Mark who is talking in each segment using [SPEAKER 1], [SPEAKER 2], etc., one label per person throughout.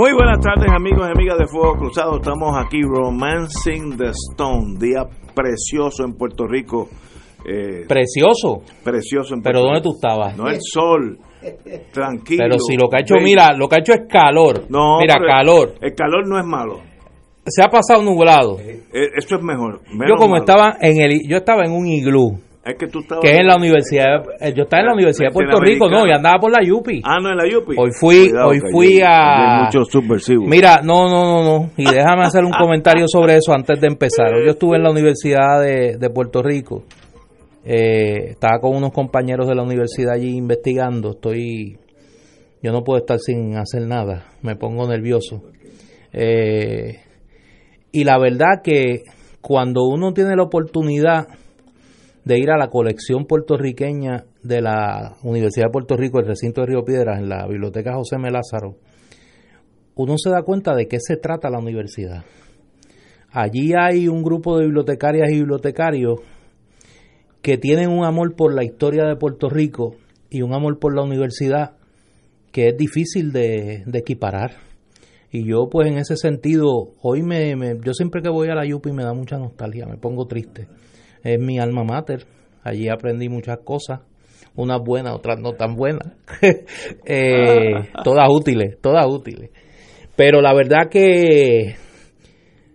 [SPEAKER 1] Muy buenas tardes amigos y amigas de Fuego Cruzado. Estamos aquí Romancing the Stone, día precioso en Puerto Rico.
[SPEAKER 2] Eh, precioso.
[SPEAKER 1] Precioso en
[SPEAKER 2] Puerto Pero ¿dónde tú estabas?
[SPEAKER 1] No el sol. Tranquilo.
[SPEAKER 2] Pero si lo que ha hecho, mira, lo que ha hecho es calor.
[SPEAKER 1] No,
[SPEAKER 2] mira, calor.
[SPEAKER 1] El calor no es malo.
[SPEAKER 2] Se ha pasado nublado.
[SPEAKER 1] Eh, eso es mejor.
[SPEAKER 2] Yo como estaba en el yo estaba en un iglú
[SPEAKER 1] es que tú estabas.
[SPEAKER 2] Que en la universidad. Eh, yo estaba en la Universidad de Puerto Rico, no, y andaba por la Yupi.
[SPEAKER 1] Ah, no, en la Yupi.
[SPEAKER 2] Hoy fui, hoy fui a.
[SPEAKER 1] Muchos subversivos.
[SPEAKER 2] Mira, no, no, no, no. Y déjame hacer un comentario sobre eso antes de empezar. Yo estuve en la Universidad de, de Puerto Rico. Eh, estaba con unos compañeros de la universidad allí investigando. Estoy. Yo no puedo estar sin hacer nada. Me pongo nervioso. Eh, y la verdad que cuando uno tiene la oportunidad de ir a la colección puertorriqueña de la Universidad de Puerto Rico, el recinto de Río Piedras, en la biblioteca José M. Lázaro, uno se da cuenta de qué se trata la universidad. Allí hay un grupo de bibliotecarias y bibliotecarios que tienen un amor por la historia de Puerto Rico y un amor por la universidad que es difícil de, equiparar. Y yo, pues en ese sentido, hoy me, me, yo siempre que voy a la YUPI me da mucha nostalgia, me pongo triste es mi alma mater. Allí aprendí muchas cosas, unas buenas, otras no tan buenas, eh, todas útiles, todas útiles. Pero la verdad que,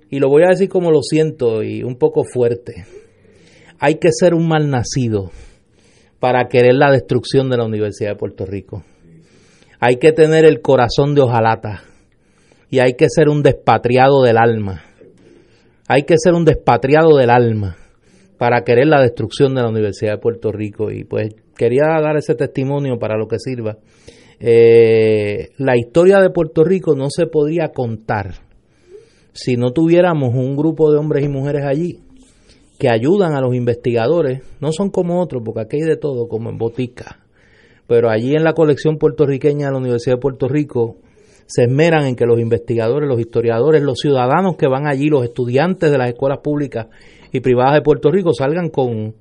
[SPEAKER 2] y lo voy a decir como lo siento y un poco fuerte, hay que ser un mal nacido para querer la destrucción de la Universidad de Puerto Rico. Hay que tener el corazón de hojalata y hay que ser un despatriado del alma. Hay que ser un despatriado del alma para querer la destrucción de la Universidad de Puerto Rico. Y pues quería dar ese testimonio para lo que sirva. Eh, la historia de Puerto Rico no se podría contar si no tuviéramos un grupo de hombres y mujeres allí que ayudan a los investigadores. No son como otros, porque aquí hay de todo, como en botica. Pero allí en la colección puertorriqueña de la Universidad de Puerto Rico se esmeran en que los investigadores, los historiadores, los ciudadanos que van allí, los estudiantes de las escuelas públicas y privadas de Puerto Rico salgan con,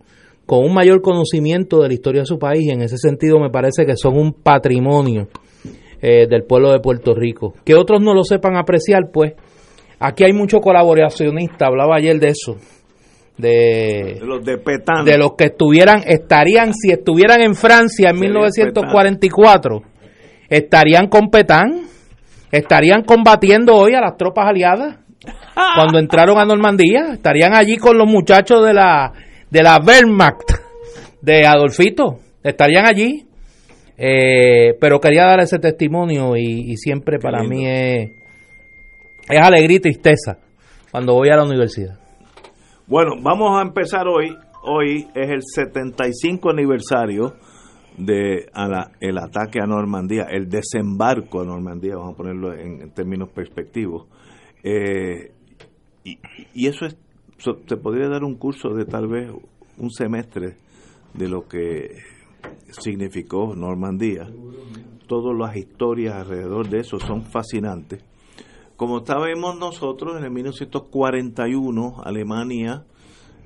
[SPEAKER 2] con un mayor conocimiento de la historia de su país y en ese sentido me parece que son un patrimonio eh, del pueblo de Puerto Rico. Que otros no lo sepan apreciar, pues aquí hay mucho colaboracionista, hablaba ayer de eso. De,
[SPEAKER 1] los de Petán.
[SPEAKER 2] De los que estuvieran, estarían, si estuvieran en Francia en 1944, estarían con Petán, estarían combatiendo hoy a las tropas aliadas cuando entraron a Normandía. Estarían allí con los muchachos de la, de la Wehrmacht, de Adolfito. Estarían allí. Eh, pero quería dar ese testimonio y, siempre para mí es, es alegría y tristeza cuando voy a la universidad.
[SPEAKER 1] Bueno, vamos a empezar hoy. Hoy es el 75 aniversario de el ataque a Normandía, el desembarco a Normandía, vamos a ponerlo en, términos perspectivos. Eh, y, eso es, se podría dar un curso de tal vez un semestre de lo que significó Normandía. Todas las historias alrededor de eso son fascinantes. Como sabemos nosotros, en el 1941 Alemania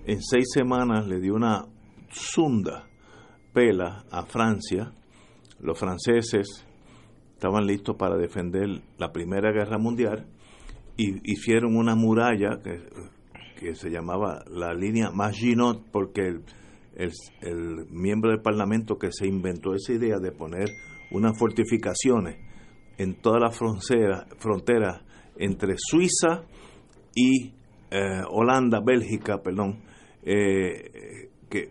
[SPEAKER 1] en seis semanas le dio una zunda pela a Francia. Los franceses estaban listos para defender la Primera Guerra Mundial y hicieron una muralla que, se llamaba la línea Maginot porque el, el, miembro del Parlamento que se inventó esa idea de poner unas fortificaciones en toda la frontera, frontera entre Suiza y eh, Holanda, Bélgica, perdón, eh, que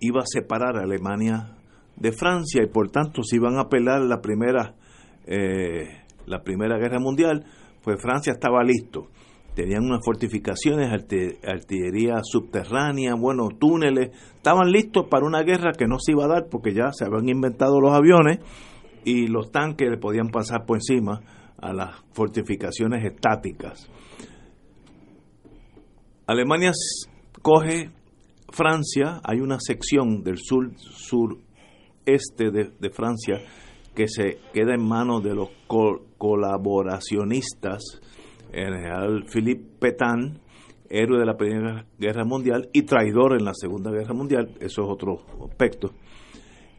[SPEAKER 1] iba a separar a Alemania de Francia y por tanto se iban a apelar la primera, eh, la primera guerra mundial, pues Francia estaba listo. tenían unas fortificaciones, artillería subterránea, bueno, túneles, estaban listos para una guerra que no se iba a dar porque ya se habían inventado los aviones y los tanques le podían pasar por encima a las fortificaciones estáticas. Alemania coge Francia, hay una sección del sur sureste de, de Francia que se queda en manos de los colaboracionistas, el general Philippe Pétain, héroe de la Primera Guerra Mundial y traidor en la Segunda Guerra Mundial, eso es otro aspecto.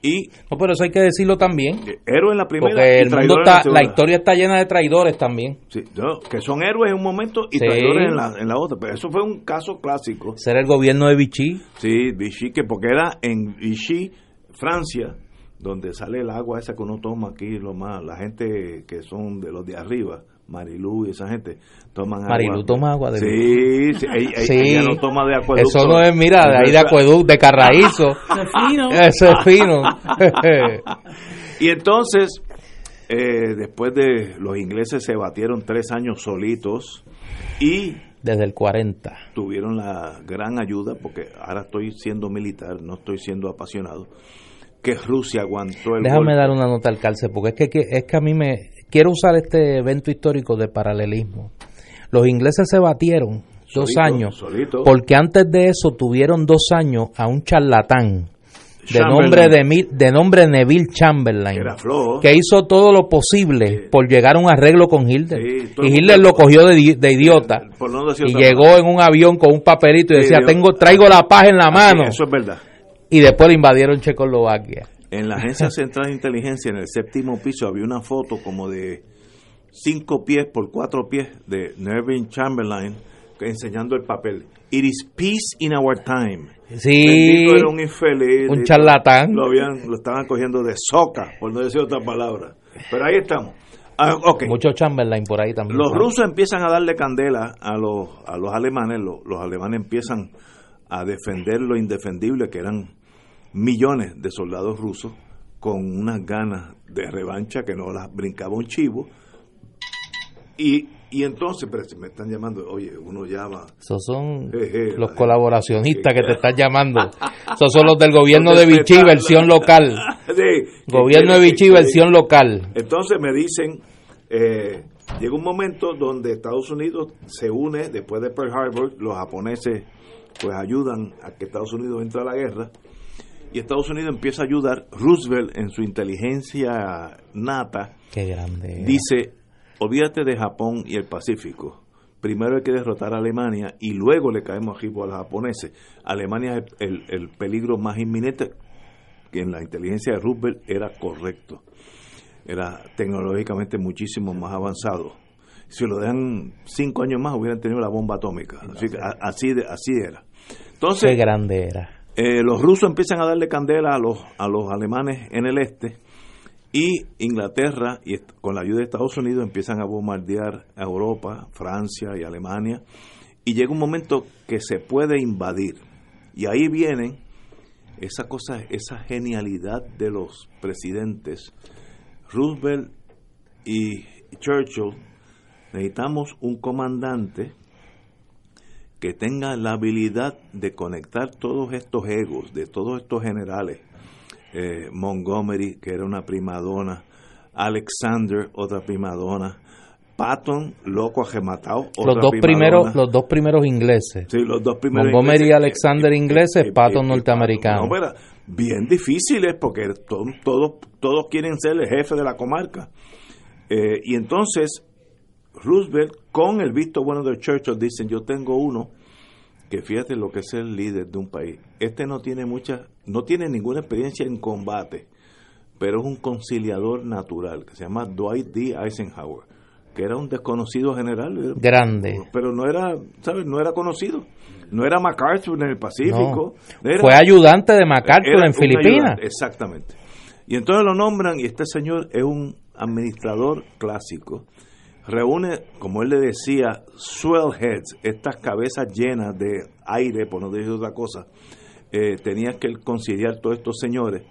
[SPEAKER 1] Y
[SPEAKER 2] no, pero eso hay que decirlo también.
[SPEAKER 1] Héroe en la primera
[SPEAKER 2] porque el mundo está, la, historia está llena de traidores también.
[SPEAKER 1] Sí, que son héroes en un momento y traidores en la, en la otra. Pero eso fue un caso clásico.
[SPEAKER 2] Ser el gobierno de Vichy.
[SPEAKER 1] Sí, Vichy, que porque era en Vichy, Francia, donde sale el agua esa que uno toma aquí, lo más, la gente que son de los de arriba, Marilú y esa gente, toman
[SPEAKER 2] agua. Marilú toma agua de
[SPEAKER 1] Sí, sí, ella, no toma de acueducto.
[SPEAKER 2] Eso no es, mira, de ahí de acueducto, de carraízo. Eso es fino.
[SPEAKER 1] y entonces, eh, después de los ingleses se batieron tres años solitos y
[SPEAKER 2] desde el 40.
[SPEAKER 1] Tuvieron la gran ayuda, porque ahora estoy siendo militar, no estoy siendo apasionado que Rusia aguantó el
[SPEAKER 2] Déjame dar una nota al calce, porque es que, es que a mí me... Quiero usar este evento histórico de paralelismo. Los ingleses se batieron dos años, porque antes de eso tuvieron dos años a un charlatán de nombre de, de nombre Neville Chamberlain que hizo todo lo posible por llegar a un arreglo con Hitler. Y Hitler lo cogió de, idiota y llegó en un avión con un papelito y decía tengo traigo la paz en la mano
[SPEAKER 1] eso es verdad
[SPEAKER 2] y después le invadieron Checoslovaquia.
[SPEAKER 1] En la Agencia Central de Inteligencia, en el séptimo piso, había una foto como de cinco pies por cuatro pies de Neville Chamberlain enseñando el papel. It is peace in our time.
[SPEAKER 2] Sí.
[SPEAKER 1] Era un infeliz.
[SPEAKER 2] Un charlatán.
[SPEAKER 1] Lo, habían, lo estaban cogiendo de soca, por no decir otra palabra. Pero ahí estamos. Ah, okay.
[SPEAKER 2] Mucho Chamberlain por ahí también.
[SPEAKER 1] Los rusos empiezan a darle candela a los, a los alemanes. Los, los alemanes empiezan a defender lo indefendible, que eran millones de soldados rusos con unas ganas de revancha que no las brincaba un chivo. Y, y entonces, pero si me están llamando, oye, uno llama.
[SPEAKER 2] Esos son los colaboracionistas que te están llamando. Esos son los del gobierno de Vichy, versión local. gobierno de Vichy, versión local.
[SPEAKER 1] Entonces me dicen, eh, llega un momento donde Estados Unidos se une, después de Pearl Harbor, los japoneses pues ayudan a que Estados Unidos entre a la guerra y Estados Unidos empieza a ayudar. Roosevelt, en su inteligencia nata,
[SPEAKER 2] Qué grande
[SPEAKER 1] dice: olvídate de Japón y el Pacífico. Primero hay que derrotar a Alemania y luego le caemos a los japoneses. Alemania es el, el peligro más inminente, que en la inteligencia de Roosevelt era correcto. Era tecnológicamente muchísimo más avanzado. Si lo dejan cinco años más, hubieran tenido la bomba atómica. Así, así, así era. Entonces,
[SPEAKER 2] Qué grande era
[SPEAKER 1] eh, los rusos empiezan a darle candela a los, a los alemanes en el este y Inglaterra, y con la ayuda de Estados Unidos, empiezan a bombardear a Europa, Francia y Alemania. Y llega un momento que se puede invadir. Y ahí viene esa cosa, esa genialidad de los presidentes. Roosevelt y Churchill, necesitamos un comandante que tenga la habilidad de conectar todos estos egos, de todos estos generales, eh, Montgomery, que era una primadona, Alexander, otra primadona, Patton, loco agematado,
[SPEAKER 2] los dos primeros los dos primeros ingleses.
[SPEAKER 1] Sí, los dos primeros
[SPEAKER 2] Montgomery y Alexander ingleses Patton norteamericano.
[SPEAKER 1] no, bien difíciles porque todos todos quieren ser el jefe de la comarca. Eh, y entonces Roosevelt, con el visto bueno de Churchill, dicen, yo tengo uno que fíjate lo que es el líder de un país. Este no tiene mucha, no tiene ninguna experiencia en combate, pero es un conciliador natural, que se llama Dwight D. Eisenhower, que era un desconocido general.
[SPEAKER 2] Grande.
[SPEAKER 1] Pero no era, ¿sabes? No era conocido. No era MacArthur en el Pacífico.
[SPEAKER 2] Fue ayudante de MacArthur en Filipinas.
[SPEAKER 1] Exactamente. Y entonces lo nombran y este señor es un administrador clásico reúne, como él le decía, swellheads, estas cabezas llenas de aire, por no decir otra cosa. Eh, tenía que conciliar todos estos señores.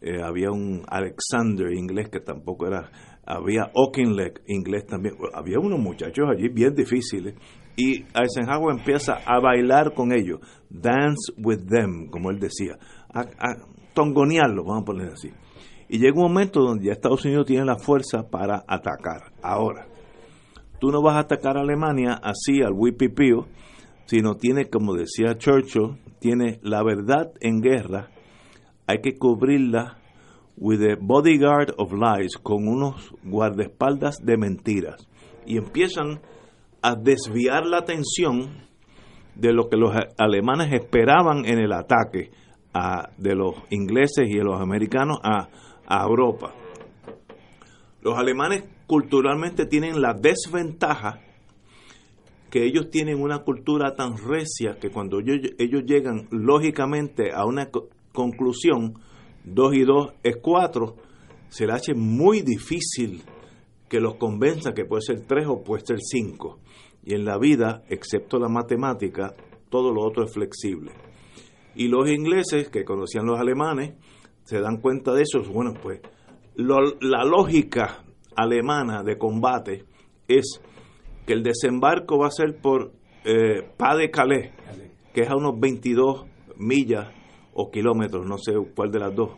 [SPEAKER 1] Eh, había un Alexander inglés que tampoco era, había Auchinleck inglés también. Había unos muchachos allí bien difíciles y Eisenhower empieza a bailar con ellos, dance with them, como él decía, a, a tongonearlo, vamos a poner así. Y llega un momento donde ya Estados Unidos tiene la fuerza para atacar. Ahora, tú no vas a atacar a Alemania así al wipipío, sino tiene, como decía Churchill, tiene la verdad en guerra, hay que cubrirla with a bodyguard of lies, con unos guardaespaldas de mentiras. Y empiezan a desviar la atención de lo que los alemanes esperaban en el ataque de los ingleses y de los americanos a Europa. Los alemanes culturalmente tienen la desventaja que ellos tienen una cultura tan recia que cuando ellos, llegan lógicamente a una conclusión, 2 y 2 es 4, se le hace muy difícil que los convenza que puede ser 3 o puede ser 5. Y en la vida, excepto la matemática, todo lo otro es flexible. Y los ingleses, que conocían los alemanes, se dan cuenta de eso. Bueno, pues la lógica alemana de combate es que el desembarco va a ser por eh, Pas de Calais, que es a unos 22 millas o kilómetros, no sé cuál de las dos,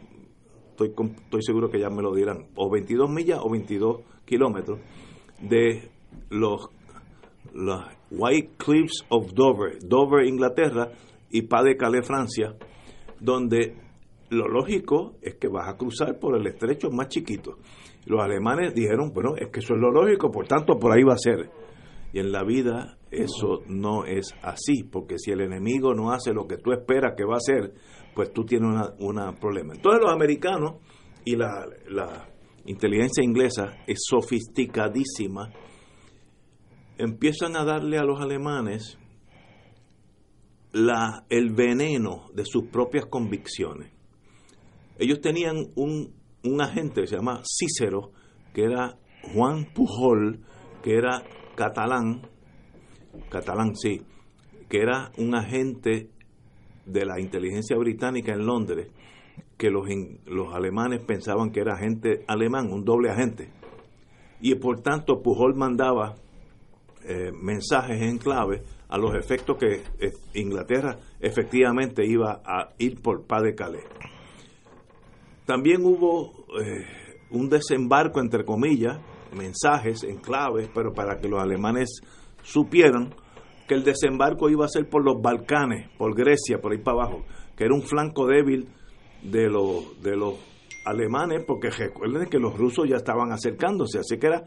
[SPEAKER 1] estoy, estoy seguro que ya me lo dirán, o 22 millas o 22 kilómetros de los, White Cliffs of Dover, Dover, Inglaterra, y Pas de Calais, Francia, donde lo lógico es que vas a cruzar por el estrecho más chiquito. Los alemanes dijeron, bueno, es que eso es lo lógico, por tanto, por ahí va a ser. Y en la vida eso no es así, porque si el enemigo no hace lo que tú esperas que va a hacer, pues tú tienes un problema. Entonces los americanos y la, la inteligencia inglesa es sofisticadísima, empiezan a darle a los alemanes la, el veneno de sus propias convicciones. Ellos tenían un, un agente que se llama Cícero, que era Juan Pujol, que era catalán, catalán sí, que era un agente de la inteligencia británica en Londres, que los, los alemanes pensaban que era agente alemán, un doble agente. Y por tanto Pujol mandaba eh, mensajes en clave a los efectos que eh, Inglaterra efectivamente iba a ir por paz de Calais. También hubo eh, un desembarco, entre comillas, mensajes en clave, pero para que los alemanes supieran que el desembarco iba a ser por los Balcanes, por Grecia, por ahí para abajo, que era un flanco débil de los, de los alemanes, porque recuerden que los rusos ya estaban acercándose, así que era,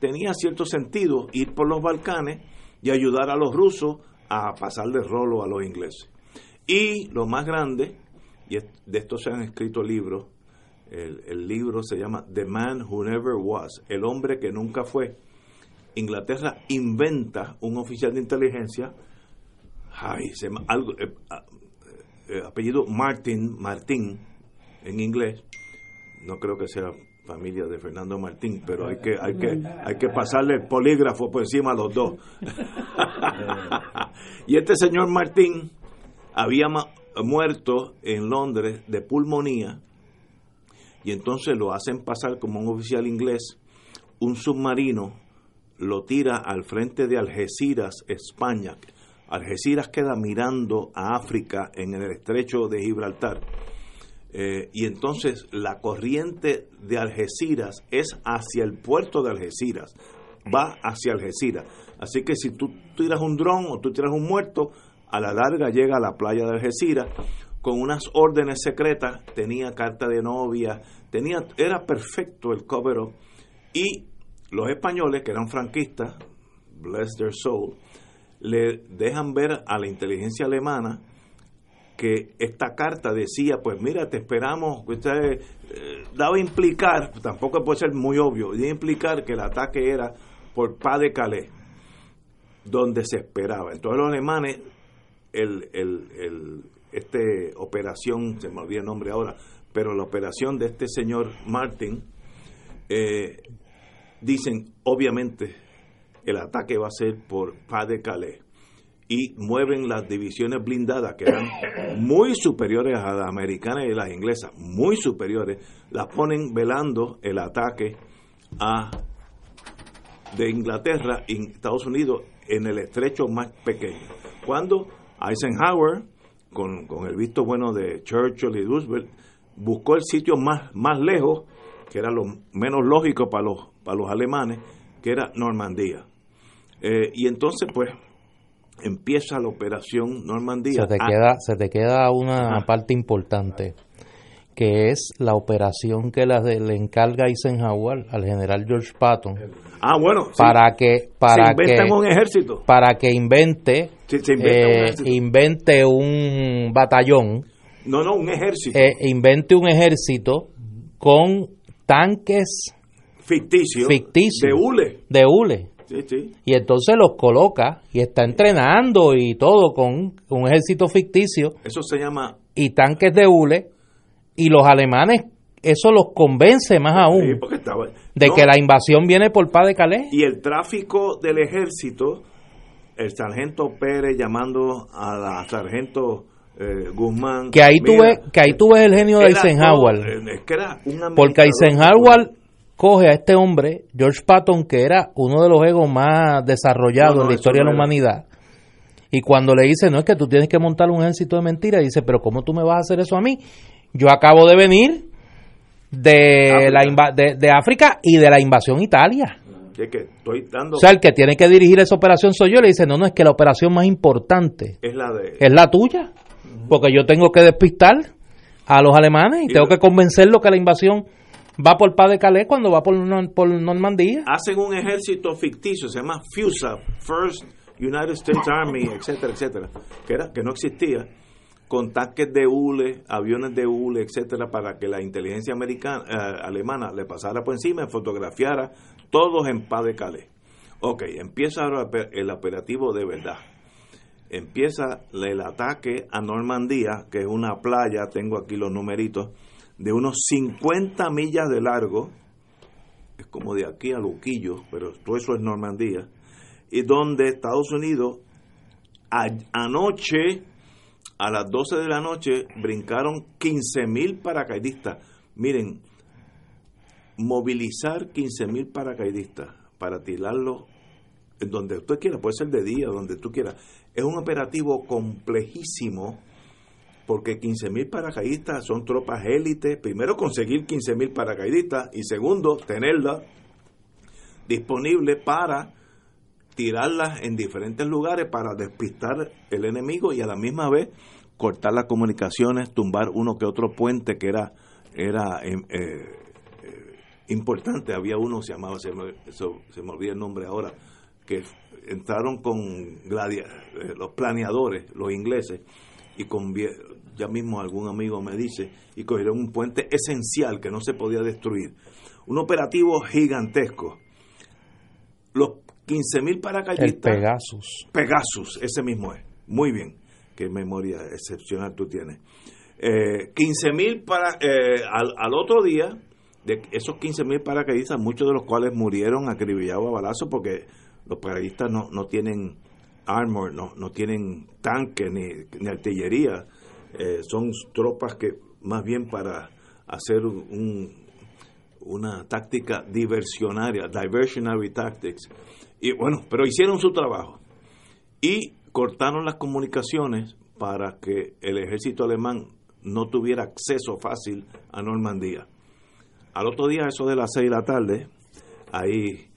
[SPEAKER 1] tenía cierto sentido ir por los Balcanes y ayudar a los rusos a pasar de rolo a los ingleses. Y lo más grande, y de esto se han escrito libros, el, el, libro se llama The Man Who Never Was, el hombre que nunca fue. Inglaterra inventa un oficial de inteligencia, ay, se algo, eh, eh, apellido Martin, Martín, en inglés, no creo que sea familia de Fernando Martín, pero hay que, hay que, hay que pasarle el polígrafo por encima a los dos. y este señor Martín había muerto en Londres de pulmonía y entonces lo hacen pasar como un oficial inglés, un submarino lo tira al frente de Algeciras, España. Algeciras queda mirando a África en el estrecho de Gibraltar. Eh, y entonces la corriente de Algeciras es hacia el puerto de Algeciras, va hacia Algeciras. Así que si tú tiras un dron o tú tiras un muerto, a la larga llega a la playa de Algeciras con unas órdenes secretas, tenía carta de novia, tenía, era perfecto el cover y los españoles, que eran franquistas, bless their soul, le dejan ver a la inteligencia alemana que esta carta decía, pues mira, te esperamos, usted eh, daba implicar, tampoco puede ser muy obvio, daba implicar que el ataque era por Pas de Calais, donde se esperaba. Entonces los alemanes, el, el, el, este operación, se me olvida el nombre ahora, pero la operación de este señor Martin, eh, dicen, obviamente, el ataque va a ser por Pas de Calais. Y mueven las divisiones blindadas, que eran muy superiores a las americanas y las inglesas, muy superiores, las ponen velando el ataque a de Inglaterra y Estados Unidos en el estrecho más pequeño. Cuando Eisenhower, con, con el visto bueno de Churchill y Roosevelt, buscó el sitio más, más lejos, que era lo menos lógico para los, para los alemanes, que era Normandía. Eh, y entonces, pues, empieza la operación Normandía.
[SPEAKER 2] Se te, queda, se te queda una parte importante, que es la operación que la le encarga Eisenhower al general George Patton.
[SPEAKER 1] Ah, bueno,
[SPEAKER 2] para que para que
[SPEAKER 1] un ejército.
[SPEAKER 2] para que invente eh, invente un batallón.
[SPEAKER 1] No, no, un ejército.
[SPEAKER 2] Eh, invente un ejército con tanques
[SPEAKER 1] ficticios
[SPEAKER 2] ficticio,
[SPEAKER 1] de hule.
[SPEAKER 2] De hule. Y entonces los coloca y está entrenando y todo con un ejército ficticio.
[SPEAKER 1] Eso se llama...
[SPEAKER 2] Y tanques de hule. Y los alemanes, eso los convence más aún de que la invasión viene por Paz de Calais.
[SPEAKER 1] Y el tráfico del ejército, el sargento Pérez llamando a la sargento eh, Guzmán.
[SPEAKER 2] Que ahí, tuve, que ahí tuve el genio de Eisenhower.
[SPEAKER 1] Eh,
[SPEAKER 2] porque Eisenhower coge a este hombre, George Patton, que era uno de los egos más desarrollados en la historia de la humanidad, y cuando le dice, no es que tú tienes que montar un ejército de mentiras, dice, pero ¿cómo tú me vas a hacer eso a mí? Yo acabo de venir de, la de, África y de la invasión Italia. O sea, el que tiene que dirigir esa operación soy yo. Le dice, no, no, es que la operación más importante
[SPEAKER 1] es la, de...
[SPEAKER 2] es la tuya. Porque yo tengo que despistar a los alemanes y, tengo que convencerlos que la invasión va por Paz de Calais cuando va por, por Normandía.
[SPEAKER 1] Hacen un ejército ficticio, se llama FUSA, First United States Army, etcétera, etcétera, que, era, que no existía, con tanques de hule, aviones de hule, etcétera, para que la inteligencia americana, eh, alemana le pasara por encima y fotografiara todos en Paz de Calais. Ok, empieza ahora el operativo de verdad. Empieza el ataque a Normandía, que es una playa, tengo aquí los numeritos, de unos 50 millas de largo, es como de aquí a Luquillo, pero todo eso es Normandía, y donde Estados Unidos anoche, a las 12 de la noche, brincaron 15 mil paracaidistas. Miren, movilizar 15 mil paracaidistas para tirarlos donde usted quiera, puede ser de día, donde tú quieras. Es un operativo complejísimo porque 15.000 paracaidistas son tropas élite. Primero, conseguir 15.000 paracaidistas y segundo, tenerlas disponibles para tirarlas en diferentes lugares para despistar el enemigo y a la misma vez cortar las comunicaciones, tumbar uno que otro puente que era, era eh, eh, importante. Había uno, se llamaba, se me, se me olvida el nombre ahora, que entraron con gladia, eh, los planeadores, los ingleses, y con ya mismo algún amigo me dice, y cogieron un puente esencial que no se podía destruir. Un operativo gigantesco. Los 15.000 paracaidistas.
[SPEAKER 2] El Pegasus.
[SPEAKER 1] Pegasus, ese mismo es. Muy bien. Qué memoria excepcional tú tienes. Eh, 15.000 para. Eh, al, otro día, de esos 15.000 paracaidistas, muchos de los cuales murieron acribillados a balazos porque los paracaidistas no, no tienen armor, no, no tienen tanque ni, ni artillería eh, son tropas que más bien para hacer un, una táctica diversionaria, diversionary tactics. Y bueno, pero hicieron su trabajo y cortaron las comunicaciones para que el ejército alemán no tuviera acceso fácil a Normandía. Al otro día, eso de las seis de la tarde, ahí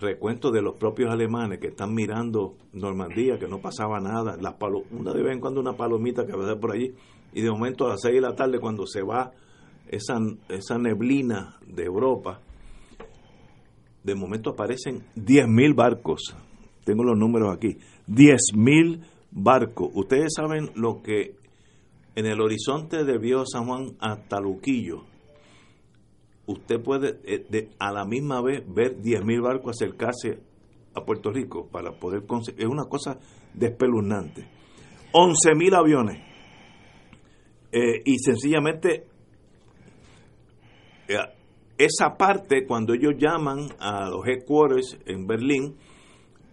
[SPEAKER 1] recuento de los propios alemanes que están mirando Normandía, que no pasaba nada, las una de vez en cuando una palomita que va por allí, y de momento a las 6 de la tarde cuando se va esa, esa neblina de Europa, de momento aparecen 10.000 barcos, tengo los números aquí, 10.000 barcos. Ustedes saben lo que en el horizonte de Viejo San Juan hasta Luquillo, usted puede eh, a la misma vez ver 10.000 barcos acercarse a Puerto Rico para poder conseguir. Es una cosa despeluznante. 11.000 aviones. Eh, y sencillamente, esa parte, cuando ellos llaman a los headquarters en Berlín,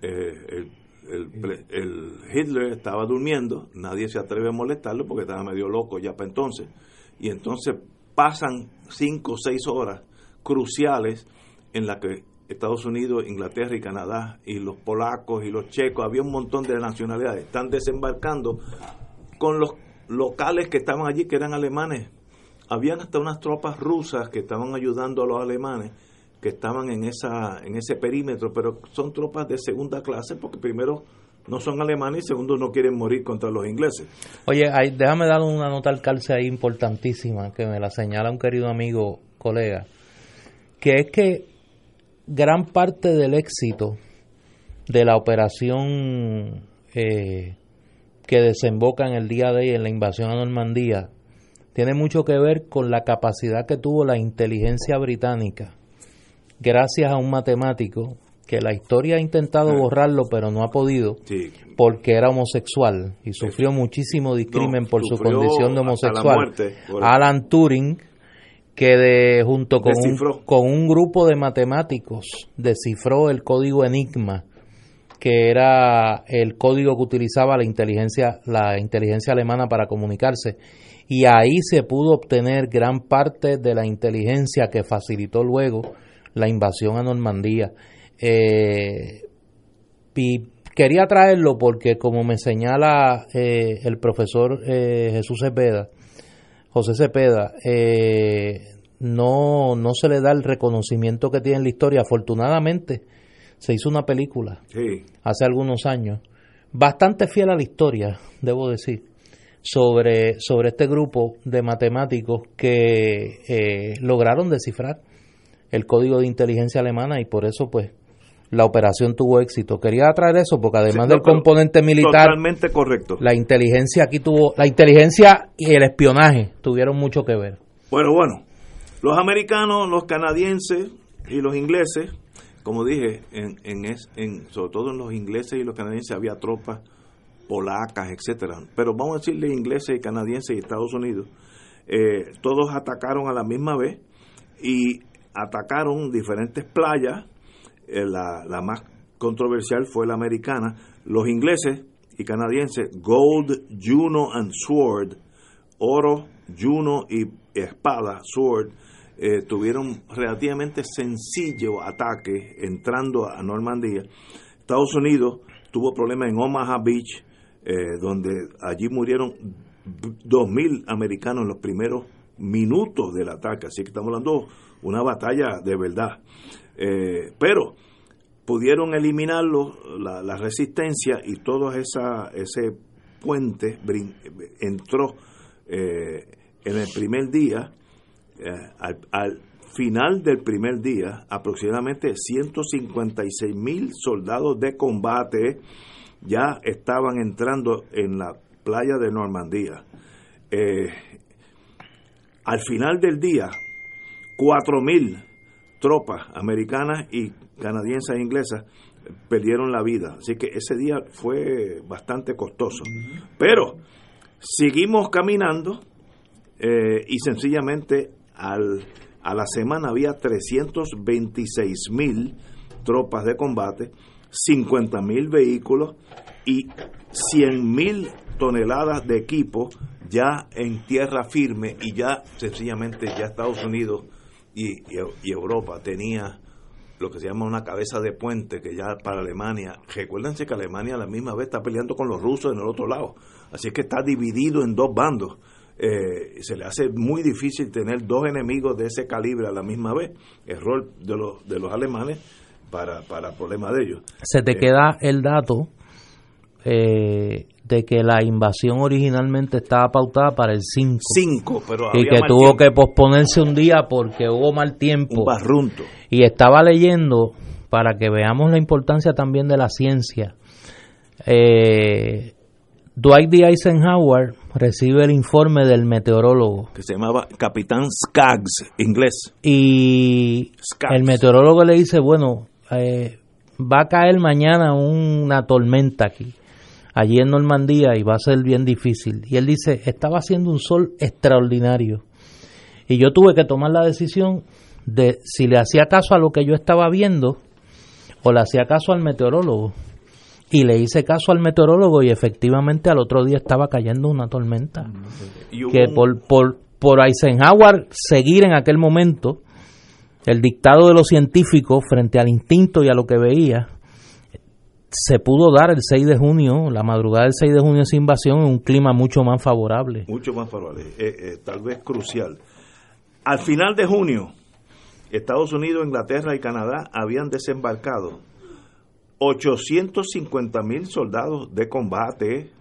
[SPEAKER 1] el, el, Hitler estaba durmiendo, nadie se atreve a molestarlo porque estaba medio loco ya para entonces. Y entonces pasan cinco o seis horas cruciales en las que Estados Unidos, Inglaterra y Canadá, y los polacos y los checos, había un montón de nacionalidades, están desembarcando con los locales que estaban allí, que eran alemanes. Habían hasta unas tropas rusas que estaban ayudando a los alemanes que estaban en esa en ese perímetro, pero son tropas de segunda clase porque primero no son alemanes y segundo no quieren morir contra los ingleses.
[SPEAKER 2] Oye, déjame dar una nota al calce ahí importantísima que me la señala un querido amigo, colega, que es que gran parte del éxito de la operación eh, que desemboca en el día de hoy en la invasión a Normandía tiene mucho que ver con la capacidad que tuvo la inteligencia británica, gracias a un matemático que la historia ha intentado ah. borrarlo pero no ha podido porque era homosexual y sufrió muchísimo discrimen por su condición de homosexual. Alan Turing que de, junto con un, con un grupo de matemáticos descifró el código Enigma que era el código que utilizaba la inteligencia la inteligencia alemana para comunicarse y ahí se pudo obtener gran parte de la inteligencia que facilitó luego la invasión a Normandía. Eh, y quería traerlo porque, como me señala eh, el profesor eh, Jesús Cepeda, José Cepeda, no, no se le da el reconocimiento que tiene en la historia. Afortunadamente, se hizo una película hace algunos años, bastante fiel a la historia, debo decir, sobre, sobre este grupo de matemáticos que lograron descifrar el código de inteligencia alemana y por eso pues la operación tuvo éxito. Quería traer eso porque además del componente militar,
[SPEAKER 1] totalmente correcto.
[SPEAKER 2] La inteligencia aquí tuvo, la inteligencia y el espionaje tuvieron mucho que ver.
[SPEAKER 1] Bueno, bueno, los americanos, los canadienses y los ingleses, como dije, en, en, en sobre todo en los ingleses y los canadienses había tropas polacas, etcétera. Pero vamos a decirle ingleses y canadienses y Estados Unidos, eh, todos atacaron a la misma vez y atacaron diferentes playas, eh, la, más controversial fue la americana, los ingleses y canadienses, Gold, Juno and Sword, oro, Juno y espada, Sword, eh, tuvieron relativamente sencillo ataque entrando a Normandía. Estados Unidos tuvo problemas en Omaha Beach, eh, donde allí murieron 2.000 americanos en los primeros minutos del ataque. Así que estamos hablando una batalla de verdad. Eh, pero pudieron eliminarlo, la, resistencia y todo esa, ese puente entró eh, en el primer día, eh, al, final del primer día, aproximadamente 156 mil soldados de combate ya estaban entrando en la playa de Normandía. al final del día, 4.000 tropas americanas y canadienses e inglesas perdieron la vida. Así que ese día fue bastante costoso. Pero seguimos caminando eh, y sencillamente al, a la semana había 326 mil tropas de combate, 50 mil vehículos y 100 mil toneladas de equipo ya en tierra firme y ya sencillamente ya Estados Unidos y, Europa tenía lo que se llama una cabeza de puente que ya para Alemania, recuérdense que Alemania a la misma vez está peleando con los rusos en el otro lado, así que está dividido en dos bandos. Eh, se le hace muy difícil tener dos enemigos de ese calibre a la misma vez, error de los, de los alemanes para, para problemas de ellos.
[SPEAKER 2] Se te eh, queda el dato eh, de que la invasión originalmente estaba pautada para el 5.
[SPEAKER 1] pero
[SPEAKER 2] Y que tuvo que posponerse un día porque hubo mal tiempo. Y estaba leyendo, para que veamos la importancia también de la ciencia, eh, Dwight D. Eisenhower recibe el informe del meteorólogo.
[SPEAKER 1] Que se llamaba Capitán Skaggs, inglés.
[SPEAKER 2] Y el meteorólogo le dice, bueno, eh, va a caer mañana una tormenta aquí allí en Normandía y va a ser bien difícil. Y él dice, estaba haciendo un sol extraordinario. Y yo tuve que tomar la decisión de si le hacía caso a lo que yo estaba viendo o le hacía caso al meteorólogo. Y le hice caso al meteorólogo y efectivamente al otro día estaba cayendo una tormenta. Que por, por, por Eisenhower seguir en aquel momento el dictado de los científicos frente al instinto y a lo que veía, se pudo dar el 6 de junio, la madrugada del 6 de junio esa invasión en un clima mucho más favorable.
[SPEAKER 1] Mucho más favorable, eh, eh, tal vez crucial. Al final de junio, Estados Unidos, Inglaterra y Canadá habían desembarcado 850 mil soldados de combate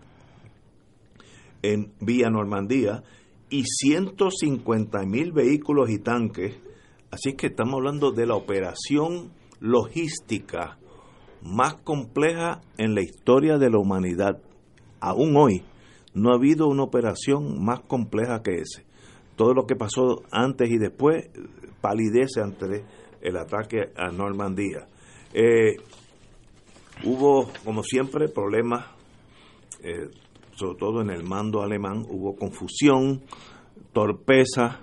[SPEAKER 1] en vía Normandía y 150 mil vehículos y tanques. Así que estamos hablando de la operación logística más compleja en la historia de la humanidad. Aún hoy no ha habido una operación más compleja que ese. Todo lo que pasó antes y después palidece ante el ataque a Normandía. Eh, hubo, como siempre, problemas, eh, sobre todo en el mando alemán, hubo confusión, torpeza.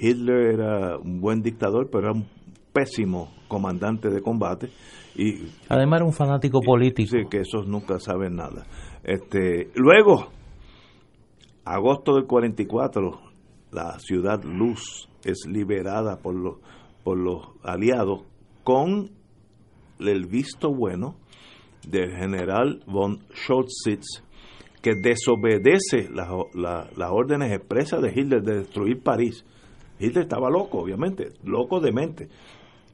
[SPEAKER 1] Hitler era un buen dictador, pero era un pésimo comandante de combate. Y,
[SPEAKER 2] Además era un fanático político.
[SPEAKER 1] Sí, que esos nunca saben nada. Este, luego, agosto del 44, la ciudad Luz es liberada por los, por los aliados con el visto bueno del general von Scholzitz que desobedece las órdenes expresas de Hitler de destruir París. Hitler estaba loco, obviamente, loco de mente.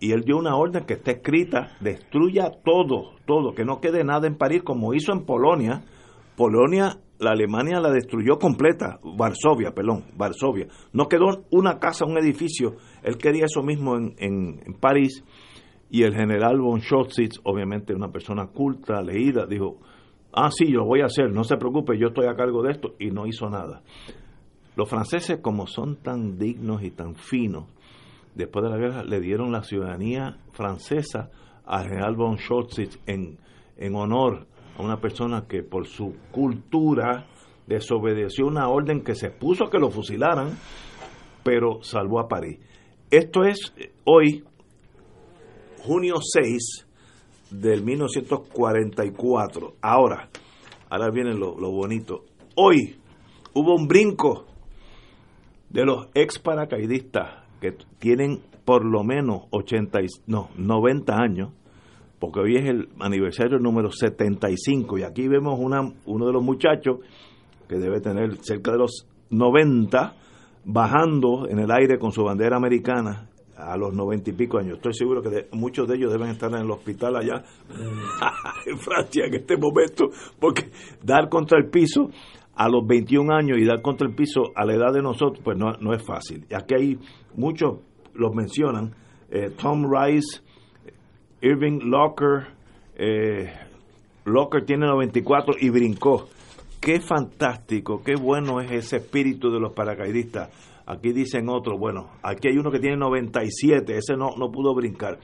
[SPEAKER 1] Y él dio una orden que está escrita, destruya todo, todo, que no quede nada en París, como hizo en Polonia. Polonia, la Alemania la destruyó completa, Varsovia, perdón, Varsovia. No quedó una casa, un edificio. Él quería eso mismo en, en París y el general von Schotzitz, obviamente una persona culta, leída, dijo, ah, sí, yo voy a hacer, no se preocupe, yo estoy a cargo de esto, y no hizo nada. Los franceses, como son tan dignos y tan finos, después de la guerra le dieron la ciudadanía francesa al general von Schotzitz en, en honor a una persona que por su cultura desobedeció una orden que se puso a que lo fusilaran, pero salvó a París. Esto es eh, hoy junio 6 del 1944. Ahora, ahora viene lo, bonito. Hoy hubo un brinco de los ex paracaidistas que tienen por lo menos 80, no, 90 años, porque hoy es el aniversario número 75 y aquí vemos una, uno de los muchachos que debe tener cerca de los 90 bajando en el aire con su bandera americana a los noventa y pico años. Estoy seguro que muchos de ellos deben estar en el hospital allá en Francia en este momento, porque dar contra el piso a los 21 años y dar contra el piso a la edad de nosotros, pues no, no es fácil. Aquí hay muchos, los mencionan, eh, Tom Rice, Irving Locker, eh, Locker tiene 94 y brincó. Qué fantástico, qué bueno es ese espíritu de los paracaidistas Aquí dicen otro, bueno, aquí hay uno que tiene 97, ese no, no pudo brincar.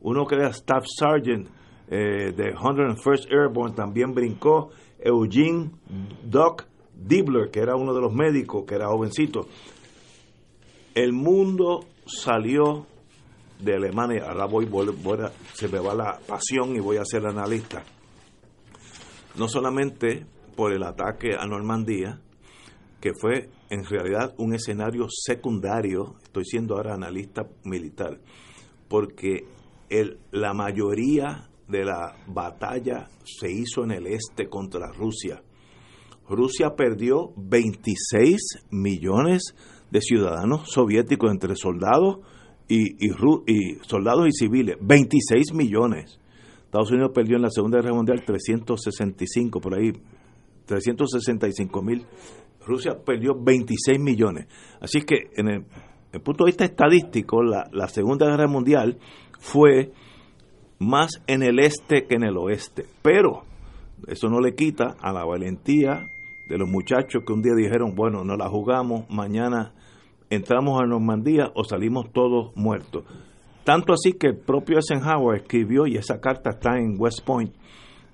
[SPEAKER 1] Uno que era Staff Sergeant eh, de 101st Airborne también brincó. Eugene Doc Dibler, que era uno de los médicos, que era jovencito. El mundo salió de Alemania. Ahora voy, voy, se me va la pasión y voy a ser analista. No solamente por el ataque a Normandía, que fue en realidad un escenario secundario, estoy siendo ahora analista militar, porque el, la mayoría de la batalla se hizo en el este contra Rusia. Rusia perdió 26 millones de ciudadanos soviéticos entre soldados y, y, soldados y civiles, 26 millones. Estados Unidos perdió en la Segunda Guerra Mundial 365, por ahí, 365 mil Rusia perdió 26 millones. Así que en el, punto de vista estadístico, la, la Segunda Guerra Mundial fue más en el este que en el oeste. Pero eso no le quita a la valentía de los muchachos que un día dijeron, bueno, no la jugamos, mañana entramos a Normandía o salimos todos muertos. Tanto así que el propio Eisenhower escribió, y esa carta está en West Point,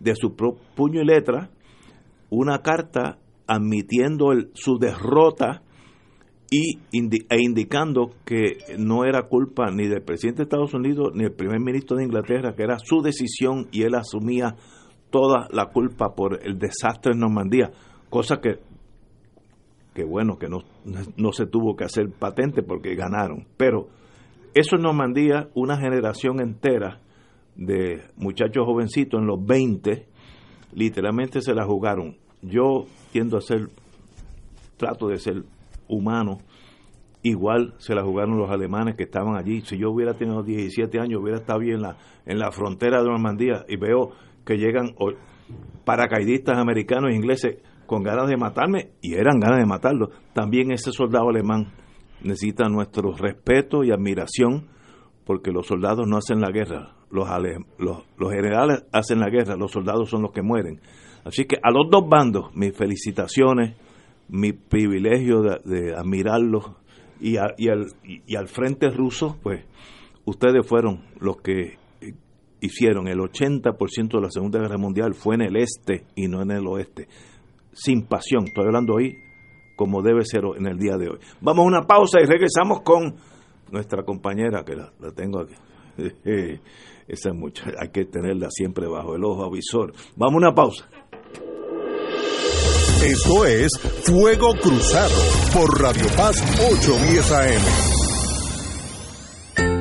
[SPEAKER 1] de su puño y letra, una carta admitiendo su derrota y e indicando que no era culpa ni del presidente de Estados Unidos ni del primer ministro de Inglaterra, que era su decisión y él asumía toda la culpa por el desastre en Normandía, cosa que, que bueno, que no, no se tuvo que hacer patente porque ganaron. Pero eso en Normandía, una generación entera de muchachos jovencitos en los 20, literalmente se la jugaron. Yo tiendo a ser, trato de ser humano, igual se la jugaron los alemanes que estaban allí. Si yo hubiera tenido 17 años, hubiera estado bien en la, en la frontera de Normandía y veo que llegan paracaidistas americanos e ingleses con ganas de matarme, y eran ganas de matarlo. También ese soldado alemán necesita nuestro respeto y admiración, porque los soldados no hacen la guerra, los, los, generales hacen la guerra, los soldados son los que mueren. Así que a los dos bandos, mis felicitaciones, mi privilegio de, admirarlos, y, y, al, y al frente ruso, pues ustedes fueron los que hicieron el 80% de la Segunda Guerra Mundial fue en el este y no en el oeste. Sin pasión, estoy hablando hoy como debe ser en el día de hoy. Vamos a una pausa y regresamos con nuestra compañera, que la, tengo aquí. Esa es mucha, hay que tenerla siempre bajo el ojo avisor. Vamos a una pausa.
[SPEAKER 3] Esto es Fuego Cruzado por Radio Paz 810 AM.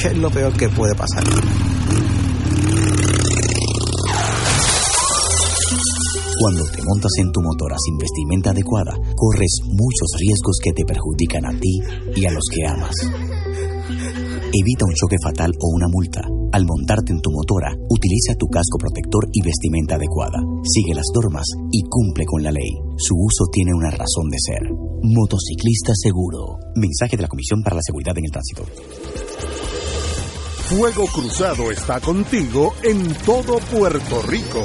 [SPEAKER 4] ¿Qué es lo peor que puede pasar?
[SPEAKER 5] Cuando te montas en tu motora sin vestimenta adecuada, corres muchos riesgos que te perjudican a ti y a los que amas. Evita un choque fatal o una multa. Al montarte en tu motora, utiliza tu casco protector y vestimenta adecuada. Sigue las normas y cumple con la ley. Su uso tiene una razón de ser. Motociclista seguro. Mensaje de la Comisión para la Seguridad en el Tránsito.
[SPEAKER 3] Fuego Cruzado está contigo en todo Puerto Rico.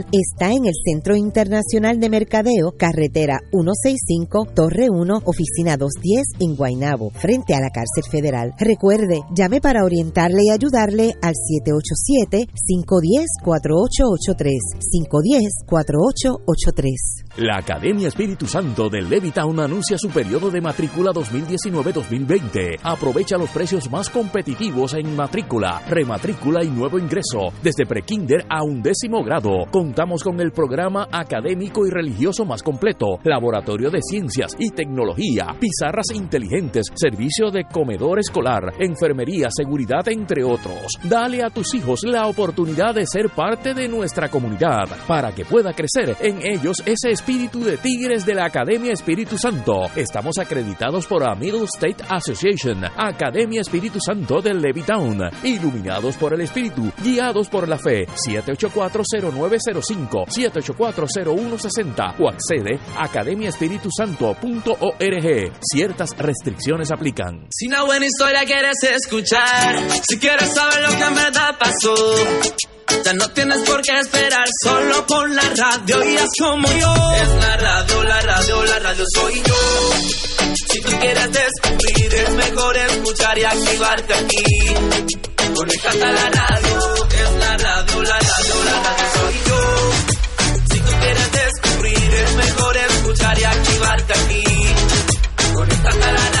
[SPEAKER 6] está en el Centro Internacional de Mercadeo, carretera 165, Torre 1, oficina 210 en Guaynabo, frente a la cárcel federal. Recuerde, llame para orientarle y ayudarle al 787-510-4883, 510-4883.
[SPEAKER 7] La Academia Espíritu Santo de Levittown anuncia su periodo de matrícula 2019-2020. Aprovecha los precios más competitivos en matrícula, rematrícula y nuevo ingreso, desde prekinder a un décimo grado, con contamos con el programa académico y religioso más completo, laboratorio de ciencias y tecnología, pizarras inteligentes, servicio de comedor escolar, enfermería, seguridad, entre otros. Dale a tus hijos la oportunidad de ser parte de nuestra comunidad para que pueda crecer en ellos ese espíritu de tigres de la Academia Espíritu Santo. Estamos acreditados por a Middle State Association, Academia Espíritu Santo de Levittown, iluminados por el Espíritu, guiados por la fe. 7840905 7840160 o accede a academiaespiritusanto.org. Ciertas restricciones aplican.
[SPEAKER 8] Si una buena historia quieres escuchar, si quieres saber lo que en verdad pasó, ya no tienes por qué esperar, solo con la radio y haz como yo. Es la radio, la radio, la radio soy yo. Si tú quieres descubrir, es mejor escuchar y activarte aquí. Conéctate a la radio, es la radio, la radio, la radio soy yo escuchar y activarte aquí. Conéctate a la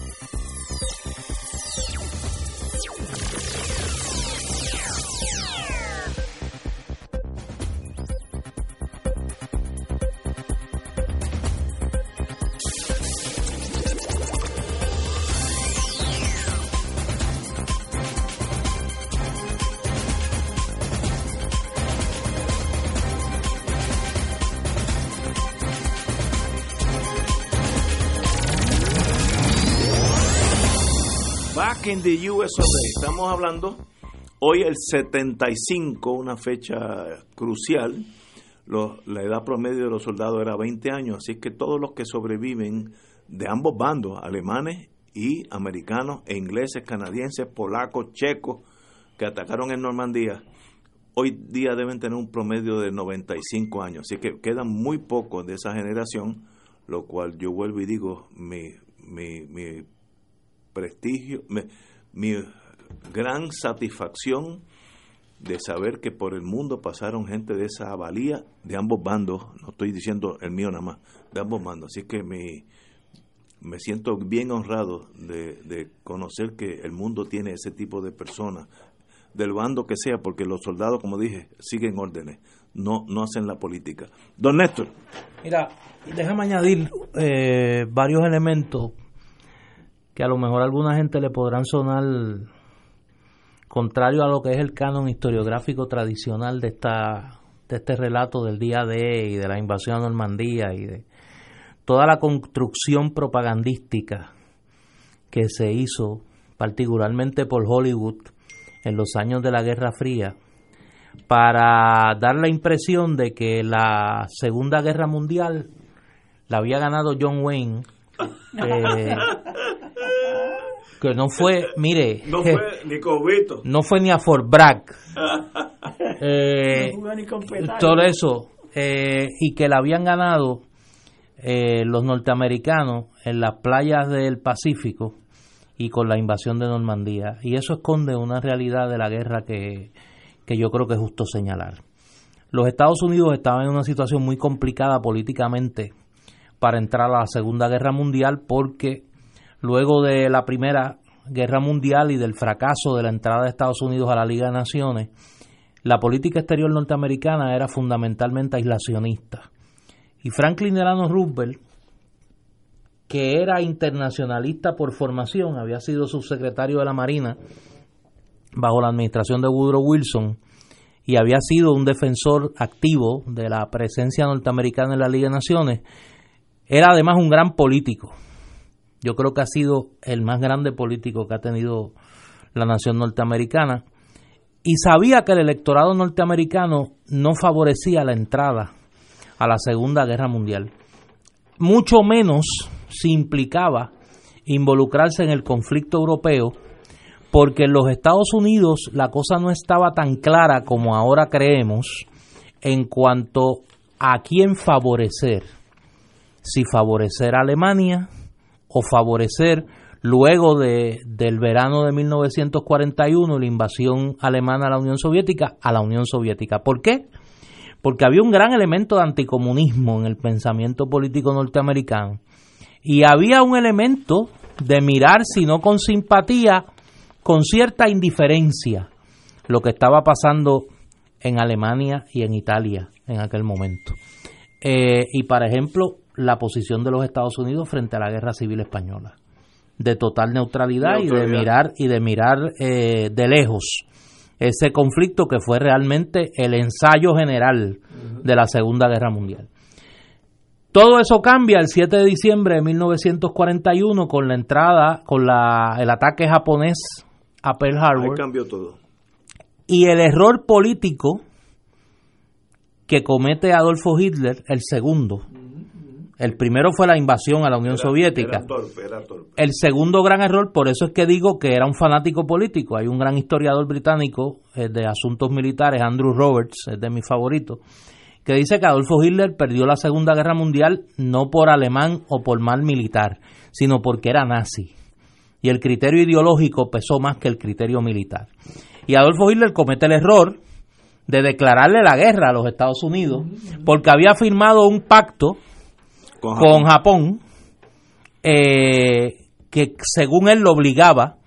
[SPEAKER 1] Back in the US. Estamos hablando hoy el 75, una fecha crucial. La edad promedio de los soldados era 20 años, así que todos los que sobreviven de ambos bandos, alemanes y americanos, e ingleses, canadienses, polacos, checos, que atacaron en Normandía, hoy día deben tener un promedio de 95 años, así que quedan muy pocos de esa generación, lo cual yo vuelvo y digo, mi, mi, mi prestigio, mi, mi gran satisfacción de saber que por el mundo pasaron gente de esa valía de ambos bandos, no estoy diciendo el mío nada más, de ambos bandos, así que mi, me siento bien honrado de, de conocer que el mundo tiene ese tipo de personas, del bando que sea, porque los soldados, como dije, siguen órdenes, no, no hacen la política. Don Néstor.
[SPEAKER 2] Mira, déjame añadir eh, varios elementos que a lo mejor a alguna gente le podrán sonar contrario a lo que es el canon historiográfico tradicional de esta de este relato del día D y de la invasión a Normandía y de toda la construcción propagandística que se hizo particularmente por Hollywood en los años de la Guerra Fría para dar la impresión de que la Segunda Guerra Mundial la había ganado John Wayne. eh, que no fue, mire,
[SPEAKER 1] No fue ni Cobito.
[SPEAKER 2] no fue ni a Fort Bragg. Eh,
[SPEAKER 9] No jugó ni con petardo.
[SPEAKER 2] todo eso. eh, y que la habían ganado eh, los norteamericanos en las playas del Pacífico y con la invasión de Normandía. Y eso esconde una realidad de la guerra que, que yo creo que es justo señalar. Los Estados Unidos estaban en una situación muy complicada políticamente para entrar a la Segunda Guerra Mundial porque luego de la Primera Guerra Mundial y del fracaso de la entrada de Estados Unidos a la Liga de Naciones, la política exterior norteamericana era fundamentalmente aislacionista. Y Franklin Delano Roosevelt, que era internacionalista por formación, había sido subsecretario de la Marina bajo la administración de Woodrow Wilson y había sido un defensor activo de la presencia norteamericana en la Liga de Naciones, era además un gran político. Yo creo que ha sido el más grande político que ha tenido la nación norteamericana y sabía que el electorado norteamericano no favorecía la entrada a la Segunda Guerra Mundial. Mucho menos se implicaba involucrarse en el conflicto europeo porque en los Estados Unidos la cosa no estaba tan clara como ahora creemos en cuanto a quién favorecer. Si favorecer a Alemania o favorecer luego de, del verano de 1941 la invasión alemana a la Unión Soviética a la Unión Soviética. ¿Por qué? Porque había un gran elemento de anticomunismo en el pensamiento político norteamericano y había un elemento de mirar, si no con simpatía, con cierta indiferencia lo que estaba pasando en Alemania y en Italia en aquel momento. Eh, y, por ejemplo, la posición de los Estados Unidos frente a la Guerra Civil Española, de total neutralidad, y de mirar y de mirar eh, de lejos ese conflicto que fue realmente el ensayo general de la Segunda Guerra Mundial. Todo eso cambia el 7 de diciembre de 1941 con la entrada, con la, el ataque japonés a Pearl
[SPEAKER 1] Ahí
[SPEAKER 2] Harbor
[SPEAKER 1] cambió todo.
[SPEAKER 2] y el error político que comete Adolfo Hitler, el segundo. El primero fue la invasión a la Unión
[SPEAKER 1] Era-
[SPEAKER 2] Soviética.
[SPEAKER 1] Era torpe, era torpe.
[SPEAKER 2] El segundo gran error, por eso es que digo que era un fanático político. Hay un gran historiador británico eh, de asuntos militares, Andrew Roberts, es de mis favoritos, que dice que Adolfo Hitler perdió la Segunda Guerra Mundial no por alemán o por mal militar, sino porque era nazi. Y el criterio ideológico pesó más que el criterio militar. Y Adolfo Hitler comete el error de declararle la guerra a los Estados Unidos porque había firmado un pacto
[SPEAKER 1] Con
[SPEAKER 2] con Japón, eh, que según él lo obligaba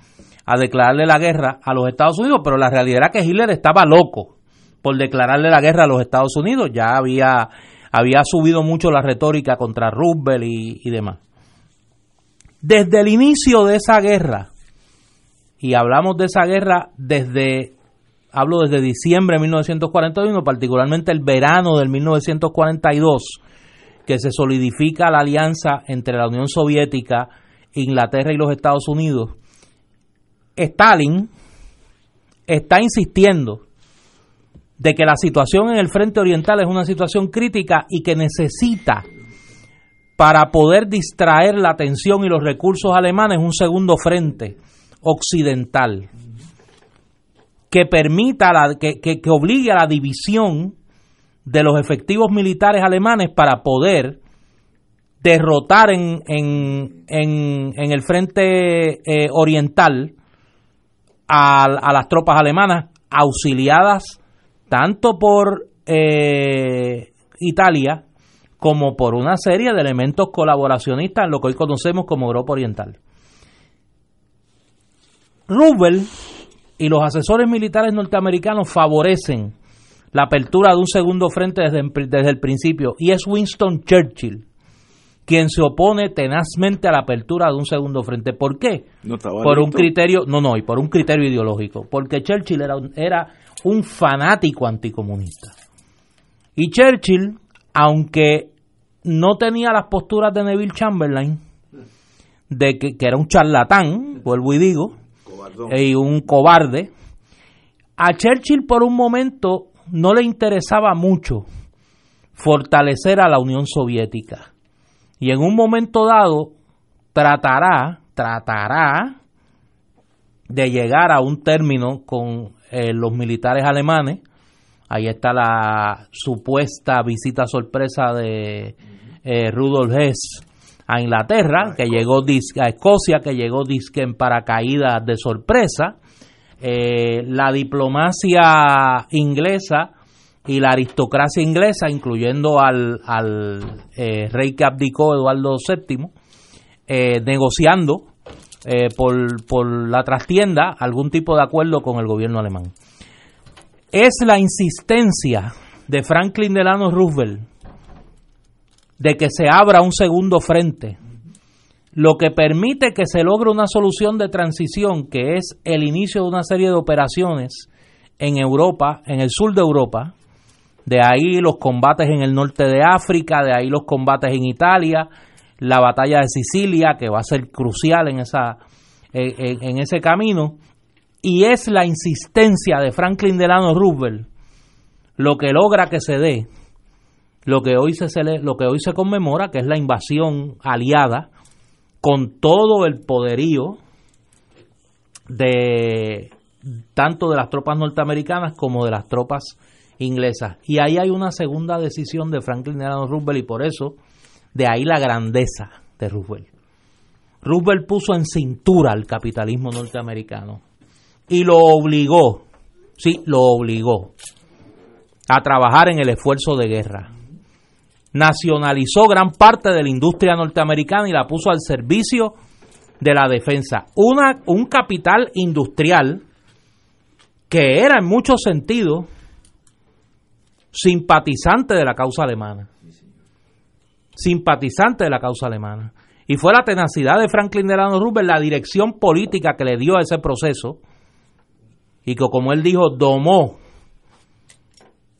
[SPEAKER 2] a declararle la guerra a los Estados Unidos, pero la realidad era que Hitler estaba loco por declararle la guerra a los Estados Unidos, ya había, había subido mucho la retórica contra Roosevelt y, y demás. Desde el inicio de esa guerra, y hablamos de esa guerra desde, hablo desde diciembre de 1941, particularmente el verano del 1942, que se solidifica la alianza entre la Unión Soviética, Inglaterra y los Estados Unidos, Stalin está insistiendo de que la situación en el frente oriental es una situación crítica y que necesita para poder distraer la atención y los recursos alemanes un segundo frente occidental que permita la, que, que, que obligue a la división de los efectivos militares alemanes para poder derrotar en, en, en, el frente eh, oriental a, a, las tropas alemanas auxiliadas tanto por eh, Italia como por una serie de elementos colaboracionistas lo que hoy conocemos como Europa Oriental. Roosevelt y los asesores militares norteamericanos favorecen la apertura de un segundo frente desde, desde, el principio y es Winston Churchill quien se opone tenazmente a la apertura de un segundo frente. ¿Por qué?
[SPEAKER 1] No
[SPEAKER 2] por un criterio, no, no, y por un criterio ideológico, porque Churchill era, era un fanático anticomunista. Y Churchill, aunque no tenía las posturas de Neville Chamberlain, de que, que era un charlatán, vuelvo y digo, y un cobarde, a Churchill por un momento no le interesaba mucho fortalecer a la Unión Soviética. Y en un momento dado tratará, tratará de llegar a un término con eh, los militares alemanes. Ahí está la supuesta visita sorpresa de eh, Rudolf Hess a Inglaterra, que llegó a Escocia, que llegó disque en paracaídas de sorpresa. Eh, la diplomacia inglesa y la aristocracia inglesa, incluyendo al, al eh, rey que abdicó Eduardo VII, eh, negociando eh, por, por la trastienda algún tipo de acuerdo con el gobierno alemán. Es la insistencia de Franklin Delano Roosevelt de que se abra un segundo frente, lo que permite que se logre una solución de transición, que es el inicio de una serie de operaciones en Europa, en el sur de Europa, de ahí los combates en el norte de África, de ahí los combates en Italia, la batalla de Sicilia, que va a ser crucial en, esa, en, ese camino, y es la insistencia de Franklin Delano Roosevelt lo que logra que se dé lo que hoy se lo que hoy se conmemora, que es la invasión aliada con todo el poderío de tanto de las tropas norteamericanas como de las tropas inglesas. Y ahí hay una segunda decisión de Franklin Delano Roosevelt y por eso de ahí la grandeza de Roosevelt. Roosevelt puso en cintura al capitalismo norteamericano y lo obligó, sí, lo obligó a trabajar en el esfuerzo de guerra. Nacionalizó gran parte de la industria norteamericana y la puso al servicio de la defensa. Un capital industrial que era en muchos sentidos simpatizante de la causa alemana. Simpatizante de la causa alemana. Y fue la tenacidad de Franklin Delano Roosevelt, la dirección política que le dio a ese proceso, y que como él dijo, domó,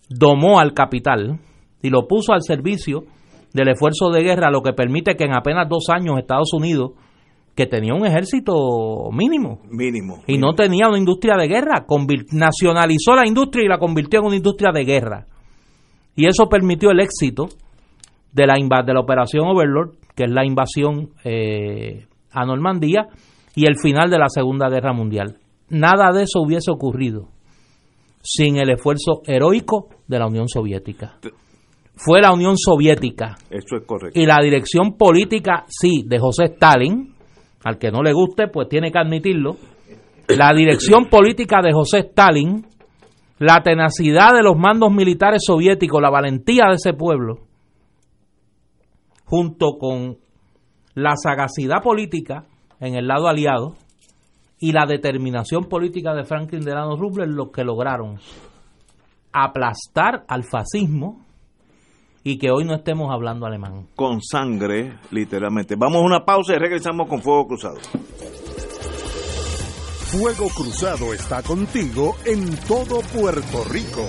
[SPEAKER 2] domó al capital y lo puso al servicio del esfuerzo de guerra, lo que permite que en apenas dos años Estados Unidos, que tenía un ejército mínimo,
[SPEAKER 1] mínimo
[SPEAKER 2] y
[SPEAKER 1] mínimo.
[SPEAKER 2] no tenía una industria de guerra, nacionalizó la industria y la convirtió en una industria de guerra. Y eso permitió el éxito de la, de la operación Overlord, que es la invasión eh, a Normandía, y el final de la Segunda Guerra Mundial. Nada de eso hubiese ocurrido sin el esfuerzo heroico de la Unión Soviética. Fue la Unión Soviética
[SPEAKER 1] Eso es correcto.
[SPEAKER 2] y la dirección política, sí, de José Stalin, al que no le guste, pues tiene que admitirlo, la dirección política de José Stalin, la tenacidad de los mandos militares soviéticos, la valentía de ese pueblo, junto con la sagacidad política en el lado aliado y la determinación política de Franklin Delano Roosevelt los que lograron aplastar al fascismo y que hoy no estemos hablando alemán.
[SPEAKER 1] Con sangre, literalmente. Vamos a una pausa y regresamos con Fuego Cruzado.
[SPEAKER 3] Fuego Cruzado está contigo en todo Puerto Rico.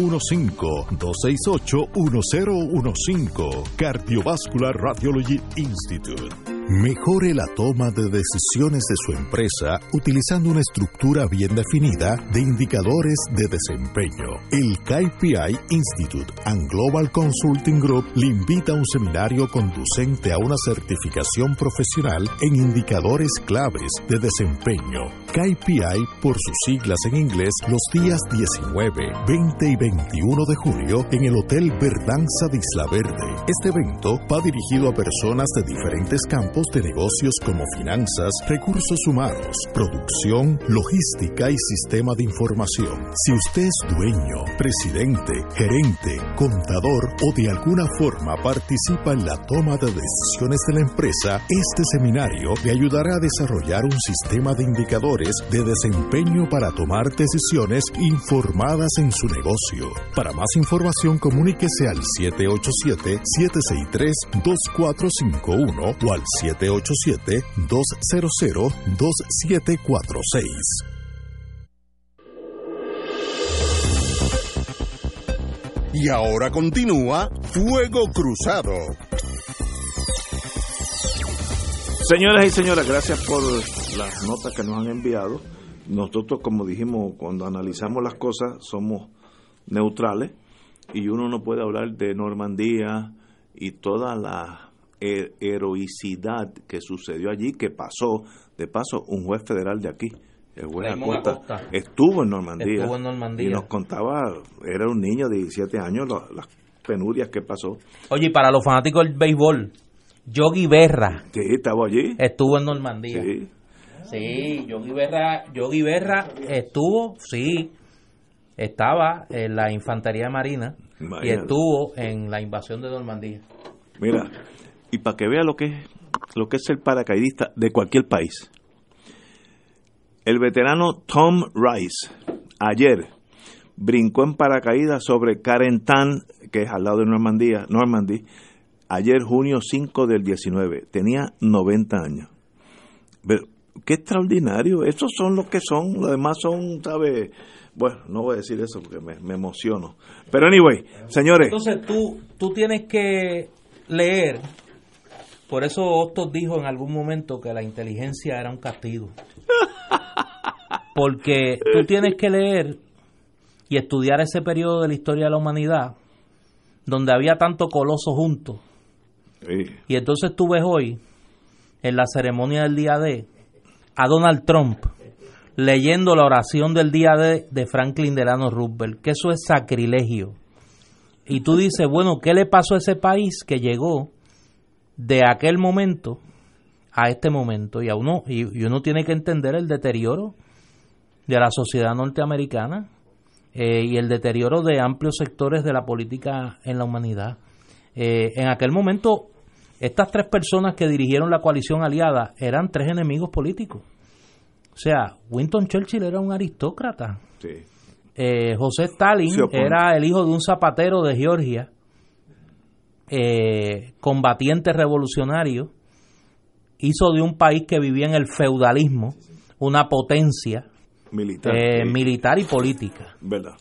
[SPEAKER 9] 268-1015. Cardiovascular Radiology Institute. Mejore la toma de decisiones de su empresa utilizando una estructura bien definida de indicadores de desempeño. El KPI Institute and Global Consulting Group le invita a un seminario conducente a una certificación profesional en indicadores claves de desempeño. KPI por sus siglas en inglés los días 19, 20 y 21 de julio en el Hotel Verdanza de Isla Verde. Este evento va dirigido a personas de diferentes campos de negocios como finanzas, recursos humanos, producción, logística y sistema de información. Si usted es dueño, presidente, gerente, contador o de alguna forma participa en la toma de decisiones de la empresa, este seminario le ayudará a desarrollar un sistema de indicadores de desempeño para tomar decisiones informadas en su negocio. Para más información, comuníquese al 787-763-2451 o al 787-200-2746.
[SPEAKER 3] Y ahora continúa Fuego Cruzado.
[SPEAKER 1] Señoras y señores, gracias por las notas que nos han enviado. Nosotros, como dijimos, cuando analizamos las cosas, somos neutrales y uno no puede hablar de Normandía y toda heroicidad que sucedió allí, que pasó, de paso, un juez federal de aquí, el juez Acosta, estuvo en Normandía.
[SPEAKER 2] Estuvo en Normandía.
[SPEAKER 1] Y nos contaba, era un niño de 17 años, las penurias que pasó.
[SPEAKER 2] Oye, y para los fanáticos del béisbol, Yogi Berra.
[SPEAKER 1] Sí, estaba allí.
[SPEAKER 2] Estuvo en Normandía.
[SPEAKER 1] Sí.
[SPEAKER 2] Sí, Yogi Berra, Yogi Berra estuvo, sí, estaba en la Infantería Marina y estuvo en la invasión de Normandía.
[SPEAKER 1] Mira, y para que vea lo que es lo que es el paracaidista de cualquier país. El veterano Tom Rice ayer brincó en paracaídas sobre Carentan, que es al lado de Normandía, Normandy, ayer junio 5 del 19. Tenía 90 años. Pero, qué extraordinario. Estos son los que son, los demás son, ¿sabes? Bueno, no voy a decir eso porque me, me emociono. Pero anyway, señores.
[SPEAKER 2] Entonces tú, tú tienes que leer por eso Hostos dijo en algún momento que la inteligencia era un castigo. Porque tú tienes que leer y estudiar ese periodo de la historia de la humanidad donde había tanto coloso juntos. Y entonces tú ves hoy, en la ceremonia del día D, a Donald Trump leyendo la oración del día D de Franklin Delano Roosevelt, que eso es sacrilegio. Y tú dices, bueno, ¿qué le pasó a ese país que llegó de aquel momento a este momento y a uno y, uno tiene que entender el deterioro de la sociedad norteamericana eh, y el deterioro de amplios sectores de la política en la humanidad. Eh, en aquel momento, estas tres personas que dirigieron la coalición aliada eran tres enemigos políticos. O sea, Winston Churchill era un aristócrata.
[SPEAKER 1] Sí.
[SPEAKER 2] Eh, José Stalin era el hijo de un zapatero de Georgia, eh, combatiente revolucionario, hizo de un país que vivía en el feudalismo una potencia
[SPEAKER 1] Militar.
[SPEAKER 2] eh, militar y política.
[SPEAKER 1] ¿Verdad?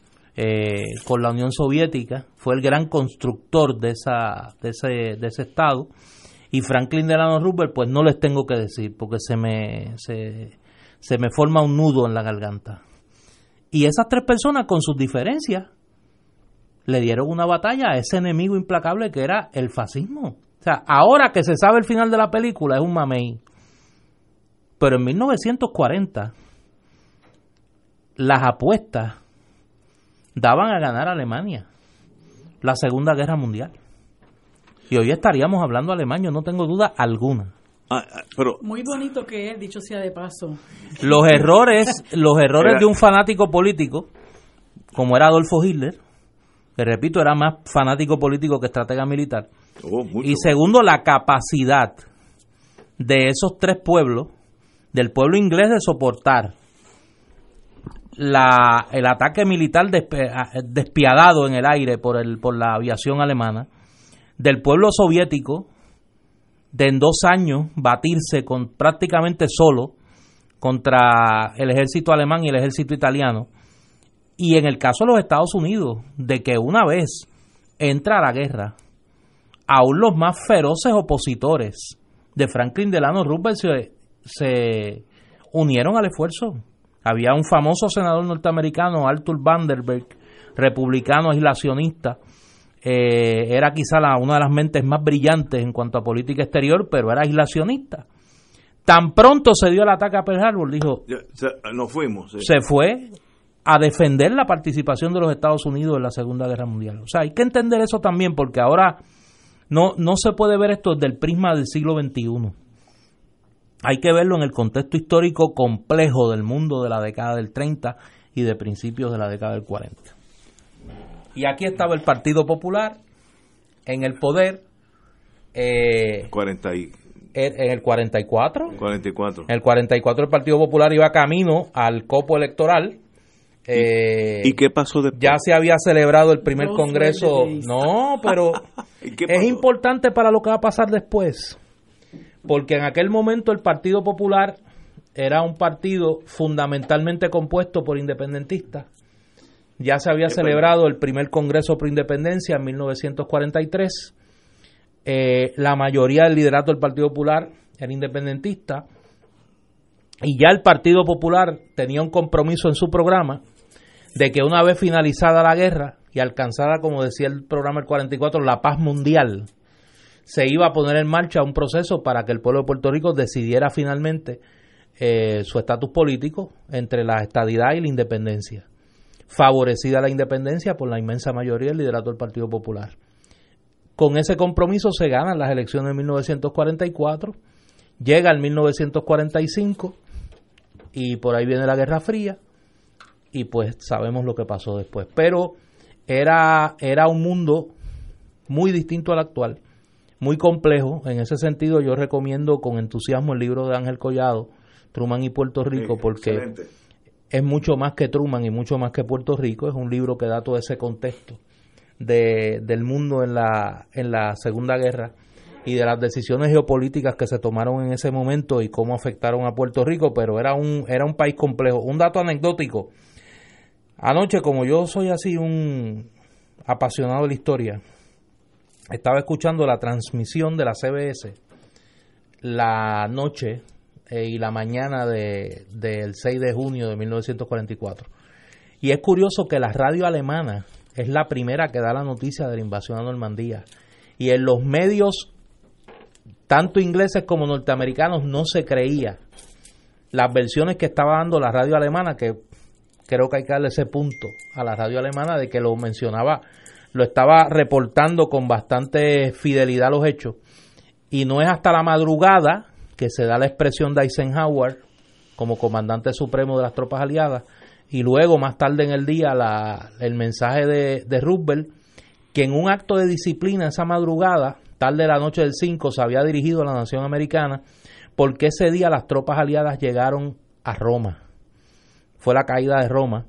[SPEAKER 2] eh, con la Unión Soviética, fue el gran constructor de, esa, de, ese, de ese Estado. Y Franklin Delano Roosevelt, pues no les tengo que decir, porque se me, se, se me forma un nudo en la garganta. Y esas tres personas, con sus diferencias, le dieron una batalla a ese enemigo implacable que era el fascismo. O sea, ahora que se sabe el final de la película, es un mamey. Pero en 1940, las apuestas daban a ganar a Alemania la Segunda Guerra Mundial. Y hoy estaríamos hablando alemán, no tengo duda alguna.
[SPEAKER 1] Ah, ah, pero
[SPEAKER 10] Muy bonito que es, dicho sea de paso.
[SPEAKER 2] Los errores, los errores
[SPEAKER 1] Era-
[SPEAKER 2] de un fanático político, como era Adolfo Hitler, que repito, era más fanático político que estratega militar.
[SPEAKER 1] oh.
[SPEAKER 2] Y segundo, la capacidad de esos tres pueblos, del pueblo inglés de soportar la, el ataque militar despe- a- despiadado en el aire por, el, por la aviación alemana, del pueblo soviético de en dos años batirse con prácticamente solo contra el ejército alemán y el ejército italiano, y en el caso de los Estados Unidos, de que una vez entra a la guerra, aún los más feroces opositores de Franklin Delano Roosevelt se, se unieron al esfuerzo. Había un famoso senador norteamericano, Arthur Vanderberg, republicano aislacionista, eh, era quizá la- una de las mentes más brillantes en cuanto a política exterior, pero era aislacionista. Tan pronto se dio el ataque a Pearl Harbor, dijo,
[SPEAKER 1] Ya, se- nos fuimos. sí.
[SPEAKER 2] se fue a defender la participación de los Estados Unidos en la Segunda Guerra Mundial. O sea, hay que entender eso también porque ahora no, no se puede ver esto desde el prisma del siglo XXI. Hay que verlo en el contexto histórico complejo del mundo de la década del 30 y de principios de la década del 40. Y aquí estaba el Partido Popular en el poder eh,
[SPEAKER 1] 40 y
[SPEAKER 2] en el 44.
[SPEAKER 1] 44.
[SPEAKER 2] En el 44 el Partido Popular iba camino al copo electoral. Eh,
[SPEAKER 1] ¿Y qué pasó después?
[SPEAKER 2] ya se había celebrado el primer congreso. No, pero
[SPEAKER 1] ¿Y qué
[SPEAKER 2] es importante para lo que va a pasar después. Porque en aquel momento el Partido Popular era un partido fundamentalmente compuesto por independentistas. Ya se había celebrado el primer Congreso pro Independencia en 1943. Eh, la mayoría del liderato del Partido Popular era independentista. Y ya el Partido Popular tenía un compromiso en su programa de que una vez finalizada la guerra y alcanzada, como decía el programa el 44, la paz mundial, se iba a poner en marcha un proceso para que el pueblo de Puerto Rico decidiera finalmente eh, su estatus político entre la estadidad y la independencia, favorecida la independencia por la inmensa mayoría del liderato del Partido Popular. Con ese compromiso se ganan las elecciones de 1944, llega el 1945 y por ahí viene la Guerra Fría y pues sabemos lo que pasó después. Pero era, era un mundo muy distinto al actual, muy complejo. En ese sentido yo recomiendo con entusiasmo el libro de Ángel Collado, Truman y Puerto Rico,
[SPEAKER 1] Sí,
[SPEAKER 2] porque
[SPEAKER 1] excelente.
[SPEAKER 2] es mucho más que Truman y mucho más que Puerto Rico. Es un libro que da todo ese contexto de, del mundo en la, en la Segunda Guerra y de las decisiones geopolíticas que se tomaron en ese momento y cómo afectaron a Puerto Rico, pero era un, era un país complejo. Un dato anecdótico. Anoche, como yo soy así un apasionado de la historia, estaba escuchando la transmisión de la CBS la noche eh, y la mañana de, del 6 de junio de 1944. Y es curioso que la radio alemana es la primera que da la noticia de la invasión a Normandía. Y en los medios, tanto ingleses como norteamericanos, no se creía las versiones que estaba dando la radio alemana, que creo que hay que darle ese punto a la radio alemana de que lo mencionaba, lo estaba reportando con bastante fidelidad los hechos. Y no es hasta la madrugada que se da la expresión de Eisenhower como comandante supremo de las tropas aliadas y luego más tarde en el día la- el mensaje de, de Roosevelt que en un acto de disciplina esa madrugada, tarde de la noche del 5, se había dirigido a la nación americana porque ese día las tropas aliadas llegaron a Roma. Fue la caída de Roma.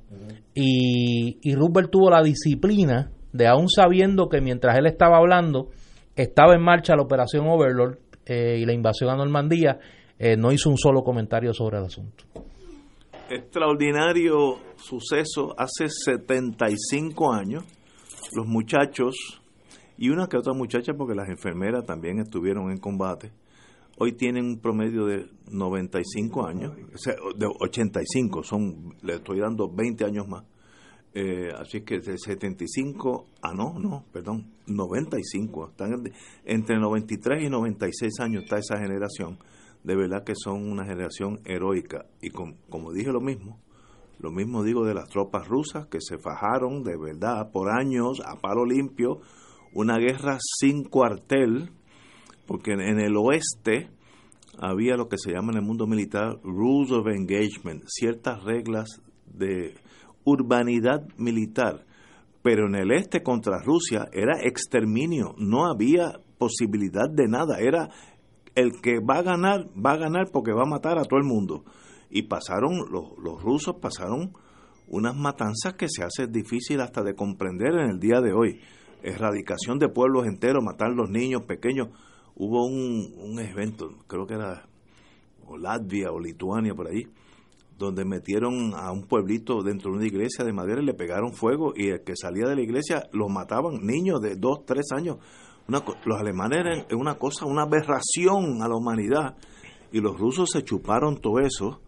[SPEAKER 2] Y, y tuvo la disciplina de, aún sabiendo que mientras él estaba hablando, estaba en marcha la operación Overlord eh, y la invasión a Normandía, eh, no hizo un solo comentario sobre el asunto.
[SPEAKER 1] Extraordinario suceso hace 75 años. Los muchachos y una que otra muchacha, porque las enfermeras también estuvieron en combate, hoy tienen un promedio de 95 años, o sea, de 85, son, le estoy dando 20 años más. Eh, así que de 75 a no, no, perdón, 95. Están en- entre 93 y 96 años está esa generación. De verdad que son una generación heroica. Y com- como dije lo mismo, lo mismo digo de las tropas rusas que se fajaron de verdad por años a palo limpio, una guerra sin cuartel, porque en, el oeste había lo que se llama en el mundo militar rules of engagement, ciertas reglas de urbanidad militar, pero en el este contra Rusia era exterminio, no había posibilidad de nada, era el que va a ganar, va a ganar porque va a matar a todo el mundo. Y pasaron, los, los rusos pasaron unas matanzas que se hace difícil hasta de comprender en el día de hoy. Erradicación de pueblos enteros, matar los niños pequeños. Hubo un, evento, creo que era o Latvia o Lituania por ahí, donde metieron a un pueblito dentro de una iglesia de madera y le pegaron fuego y el que salía de la iglesia lo mataban, niños de dos, tres años. Una los alemanes eran una cosa, una aberración a la humanidad y los rusos se chuparon todo eso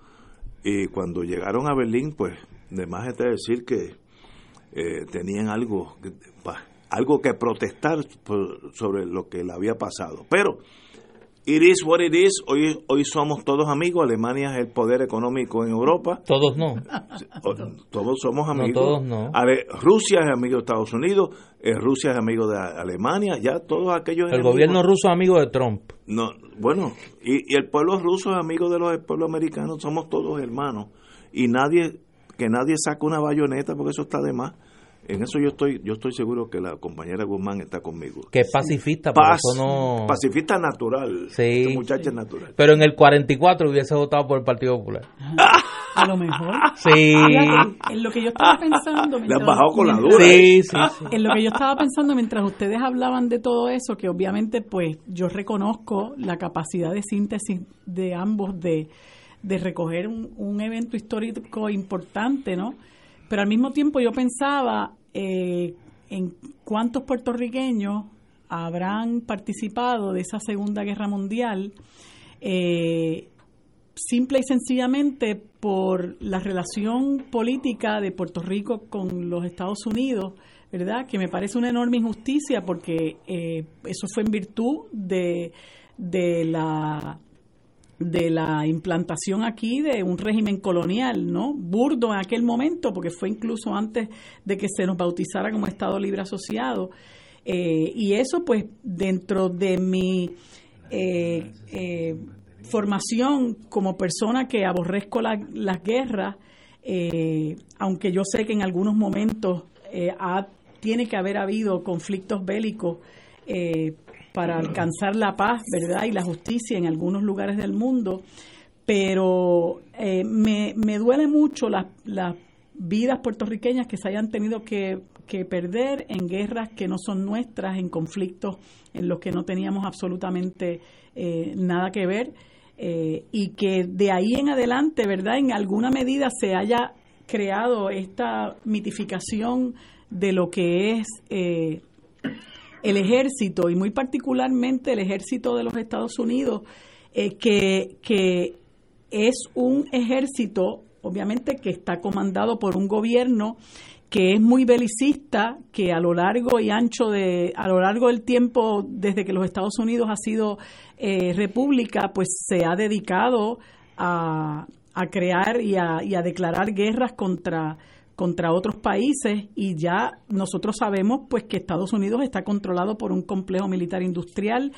[SPEAKER 1] y cuando llegaron a Berlín, pues, de más está decir que eh, tenían algo, algo que protestar por- sobre lo que le había pasado. Pero, it is what it is, hoy, hoy somos todos amigos, Alemania es el poder económico en Europa.
[SPEAKER 2] Todos no.
[SPEAKER 1] Todos somos amigos.
[SPEAKER 2] todos no.
[SPEAKER 1] Ale- Rusia es amigo de Estados Unidos, eh, Rusia es amigo de Alemania, ya todos aquellos
[SPEAKER 2] El
[SPEAKER 1] enemigos-
[SPEAKER 2] gobierno ruso es amigo de Trump.
[SPEAKER 1] no, bueno, y, y el pueblo ruso es amigo de los pueblos americanos, somos todos hermanos. Y nadie, que nadie saque una bayoneta porque eso está de más. En eso yo estoy, yo estoy seguro que la compañera Guzmán está conmigo.
[SPEAKER 2] Que es pacifista, por
[SPEAKER 1] Paz,
[SPEAKER 2] eso no...
[SPEAKER 1] Pacifista natural.
[SPEAKER 2] Sí,
[SPEAKER 1] Esta muchacha es natural.
[SPEAKER 2] Pero en el 44 hubiese votado por el Partido Popular.
[SPEAKER 10] A lo mejor.
[SPEAKER 2] Sí.
[SPEAKER 10] En lo que yo estaba pensando.
[SPEAKER 1] Le han
[SPEAKER 10] mientras-
[SPEAKER 1] bajado con la
[SPEAKER 10] mientras-
[SPEAKER 1] dura.
[SPEAKER 2] Sí, sí, sí.
[SPEAKER 10] En lo que yo estaba pensando mientras ustedes hablaban de todo eso, que obviamente pues yo reconozco la capacidad de síntesis de ambos de, de recoger un, un evento histórico importante, ¿no? Pero al mismo tiempo yo pensaba eh, en cuántos puertorriqueños habrán participado de esa Segunda Guerra Mundial eh, simple y sencillamente por la relación política de Puerto Rico con los Estados Unidos, ¿verdad? Que me parece una enorme injusticia porque eh, eso fue en virtud de, de la de la implantación aquí de un régimen colonial, ¿no? Burdo en aquel momento, porque fue incluso antes de que se nos bautizara como Estado Libre Asociado. Eh, y eso, pues, dentro de mi eh, eh, formación como persona que aborrezco la- las guerras, eh, aunque yo sé que en algunos momentos tiene que haber habido conflictos bélicos eh, para alcanzar la paz, ¿verdad? Y la justicia en algunos lugares del mundo, pero eh, me, me duele mucho las, las vidas puertorriqueñas que se hayan tenido que, que perder en guerras que no son nuestras, en conflictos en los que no teníamos absolutamente eh, nada que ver, eh, y que de ahí en adelante, ¿verdad? En alguna medida se haya creado esta mitificación de lo que es eh, el ejército y muy particularmente el ejército de los Estados Unidos, eh, que, que es un ejército, obviamente, que está comandado por un gobierno que es muy belicista, que a lo largo y ancho de, a lo largo del tiempo, desde que los Estados Unidos ha sido eh, república, pues se ha dedicado a, a crear y a, y a declarar guerras contra contra otros países y ya nosotros sabemos pues que Estados Unidos está controlado por un complejo militar industrial.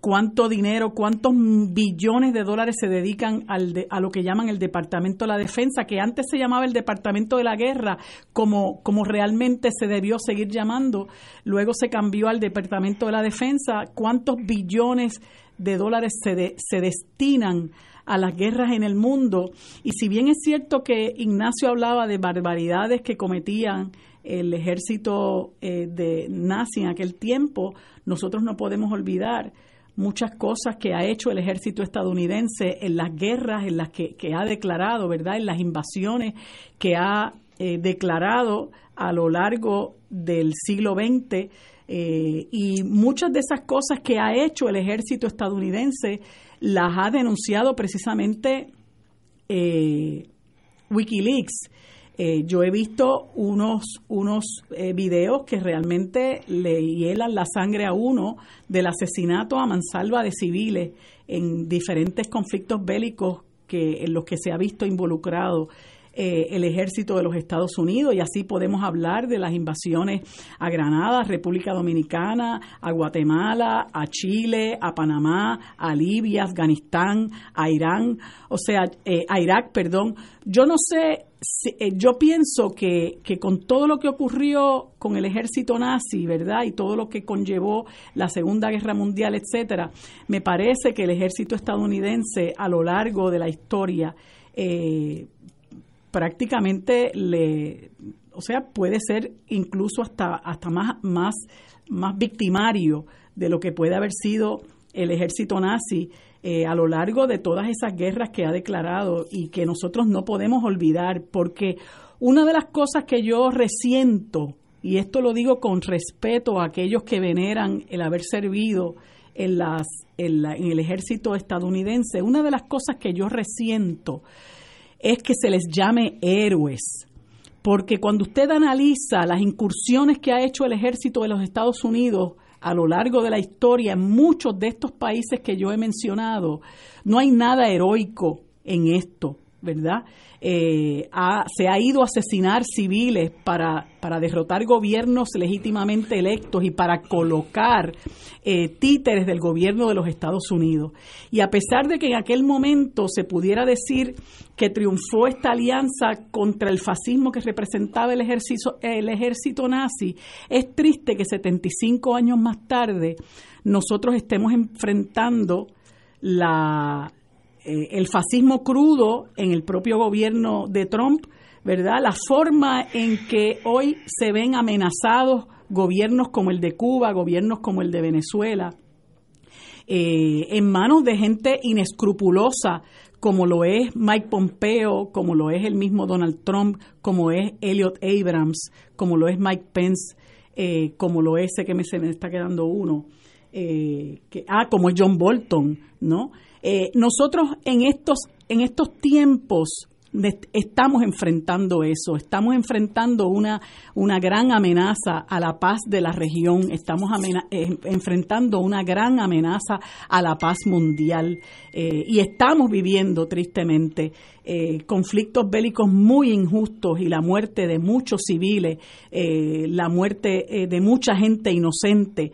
[SPEAKER 10] Cuánto dinero cuántos billones de dólares se dedican al de- a lo que llaman el Departamento de la Defensa que antes se llamaba el Departamento de la Guerra como como realmente se debió seguir llamando luego se cambió al Departamento de la Defensa. Cuántos billones de dólares se, se destinan a las guerras en el mundo. Y si bien es cierto que Ignacio hablaba de barbaridades que cometían el ejército eh, de nazi en aquel tiempo, nosotros no podemos olvidar muchas cosas que ha hecho el ejército estadounidense en las guerras en las que, ha declarado, ¿verdad? En las invasiones que ha eh, declarado a lo largo del siglo XX. Eh, y muchas de esas cosas que ha hecho el ejército estadounidense las ha denunciado precisamente eh, Wikileaks. Eh, yo he visto unos, unos eh, videos que realmente le hielan la sangre a uno del asesinato a mansalva de civiles en diferentes conflictos bélicos que, en los que se ha visto involucrado eh, el ejército de los Estados Unidos y así podemos hablar de las invasiones a Granada, República Dominicana, a Guatemala, a Chile, a Panamá, a Libia, Afganistán, a Irán, o sea, eh, a Irak, perdón. Yo no sé eh, yo pienso que, que, con todo lo que ocurrió con el ejército nazi, ¿verdad? Y todo lo que conllevó la Segunda Guerra Mundial, etcétera, me parece que el ejército estadounidense a lo largo de la historia eh, prácticamente le, o sea, puede ser incluso hasta, hasta más, más, más victimario de lo que puede haber sido el ejército nazi eh, a lo largo de todas esas guerras que ha declarado y que nosotros no podemos olvidar, porque una de las cosas que yo resiento, y esto lo digo con respeto a aquellos que veneran el haber servido en, las, en, en el ejército estadounidense, una de las cosas que yo resiento es que se les llame héroes. Porque cuando usted analiza las incursiones que ha hecho el ejército de los Estados Unidos a lo largo de la historia en muchos de estos países que yo he mencionado, no hay nada heroico en esto, ¿verdad? Eh, se ha ido a asesinar civiles para, para derrotar gobiernos legítimamente electos y para colocar eh, títeres del gobierno de los Estados Unidos. Y a pesar de que en aquel momento se pudiera decir que triunfó esta alianza contra el fascismo que representaba el ejército, el ejército nazi, es triste que 75 años más tarde nosotros estemos enfrentando la, eh, el fascismo crudo en el propio gobierno de Trump, ¿verdad? La forma en que hoy se ven amenazados gobiernos como el de Cuba, gobiernos como el de Venezuela, eh, en manos de gente inescrupulosa como lo es Mike Pompeo, como lo es el mismo Donald Trump, como es Elliot Abrams, como lo es Mike Pence, eh, como lo es, sé que me, se me está quedando uno, que, ah, como es John Bolton, ¿no? Eh, nosotros en estos, en estos tiempos estamos enfrentando eso, estamos enfrentando una, una gran amenaza a la paz de la región, estamos eh, enfrentando una gran amenaza a la paz mundial eh, y estamos viviendo tristemente eh, conflictos bélicos muy injustos y la muerte de muchos civiles, la muerte de mucha gente inocente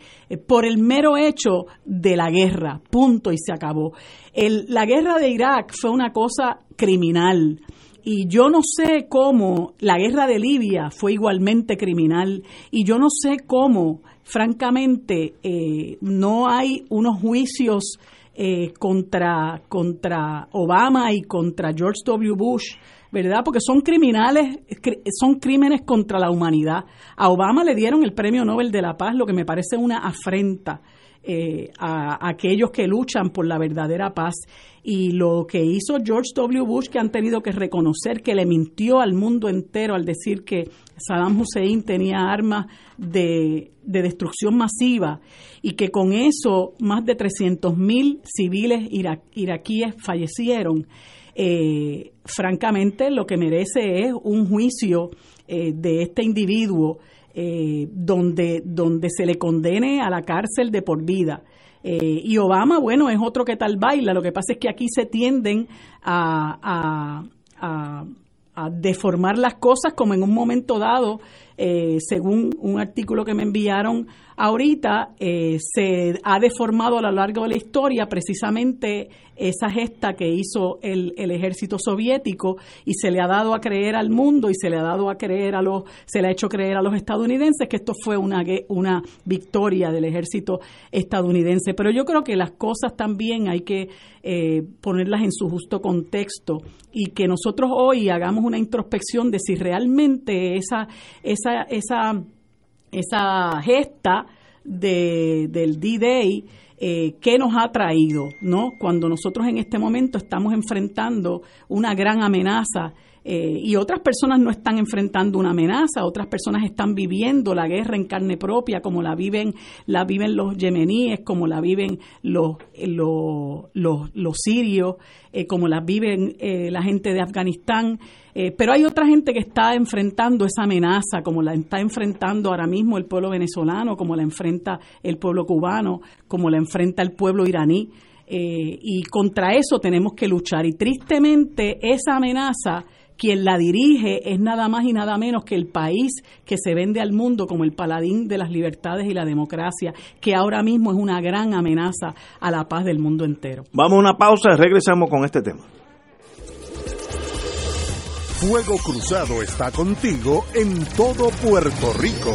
[SPEAKER 10] por el mero hecho de la guerra, punto y se acabó. El, la guerra de Irak fue una cosa criminal. Y yo no sé cómo la guerra de Libia fue igualmente criminal. Y yo no sé cómo, francamente, eh, no hay unos juicios eh, contra, contra Obama y contra George W. Bush, ¿verdad? Porque son criminales, son crímenes contra la humanidad. A Obama le dieron el Premio Nobel de la Paz, lo que me parece una afrenta. Eh, a, aquellos que luchan por la verdadera paz. Y lo que hizo George W. Bush, que han tenido que reconocer que le mintió al mundo entero al decir que Saddam Hussein tenía armas de, destrucción masiva y que con eso más de 300.000 civiles iraquíes fallecieron. Eh, francamente, lo que merece es un juicio eh, de este individuo eh, donde, donde se le condene a la cárcel de por vida. Eh, y Obama, bueno, es otro que tal baila. Lo que pasa es que aquí se tienden a, a, deformar las cosas como en un momento dado eh, según un artículo que me enviaron ahorita, eh, se ha deformado a lo largo de la historia precisamente esa gesta que hizo el, el, ejército soviético y se le ha dado a creer al mundo y se le ha dado a creer a los, se le ha hecho creer a los estadounidenses que esto fue una, una victoria del ejército estadounidense. Pero yo creo que las cosas también hay que eh, ponerlas en su justo contexto y que nosotros hoy hagamos una introspección de si realmente esa, esa, esa esa gesta de, del D-Day, eh, ¿qué nos ha traído? ¿no? Cuando nosotros en este momento estamos enfrentando una gran amenaza eh, y otras personas no están enfrentando una amenaza, otras personas están viviendo la guerra en carne propia, como la viven, la viven los yemeníes, como la viven los, los, los, sirios, eh, como la viven eh, la gente de Afganistán. pero hay otra gente que está enfrentando esa amenaza, como la está enfrentando ahora mismo el pueblo venezolano, como la enfrenta el pueblo cubano, como la enfrenta el pueblo iraní. y contra eso tenemos que luchar. Y tristemente esa amenaza quien la dirige es nada más y nada menos que el país que se vende al mundo como el paladín de las libertades y la democracia, que ahora mismo es una gran amenaza a la paz del mundo entero.
[SPEAKER 1] Vamos a una pausa y regresamos con este tema.
[SPEAKER 3] Fuego Cruzado está contigo en todo Puerto Rico.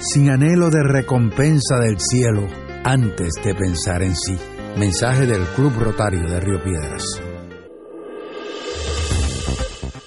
[SPEAKER 11] sin anhelo de recompensa del cielo antes de pensar en sí. Mensaje del Club Rotario de Río Piedras.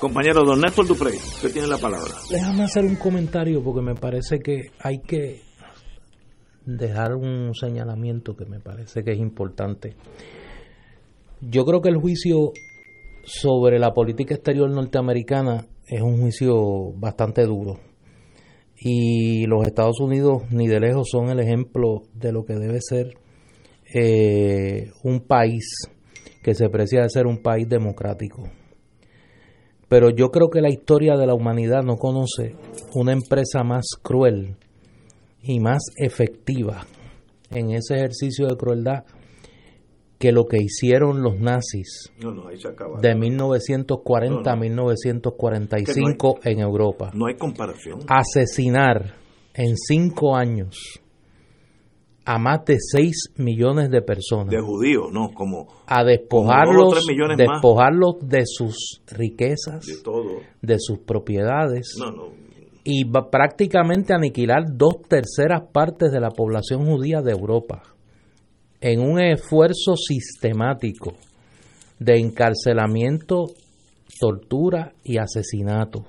[SPEAKER 1] Compañero Don Néstor Duprey, usted tiene la palabra.
[SPEAKER 2] Déjame hacer un comentario porque me parece que hay que dejar un señalamiento que me parece que es importante. Yo creo que el juicio sobre la política exterior norteamericana es un juicio bastante duro. Y los Estados Unidos ni de lejos son el ejemplo de lo que debe ser eh, un país que se precia de ser un país democrático pero yo creo que la historia de la humanidad no conoce una empresa más cruel y más efectiva en ese ejercicio de crueldad que lo que hicieron los nazis de 1940 a 1945 en Europa.
[SPEAKER 1] No hay comparación.
[SPEAKER 2] Asesinar en cinco años a más de 6 millones de personas.
[SPEAKER 1] De judíos, ¿no? Como
[SPEAKER 2] a despojarlos, despojarlos de sus riquezas, de, sus propiedades. Y prácticamente aniquilar dos terceras partes de la población judía de Europa en un esfuerzo sistemático de encarcelamiento, tortura y asesinato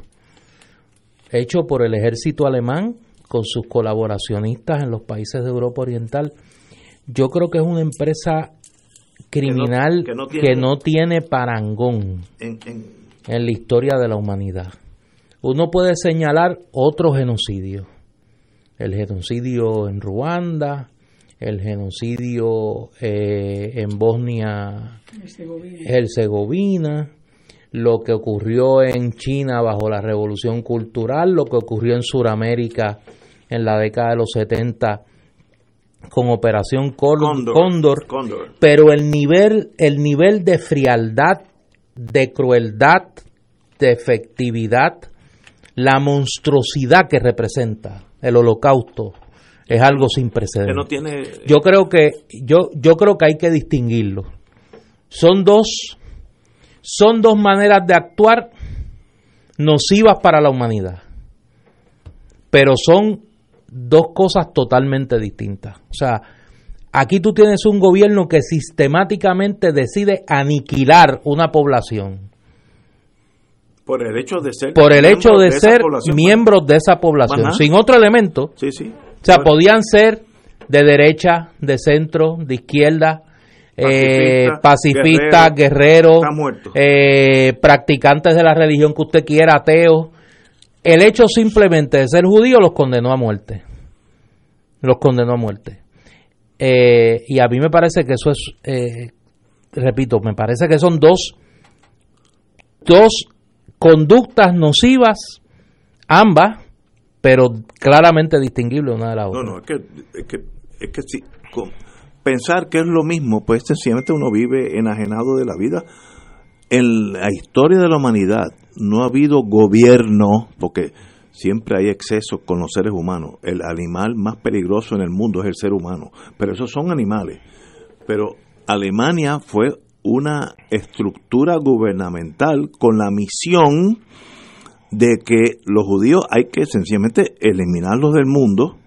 [SPEAKER 2] hecho por el ejército alemán con sus colaboracionistas en los países de Europa Oriental. Yo creo que es una empresa criminal que no, tiene, parangón en, la historia de la humanidad. Uno puede señalar otro genocidio, el genocidio en Ruanda, el genocidio eh, en Bosnia Herzegovina, lo que ocurrió en China bajo la revolución cultural, lo que ocurrió en Sudamérica en la década de los 70 con Operación Cóndor,
[SPEAKER 1] Cóndor, Cóndor.
[SPEAKER 2] pero el nivel, el nivel de frialdad, de crueldad, de efectividad, la monstruosidad que representa el holocausto es algo sin precedentes.
[SPEAKER 1] no tiene
[SPEAKER 2] Yo creo que yo yo creo que hay que distinguirlo. Son dos son dos maneras de actuar nocivas para la humanidad. Pero son dos cosas totalmente distintas. O sea, aquí tú tienes un gobierno que sistemáticamente decide aniquilar una población
[SPEAKER 1] por el hecho de ser
[SPEAKER 2] por el hecho de ser
[SPEAKER 1] población.
[SPEAKER 2] miembros de esa población,
[SPEAKER 1] Ajá.
[SPEAKER 2] sin otro elemento.
[SPEAKER 1] Sí, sí.
[SPEAKER 2] O sea, podían ser de derecha, de centro, de izquierda, eh,
[SPEAKER 1] Pacifista,
[SPEAKER 2] pacifistas, guerreros,
[SPEAKER 1] muerto.
[SPEAKER 2] eh, practicantes de la religión que usted quiera, ateos. El hecho simplemente de ser judío los condenó a muerte. Los condenó a muerte. Eh, y a mí me parece que eso es, eh, repito, me parece que son dos, dos conductas nocivas, ambas, pero claramente distinguibles una de la otra.
[SPEAKER 1] No, no, es que, es que, es que si, pensar que es lo mismo, pues sencillamente uno vive enajenado de la vida. En la historia de la humanidad no ha habido gobierno, porque siempre hay exceso con los seres humanos. El animal más peligroso en el mundo es el ser humano, pero esos son animales. Pero Alemania fue una estructura gubernamental con la misión de que los judíos hay que sencillamente eliminarlos del mundo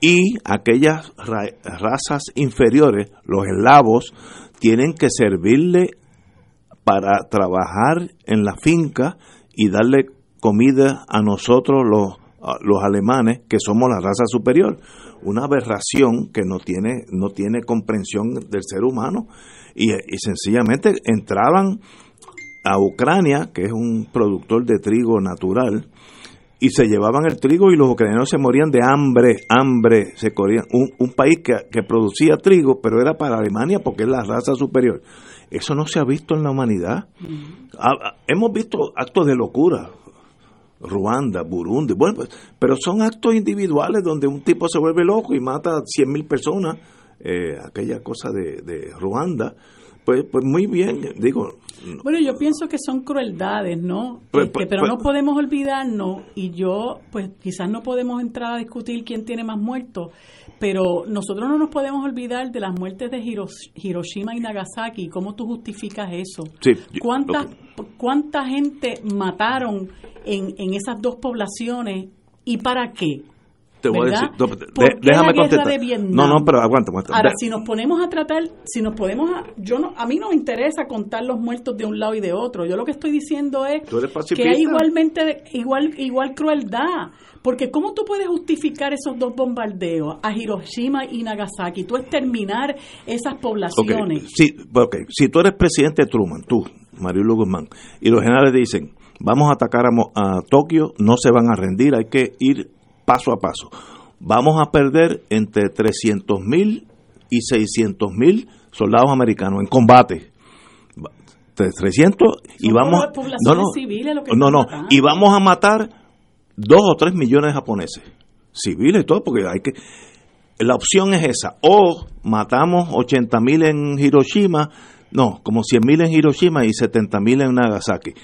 [SPEAKER 1] y aquellas ra- razas inferiores, los eslavos, tienen que servirle para trabajar en la finca y darle comida a nosotros los, los alemanes que somos la raza superior. Una aberración que no tiene, no tiene comprensión del ser humano y, y sencillamente entraban a Ucrania, que es un productor de trigo natural, y se llevaban el trigo y los ucranianos se morían de hambre, hambre, se corrían. Un, un país que, que producía trigo, pero era para Alemania porque es la raza superior. Eso no se ha visto en la humanidad. Ah, ah, hemos visto actos de locura, Ruanda, Burundi, bueno, pues, pero son actos individuales donde un tipo se vuelve loco y mata a 100 mil personas, eh, aquella cosa de, de Ruanda. Pues, pues muy bien, digo,
[SPEAKER 10] Bueno, yo pienso que son crueldades, ¿no?
[SPEAKER 1] Pues,
[SPEAKER 10] Este,
[SPEAKER 1] pues,
[SPEAKER 10] pero
[SPEAKER 1] pues-
[SPEAKER 10] no podemos olvidarnos, y yo, pues quizás no podemos entrar a discutir quién tiene más muertos, pero nosotros no nos podemos olvidar de las muertes de Hiros- Hiroshima y Nagasaki. ¿Cómo tú justificas eso?
[SPEAKER 1] Sí, yo-
[SPEAKER 10] ¿Cuánta, ¿Cuánta gente mataron en, en esas dos poblaciones y para qué?
[SPEAKER 1] Te voy a decir, no, de-
[SPEAKER 10] ¿Por qué
[SPEAKER 1] déjame
[SPEAKER 10] la guerra
[SPEAKER 1] contestar.
[SPEAKER 10] de Vietnam?
[SPEAKER 1] No, no, pero aguanta, aguanta.
[SPEAKER 10] Ahora,
[SPEAKER 1] De-
[SPEAKER 10] si nos ponemos a tratar, si nos podemos, a, yo no, a mí no me interesa contar los muertos de un lado y de otro. Yo lo que estoy diciendo es que hay igualmente, igual, igual crueldad. Porque ¿cómo tú puedes justificar esos dos bombardeos a Hiroshima y Nagasaki? Tú exterminar esas poblaciones.
[SPEAKER 1] sí, ok, si tú eres presidente Truman, tú, Marilu Guzmán, y los generales dicen, vamos a atacar a, a Tokio, no se van a rendir, hay que ir paso a paso. Vamos a perder entre 300 mil y 600 mil soldados americanos en combate. Va- 300 y vamos
[SPEAKER 10] pobla- poblaciones civiles lo que
[SPEAKER 1] no
[SPEAKER 10] están
[SPEAKER 1] no
[SPEAKER 10] matando.
[SPEAKER 1] y vamos a matar dos o tres millones de japoneses civiles y todo porque hay que la opción es esa. O matamos 80 mil en Hiroshima, no, como 100 mil en Hiroshima y 70 mil en Nagasaki.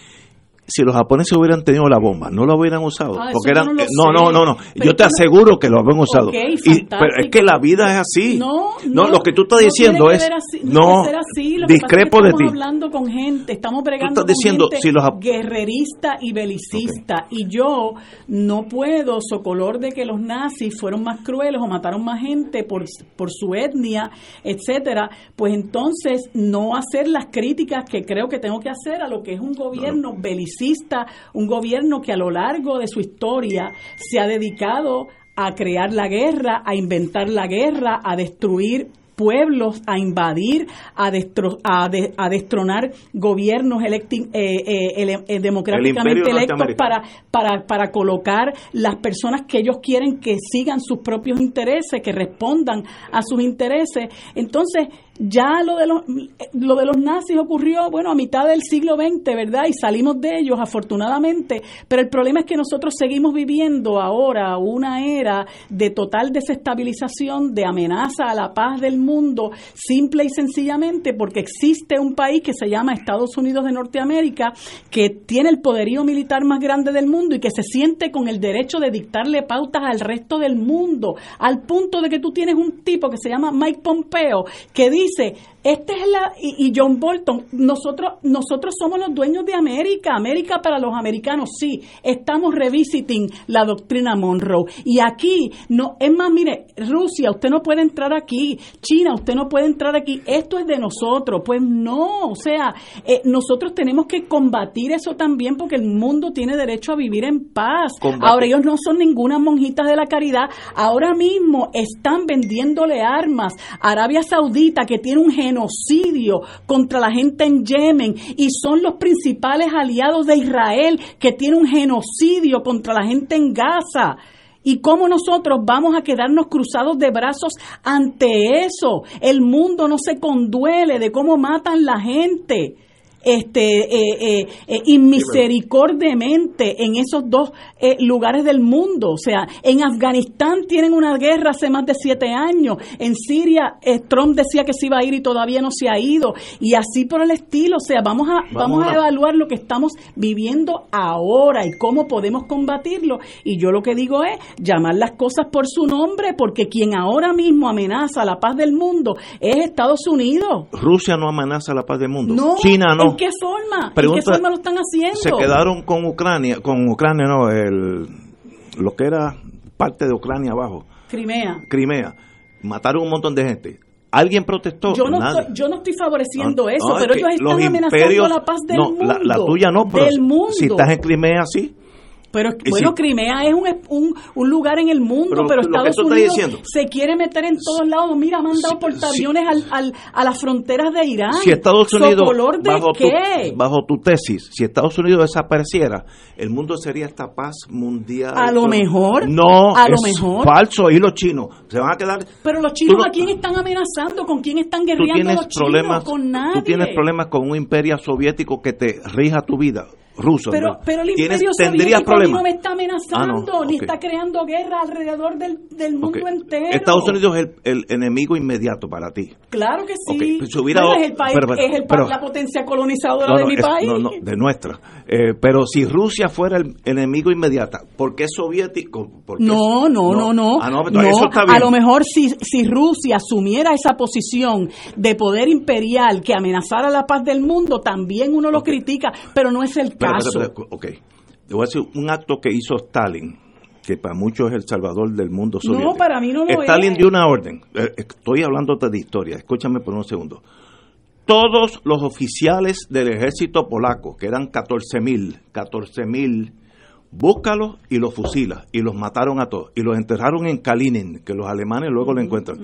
[SPEAKER 1] Si los japoneses hubieran tenido la bomba, no la hubieran usado.
[SPEAKER 10] Ah,
[SPEAKER 1] porque eran,
[SPEAKER 10] no
[SPEAKER 1] no, no, no, no. Yo te
[SPEAKER 10] no-
[SPEAKER 1] aseguro que lo habían usado. Y- pero es que la vida es así.
[SPEAKER 10] No,
[SPEAKER 1] no, lo que tú estás
[SPEAKER 10] no
[SPEAKER 1] diciendo es.
[SPEAKER 10] no,
[SPEAKER 1] no, discrepo de
[SPEAKER 10] estamos
[SPEAKER 1] ti.
[SPEAKER 10] hablando con gente, estamos bregando
[SPEAKER 1] estás diciendo,
[SPEAKER 10] con gente
[SPEAKER 1] si los
[SPEAKER 10] guerrerista y belicista. Y yo no puedo, socolor de que los nazis fueron más crueles o mataron más gente por, por su etnia, etcétera, pues entonces no hacer las críticas que creo que tengo que hacer a lo que es un gobierno belicista, un gobierno que a lo largo de su historia se ha dedicado a crear la guerra, a inventar la guerra, a destruir pueblos a invadir, a, destro- a, de- a destronar gobiernos electi- eh, eh, eh, democráticamente electos para, para, para colocar las personas que ellos quieren que sigan sus propios intereses, que respondan a sus intereses. Entonces, ya lo de los, lo de los nazis ocurrió, bueno, a mitad del siglo XX, ¿verdad? Y salimos de ellos, afortunadamente. Pero el problema es que nosotros seguimos viviendo ahora una era de total desestabilización, de amenaza a la paz del mundo, simple y sencillamente porque existe un país que se llama Estados Unidos de Norteamérica, que tiene el poderío militar más grande del mundo y que se siente con el derecho de dictarle pautas al resto del mundo, al punto de que tú tienes un tipo que se llama Mike Pompeo, que dice, dice, este es la, y, y John Bolton, nosotros, nosotros somos los dueños de América, América para los americanos, sí, estamos revisiting la doctrina Monroe. Y aquí, no, es más, mire, Rusia, usted no puede entrar aquí, China, usted no puede entrar aquí, esto es de nosotros. Pues no, o sea, eh, nosotros tenemos que combatir eso también porque el mundo tiene derecho a vivir en paz.
[SPEAKER 1] Combate.
[SPEAKER 10] Ahora ellos no son ninguna monjitas de la caridad, ahora mismo están vendiéndole armas a Arabia Saudita que tiene un genocidio contra la gente en Yemen y son los principales aliados de Israel que tiene un genocidio contra la gente en Gaza. ¿Y cómo nosotros vamos a quedarnos cruzados de brazos ante eso? El mundo no se conduele de cómo matan la gente este eh, eh, eh, en esos dos eh, lugares del mundo. O sea, en Afganistán tienen una guerra hace más de siete años. En Siria, eh, Trump decía que se iba a ir y todavía no se ha ido. Y así por el estilo. O sea, vamos a, vamos,
[SPEAKER 1] Vamos
[SPEAKER 10] a
[SPEAKER 1] a-
[SPEAKER 10] evaluar lo que estamos viviendo ahora y cómo podemos combatirlo. Y yo lo que digo es llamar las cosas por su nombre, porque quien ahora mismo amenaza la paz del mundo es Estados Unidos.
[SPEAKER 1] Rusia no amenaza la paz del mundo.
[SPEAKER 10] No,
[SPEAKER 1] China no.
[SPEAKER 10] ¿En qué forma? ¿En
[SPEAKER 1] Pregunta-
[SPEAKER 10] qué forma lo están haciendo?
[SPEAKER 1] Se quedaron con Ucrania, con Ucrania no, el, lo que era parte de Ucrania abajo,
[SPEAKER 10] Crimea.
[SPEAKER 1] Crimea. Mataron un montón de gente. ¿Alguien protestó?
[SPEAKER 10] Yo no, estoy, yo no estoy favoreciendo
[SPEAKER 1] No,
[SPEAKER 10] eso,
[SPEAKER 1] no,
[SPEAKER 10] pero ellos están amenazando la paz del mundo.
[SPEAKER 1] La, la tuya no, pero si estás en Crimea, sí.
[SPEAKER 10] Pero
[SPEAKER 1] Y
[SPEAKER 10] bueno,
[SPEAKER 1] sí.
[SPEAKER 10] Crimea es un, un, un lugar en el mundo,
[SPEAKER 1] Pero
[SPEAKER 10] Estados Unidos
[SPEAKER 1] diciendo.
[SPEAKER 10] se quiere meter en todos lados. Mira, ha mandado portaaviones al, al, a las fronteras de Irán.
[SPEAKER 1] Si Estados Unidos,
[SPEAKER 10] ¿Socolor de
[SPEAKER 1] bajo,
[SPEAKER 10] qué?
[SPEAKER 1] Tu, bajo tu tesis, si Estados Unidos desapareciera, el mundo sería esta paz mundial.
[SPEAKER 10] A lo mejor,
[SPEAKER 1] No,
[SPEAKER 10] a lo
[SPEAKER 1] es
[SPEAKER 10] mejor.
[SPEAKER 1] falso. Y los chinos se van a quedar.
[SPEAKER 10] Pero los chinos,
[SPEAKER 1] no-
[SPEAKER 10] ¿a quién están amenazando? ¿Con quién están guerreando los chinos?
[SPEAKER 1] problemas.
[SPEAKER 10] Con nadie.
[SPEAKER 1] Tú tienes problemas con un imperio soviético que te rija tu vida. Ruso.
[SPEAKER 10] Pero, el imperio
[SPEAKER 1] tendrías problemas.
[SPEAKER 10] no me está amenazando,
[SPEAKER 1] Ah, no,
[SPEAKER 10] ni está creando guerra alrededor del, del mundo entero.
[SPEAKER 1] Estados Unidos es el, el enemigo inmediato para ti.
[SPEAKER 10] Claro que sí.
[SPEAKER 1] Hubiera-
[SPEAKER 10] es el país,
[SPEAKER 1] pero- pero-
[SPEAKER 10] es el
[SPEAKER 1] pero-
[SPEAKER 10] la potencia colonizadora de mi
[SPEAKER 1] es-
[SPEAKER 10] país.
[SPEAKER 1] no, no, de nuestra. Eh, pero si Rusia fuera el enemigo inmediato, ¿por qué soviético? ¿Por qué-
[SPEAKER 10] No, no, no, no.
[SPEAKER 1] Ah, eso está bien.
[SPEAKER 10] A lo mejor si, si Rusia asumiera esa posición de poder imperial que amenazara la paz del mundo, también uno lo critica, pero no es el
[SPEAKER 1] Espera,
[SPEAKER 10] caso.
[SPEAKER 1] espera, espera, ok. Te voy a decir un acto que hizo Stalin, que para muchos es el salvador del mundo soviético.
[SPEAKER 10] No, para mí no lo
[SPEAKER 1] Stalin
[SPEAKER 10] es.
[SPEAKER 1] dio una orden. Eh, Estoy hablando de historia. Escúchame por un segundo. Todos los oficiales del ejército polaco, que eran 14 mil, 14 mil, búscalos y los fusilas. Y los mataron a todos. Y los enterraron en Kalinin, que los alemanes luego lo encuentran.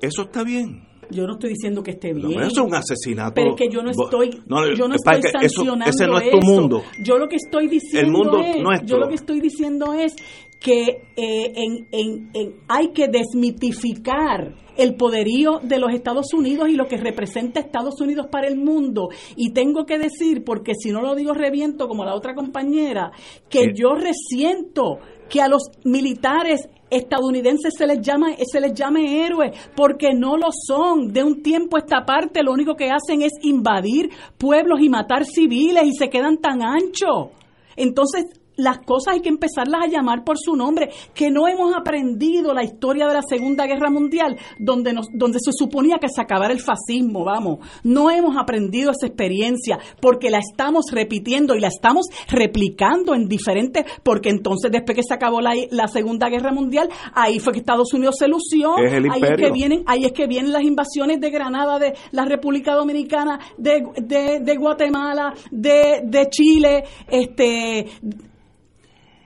[SPEAKER 1] Eso está bien.
[SPEAKER 10] Yo no estoy diciendo que esté
[SPEAKER 1] No,
[SPEAKER 10] bien.
[SPEAKER 1] pero eso es un asesinato.
[SPEAKER 10] Pero es que yo no estoy,
[SPEAKER 1] no,
[SPEAKER 10] yo no estoy
[SPEAKER 1] que eso-
[SPEAKER 10] sancionando
[SPEAKER 1] ese no es tu
[SPEAKER 10] eso.
[SPEAKER 1] mundo.
[SPEAKER 10] Yo lo que estoy diciendo
[SPEAKER 1] El mundo
[SPEAKER 10] es,
[SPEAKER 1] nuestro.
[SPEAKER 10] yo lo que estoy diciendo es que eh, en, en- en- hay que desmitificar el poderío de los Estados Unidos y lo que representa Estados Unidos para el mundo. Y tengo que decir, porque si no lo digo reviento como la otra compañera, que yo resiento que a los militares estadounidenses se les llama se les llame héroes porque no lo son. De un tiempo a esta parte lo único que hacen es invadir pueblos y matar civiles y se quedan tan anchos. Entonces las cosas hay que empezarlas a llamar por su nombre, que no hemos aprendido la historia de la Segunda Guerra Mundial, donde, nos, donde se suponía que se acabara el fascismo, vamos. No hemos aprendido esa experiencia, porque la estamos repitiendo y la estamos replicando en diferentes, porque entonces después que se acabó la, la Segunda Guerra Mundial, ahí fue que Estados Unidos se lució,
[SPEAKER 1] Es el
[SPEAKER 10] ahí es que vienen, ahí es que vienen las invasiones de Granada, de la República Dominicana, de, de, de Guatemala, de, de Chile, este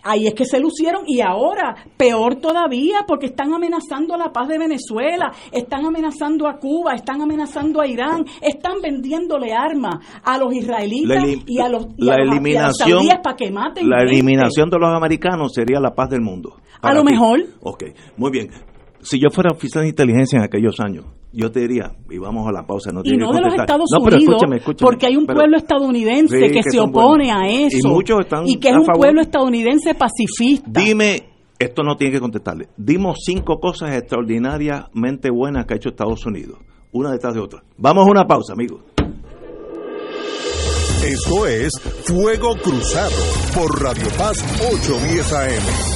[SPEAKER 10] ahí es que se lucieron y ahora peor todavía porque están amenazando la paz de Venezuela, están amenazando a Cuba, están amenazando a Irán, están vendiéndole armas a los israelitas y a los, y
[SPEAKER 1] la
[SPEAKER 10] a los- y a los
[SPEAKER 1] eliminación
[SPEAKER 10] para que maten
[SPEAKER 1] la
[SPEAKER 10] gente.
[SPEAKER 1] eliminación de los americanos sería la paz del mundo.
[SPEAKER 10] A lo
[SPEAKER 1] ti.
[SPEAKER 10] mejor.
[SPEAKER 1] Ok, muy bien. Si yo fuera oficial de inteligencia en aquellos años, yo te diría, y vamos a la pausa, no
[SPEAKER 10] y
[SPEAKER 1] tienes
[SPEAKER 10] no
[SPEAKER 1] que
[SPEAKER 10] de los. Estados
[SPEAKER 1] No,
[SPEAKER 10] Unidos,
[SPEAKER 1] escúchame, escúchame,
[SPEAKER 10] porque hay un
[SPEAKER 1] pero-
[SPEAKER 10] pueblo estadounidense
[SPEAKER 1] Sí,
[SPEAKER 10] que,
[SPEAKER 1] que
[SPEAKER 10] se opone
[SPEAKER 1] buenos.
[SPEAKER 10] a
[SPEAKER 1] Y
[SPEAKER 10] eso
[SPEAKER 1] muchos están
[SPEAKER 10] y que es
[SPEAKER 1] a
[SPEAKER 10] un
[SPEAKER 1] favor.
[SPEAKER 10] pueblo estadounidense pacifista.
[SPEAKER 1] Dime, esto no tiene que contestarle. Dimos cinco cosas extraordinariamente buenas que ha hecho Estados Unidos, una detrás de otra. Vamos a una pausa, amigos.
[SPEAKER 3] Esto es Fuego Cruzado por Radio Paz 810 AM.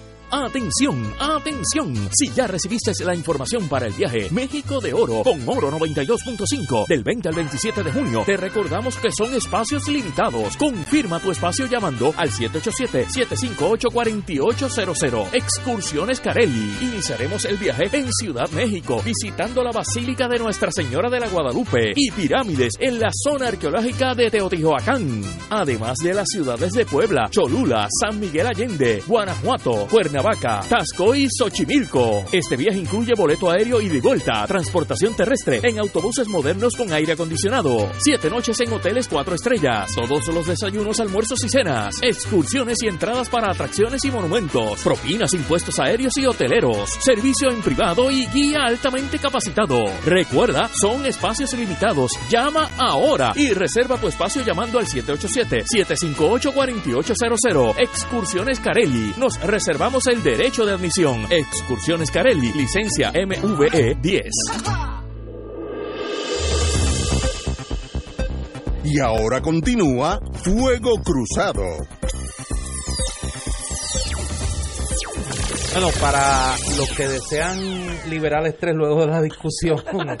[SPEAKER 7] Atención, atención. Si ya recibiste la información para el viaje México de Oro con Oro 92.5 del 20 al 27 de junio, te recordamos que son espacios limitados. Confirma tu espacio llamando al 787-758-4800. Excursiones Carelli. Iniciaremos el viaje en Ciudad México, visitando la Basílica de Nuestra Señora de la Guadalupe y pirámides en la zona arqueológica de Teotihuacán. Además de las ciudades de Puebla, Cholula, San Miguel Allende, Guanajuato, Cuernavaca, Tasco y Xochimilco. Este viaje incluye boleto aéreo y de vuelta, transportación terrestre en autobuses modernos con aire acondicionado, siete noches en hoteles cuatro estrellas, todos los desayunos, almuerzos y cenas, excursiones y entradas para atracciones y monumentos, propinas, impuestos aéreos y hoteleros, servicio en privado y guía altamente capacitado. Recuerda, son espacios limitados. Llama ahora y reserva tu espacio llamando al 787-758-4800. Excursiones Carelli. Nos reservamos el derecho de admisión. Excursiones Carelli, licencia MVE 10.
[SPEAKER 3] Y ahora continúa Fuego Cruzado.
[SPEAKER 2] Bueno, para los que desean liberar el estrés luego de la discusión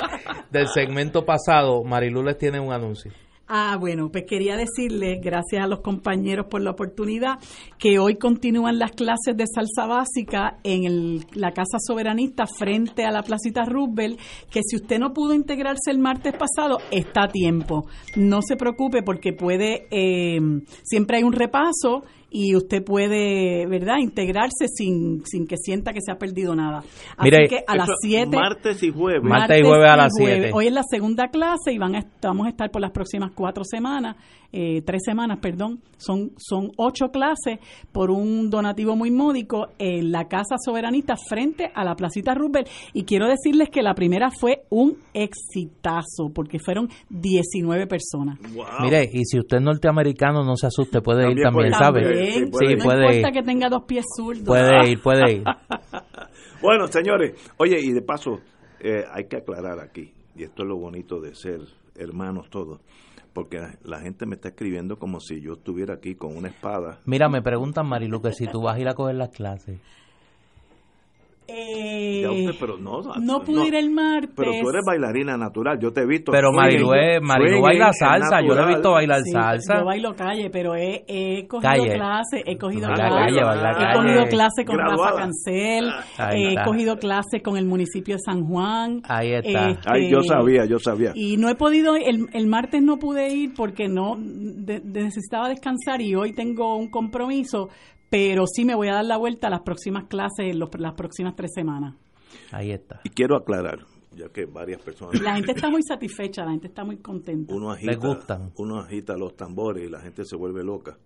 [SPEAKER 2] del segmento pasado, Marilu les tiene un anuncio.
[SPEAKER 10] Ah, bueno, pues quería decirles, gracias a los compañeros por la oportunidad, que hoy continúan las clases de salsa básica en el- la Casa Soberanista frente a la Placita Roosevelt, que si usted no pudo integrarse el martes pasado, está a tiempo. No se preocupe porque puede, eh, siempre hay un repaso y usted puede, ¿verdad?, integrarse sin, sin que sienta que se ha perdido nada. Así
[SPEAKER 2] Mire,
[SPEAKER 10] que a las
[SPEAKER 1] Eso,
[SPEAKER 10] 7...
[SPEAKER 1] Martes y jueves.
[SPEAKER 2] Martes y jueves a las
[SPEAKER 10] jueves.
[SPEAKER 2] 7.
[SPEAKER 10] Hoy es la segunda clase y van a, vamos a estar por las próximas cuatro semanas, eh, tres semanas, perdón. Son, son ocho clases por un donativo muy módico en la Casa Soberanista frente a la Placita Roosevelt. Y quiero decirles que la primera fue un exitazo porque fueron 19 personas.
[SPEAKER 2] Mire, y si usted es norteamericano, no se asuste, puede ir
[SPEAKER 1] También
[SPEAKER 2] ¿sabe?
[SPEAKER 1] ir,
[SPEAKER 10] También,
[SPEAKER 1] sí, puede
[SPEAKER 2] Sí,
[SPEAKER 10] no
[SPEAKER 2] puede
[SPEAKER 10] importa
[SPEAKER 2] ir.
[SPEAKER 10] que tenga dos pies zurdos.
[SPEAKER 2] Puede ir, puede ir.
[SPEAKER 1] Bueno, señores, oye, y de paso, eh, hay que aclarar aquí, y esto es lo bonito de ser hermanos todos, porque la gente me está escribiendo como si yo estuviera aquí con una espada.
[SPEAKER 2] Mira, me preguntan, Marilu, que si tú vas a ir a coger las clases.
[SPEAKER 10] Eh,
[SPEAKER 1] Ya usted, pero no,
[SPEAKER 10] no pude ir el martes.
[SPEAKER 1] Pero tú eres bailarina natural, yo te he visto.
[SPEAKER 2] Pero
[SPEAKER 1] swinging,
[SPEAKER 2] Marilu, es- Marilu
[SPEAKER 1] swinging
[SPEAKER 2] baila salsa, yo la he visto bailar
[SPEAKER 10] Sí,
[SPEAKER 2] salsa.
[SPEAKER 10] Yo bailo calle, pero he, he cogido
[SPEAKER 2] Calle.
[SPEAKER 10] clase, he cogido clase, he
[SPEAKER 2] calle.
[SPEAKER 10] cogido clase con
[SPEAKER 1] Graduada.
[SPEAKER 10] Rafa Cancel,
[SPEAKER 2] Ahí
[SPEAKER 10] he
[SPEAKER 2] está.
[SPEAKER 10] cogido clase con el municipio de San Juan.
[SPEAKER 2] Ahí está.
[SPEAKER 10] Este,
[SPEAKER 1] Ay, yo sabía, yo sabía.
[SPEAKER 10] Y no he podido, el, el martes no pude ir porque no de- necesitaba descansar y hoy tengo un compromiso, pero sí me voy a dar la vuelta a las próximas clases, los- las próximas tres semanas.
[SPEAKER 2] Ahí está.
[SPEAKER 1] Y quiero aclarar, ya que varias personas...
[SPEAKER 10] La gente está muy satisfecha, la gente está muy contenta.
[SPEAKER 1] uno agita,
[SPEAKER 2] gustan.
[SPEAKER 1] uno agita los tambores y la gente se vuelve loca.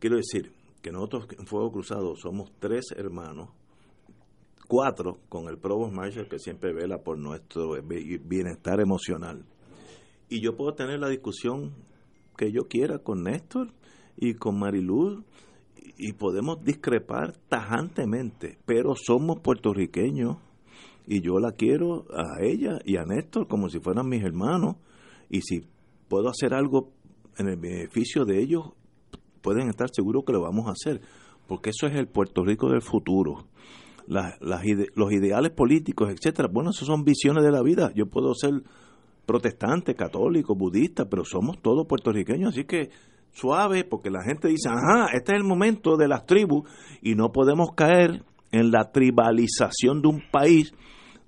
[SPEAKER 1] Quiero decir que nosotros en Fuego Cruzado somos tres hermanos, cuatro con el Provost Marshall que siempre vela por nuestro bi- bienestar emocional. Y yo puedo tener la discusión que yo quiera con Néstor y con Mariluz y podemos discrepar tajantemente, pero somos puertorriqueños y yo la quiero a ella y a Néstor como si fueran mis hermanos y si puedo hacer algo en el beneficio de ellos, pueden estar seguros que lo vamos a hacer, porque eso es el Puerto Rico del futuro. Las- las los ideales políticos, etcétera, bueno, eso son visiones de la vida. Yo puedo ser protestante, católico, budista, pero somos todos puertorriqueños, así que suave, porque la gente dice, ajá, este es el momento de las tribus y no podemos caer en la tribalización de un país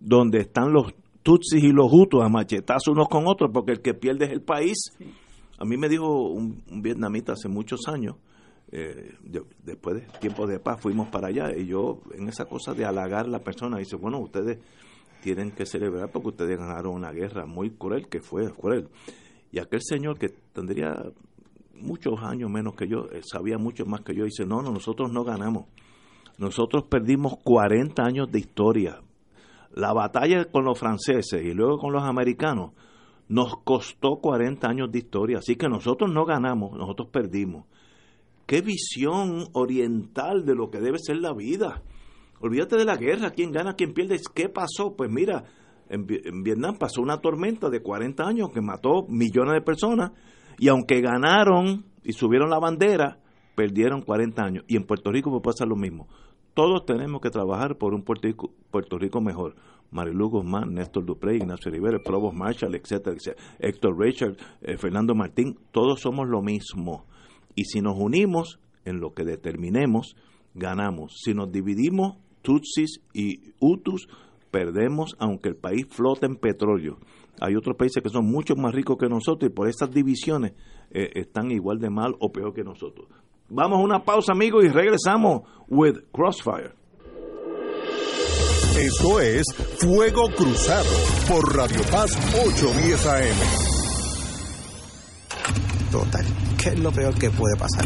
[SPEAKER 1] donde están los tutsis y los hutus a machetazos unos con otros, porque el que pierde es el país. A mí me dijo un, un vietnamita hace muchos años, eh, de- después de tiempos de paz fuimos para allá, y yo en esa cosa de halagar a la persona, dice, bueno, ustedes tienen que celebrar porque ustedes ganaron una guerra muy cruel, que fue cruel. Y aquel señor que tendría muchos años menos que yo, eh, sabía mucho más que yo, dice, no, no, nosotros no ganamos. Nosotros perdimos 40 años de historia. La batalla con los franceses y luego con los americanos nos costó 40 años de historia. Así que nosotros no ganamos, nosotros perdimos. Qué visión oriental de lo que debe ser la vida. Olvídate de la guerra, quién gana, quién pierde. ¿Qué pasó? Pues mira, en, Vi- en Vietnam pasó una tormenta de 40 años que mató millones de personas y aunque ganaron y subieron la bandera, perdieron 40 años. Y en Puerto Rico puede pasar lo mismo. Todos tenemos que trabajar por un Puerto Rico, Puerto Rico mejor. Marilu Guzmán, Néstor Dupré, Ignacio Rivera, Provost Marshall, etcétera, etcétera. Héctor Richard, eh, Fernando Martín, todos somos lo mismo. Y si nos unimos en lo que determinemos, ganamos. Si nos dividimos, Tutsis y Hutus, perdemos aunque el país flote en petróleo. Hay otros países que son mucho más ricos que nosotros y por esas divisiones eh, están igual de mal o peor que nosotros. Vamos a una pausa, amigos, y regresamos with Crossfire.
[SPEAKER 3] Esto es Fuego Cruzado por Radio Paz 810 AM.
[SPEAKER 4] Total, ¿qué es lo peor que puede pasar?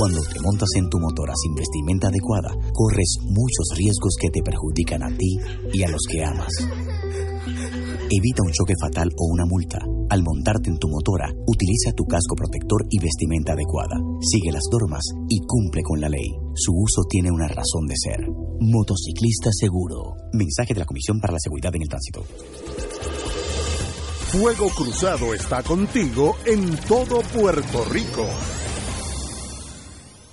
[SPEAKER 5] Cuando te montas en tu motora sin vestimenta adecuada, corres muchos riesgos que te perjudican a ti y a los que amas. Evita un choque fatal o una multa. Al montarte en tu motora, utiliza tu casco protector y vestimenta adecuada. Sigue las normas y cumple con la ley. Su uso tiene una razón de ser. Motociclista seguro. Mensaje de la Comisión para la Seguridad en el Tránsito.
[SPEAKER 3] Fuego Cruzado está contigo en todo Puerto Rico.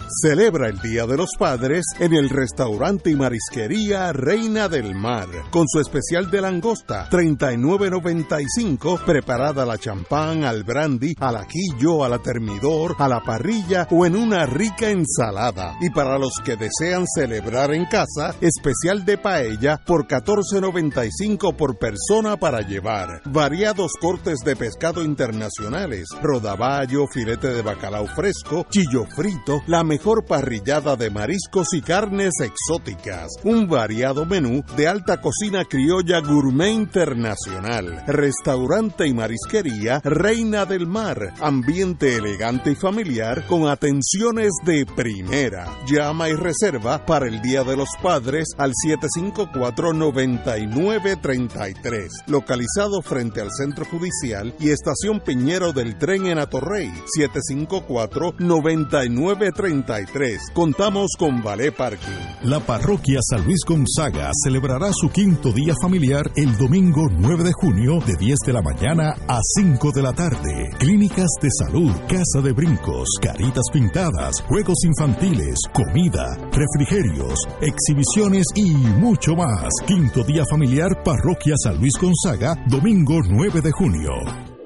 [SPEAKER 3] Celebra el Día de los Padres en el restaurante y marisquería Reina del Mar, con su especial de langosta, 39.95, preparada a la champán, al brandy, al ajillo, a la termidor, a la parrilla o en una rica ensalada. Y para los que desean celebrar en casa, especial de paella por 14.95 por persona para llevar. Variados cortes de pescado internacionales, rodaballo, filete de bacalao fresco, chillo frito, la mejor parrillada de mariscos y carnes exóticas. Un variado menú de alta cocina criolla gourmet internacional. Restaurante y marisquería Reina del Mar. Ambiente elegante y familiar con atenciones de primera. Llama y reserva para el Día de los Padres al 754-9933. Localizado frente al Centro Judicial y Estación Piñero del Tren en Atorrey. 754-9933. 63 contamos con Ballet Parking.
[SPEAKER 9] La parroquia San Luis Gonzaga celebrará su quinto día familiar el domingo 9 de junio de 10 de la mañana a 5 de la tarde. Clínicas de salud, casa de brincos, caritas pintadas, juegos infantiles, comida, refrigerios, exhibiciones y mucho más. Quinto día familiar parroquia San Luis Gonzaga, domingo 9 de junio.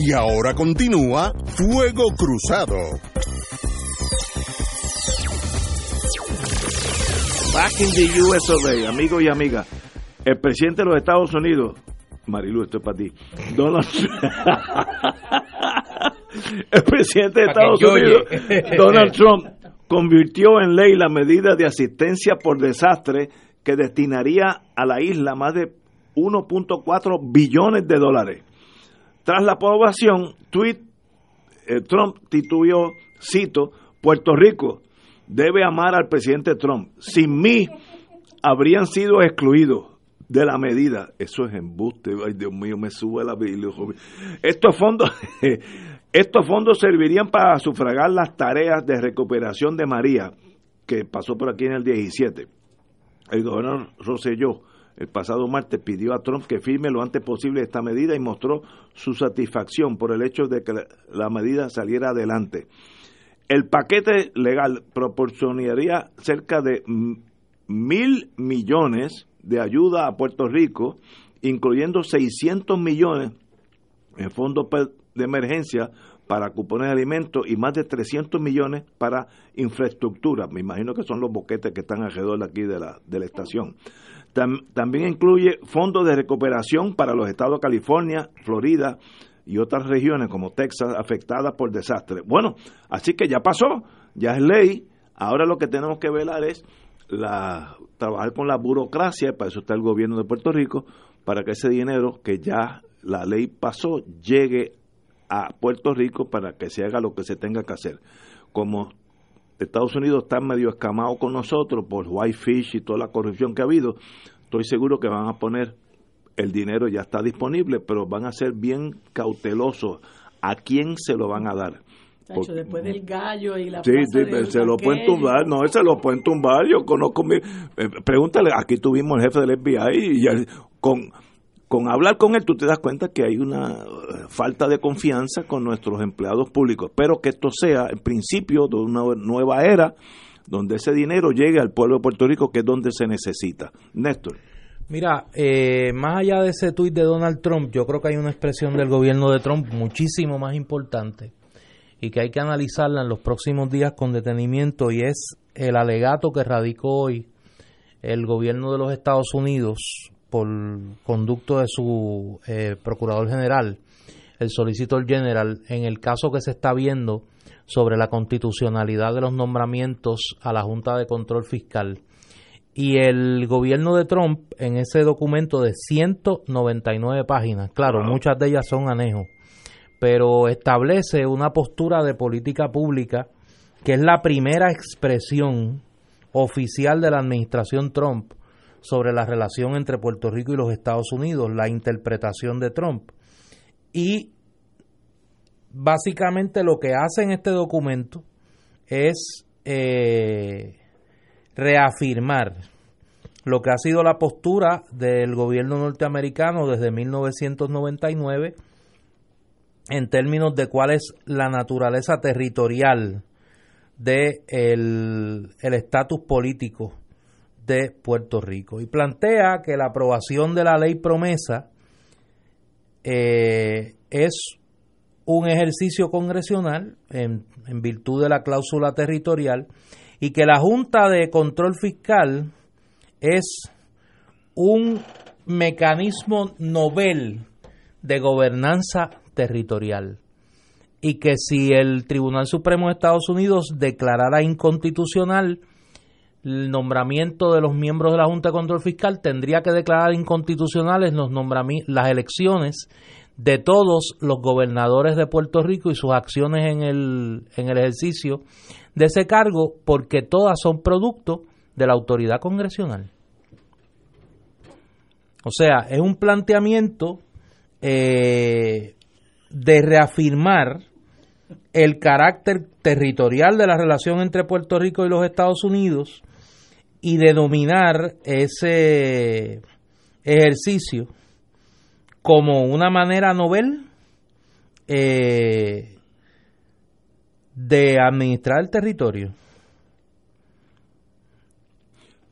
[SPEAKER 3] Y ahora continúa Fuego Cruzado.
[SPEAKER 1] Back in the US of A, amigos y amigas. El presidente de los Estados Unidos, Marilu, esto es para ti. Donald El presidente de Estados Unidos. Donald Trump, convirtió en ley la medida de asistencia por desastre que destinaría a la isla más de 1.4 billones de dólares. Tras la aprobación, tweet, eh, Trump tituló, cito, Puerto Rico debe amar al presidente Trump. Sin mí habrían sido excluidos de la medida. Eso es embuste. Ay, Dios mío, me sube la Biblia. Estos fondos, estos fondos servirían para sufragar las tareas de recuperación de María, que pasó por aquí en el 17. El gobernador Rosselló el pasado martes pidió a Trump que firme lo antes posible esta medida y mostró su satisfacción por el hecho de que la- medida saliera adelante. El paquete legal proporcionaría cerca de mil millones de ayuda a Puerto Rico, incluyendo 600 millones en fondos de emergencia para cupones de alimentos y más de 300 millones para infraestructura. Me imagino que son los boquetes que están alrededor de aquí de la, de la estación. Tam- también incluye fondos de recuperación para los estados de California, Florida y otras regiones como Texas afectadas por desastres. Bueno, así que ya pasó, ya es ley. Ahora lo que tenemos que velar es la, trabajar con la burocracia, para eso está el gobierno de Puerto Rico, para que ese dinero que ya la ley pasó llegue a Puerto Rico para que se haga lo que se tenga que hacer. Como Estados Unidos está medio escamado con nosotros por Whitefish y toda la corrupción que ha habido, estoy seguro que van a poner el dinero ya está disponible, pero van a ser bien cautelosos. A quién se lo van a dar.
[SPEAKER 10] Después del gallo y la
[SPEAKER 1] Sí, sí, se lo pueden tumbar, no, se lo pueden tumbar, yo conozco mi, eh, pregúntale, aquí tuvimos el jefe del FBI y ya, con, con hablar con él tú te das cuenta que hay una eh, falta de confianza con nuestros empleados públicos, pero que esto sea el principio de una nueva era donde ese dinero llegue al pueblo de Puerto Rico, que es donde se necesita. Néstor.
[SPEAKER 2] Mira, eh, más allá de ese tuit de Donald Trump, yo creo que hay una expresión del gobierno de Trump muchísimo más importante y que hay que analizarla en los próximos días con detenimiento y es el alegato que radicó hoy el gobierno de los Estados Unidos por conducto de su eh, procurador general, el solicitor general, en el caso que se está viendo sobre la constitucionalidad de los nombramientos a la Junta de Control Fiscal. Y el gobierno de Trump, en ese documento de 199 páginas, claro, muchas de ellas son anejos, pero establece una postura de política pública que es la primera expresión oficial de la administración Trump sobre la relación entre Puerto Rico y los Estados Unidos, la interpretación de Trump. Y básicamente lo que hace en este documento es eh, reafirmar lo que ha sido la postura del gobierno norteamericano desde 1999 en términos de cuál es la naturaleza territorial de el el estatus político de Puerto Rico. Y plantea que la aprobación de la ley promesa eh, es un ejercicio congresional en, en virtud de la cláusula territorial y que la Junta de Control Fiscal es un mecanismo novel de gobernanza territorial. Y que si el Tribunal Supremo de Estados Unidos declarara inconstitucional el nombramiento de los miembros de la Junta de Control Fiscal, tendría que declarar inconstitucionales los las elecciones de todos los gobernadores de Puerto Rico y sus acciones en el, en el ejercicio de ese cargo, porque todas son producto de la autoridad congresional. O sea, es un planteamiento eh, de reafirmar el carácter territorial de la relación entre Puerto Rico y los Estados Unidos y denominar ese ejercicio como una manera novel eh, de administrar el territorio.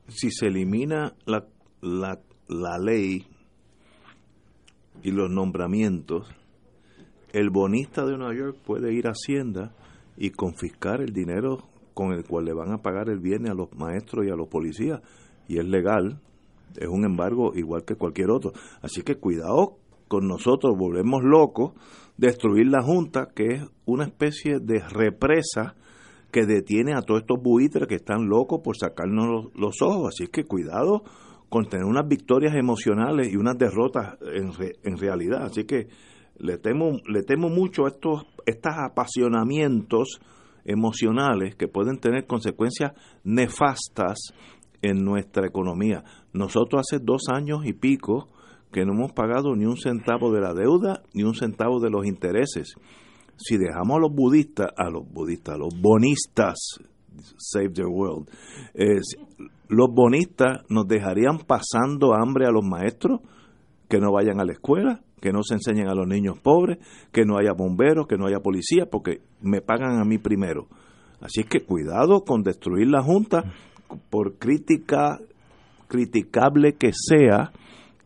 [SPEAKER 1] Si se elimina la, la, la ley y los nombramientos, el bonista de Nueva York puede ir a Hacienda y confiscar el dinero con el cual le van a pagar el viernes a los maestros y a los policías. Y es legal, es un embargo igual que cualquier otro. Así que cuidado con nosotros, volvemos locos, destruir la Junta, que es una especie de represa que detiene a todos estos buitres que están locos por sacarnos los, ojos. Así que cuidado con tener unas victorias emocionales y unas derrotas en, re- en realidad. Así que le temo, le temo mucho estos, estos apasionamientos emocionales que pueden tener consecuencias nefastas en nuestra economía. Nosotros hace dos años y pico que no hemos pagado ni un centavo de la deuda ni un centavo de los intereses. Si dejamos a los budistas, a los budistas, a los bonistas, Save the World, los bonistas nos dejarían pasando hambre a los maestros, que no vayan a la escuela, que no se enseñen a los niños pobres, que no haya bomberos, que no haya policía, porque me pagan a mí primero. Así es que cuidado con destruir la Junta, por crítica criticable que sea,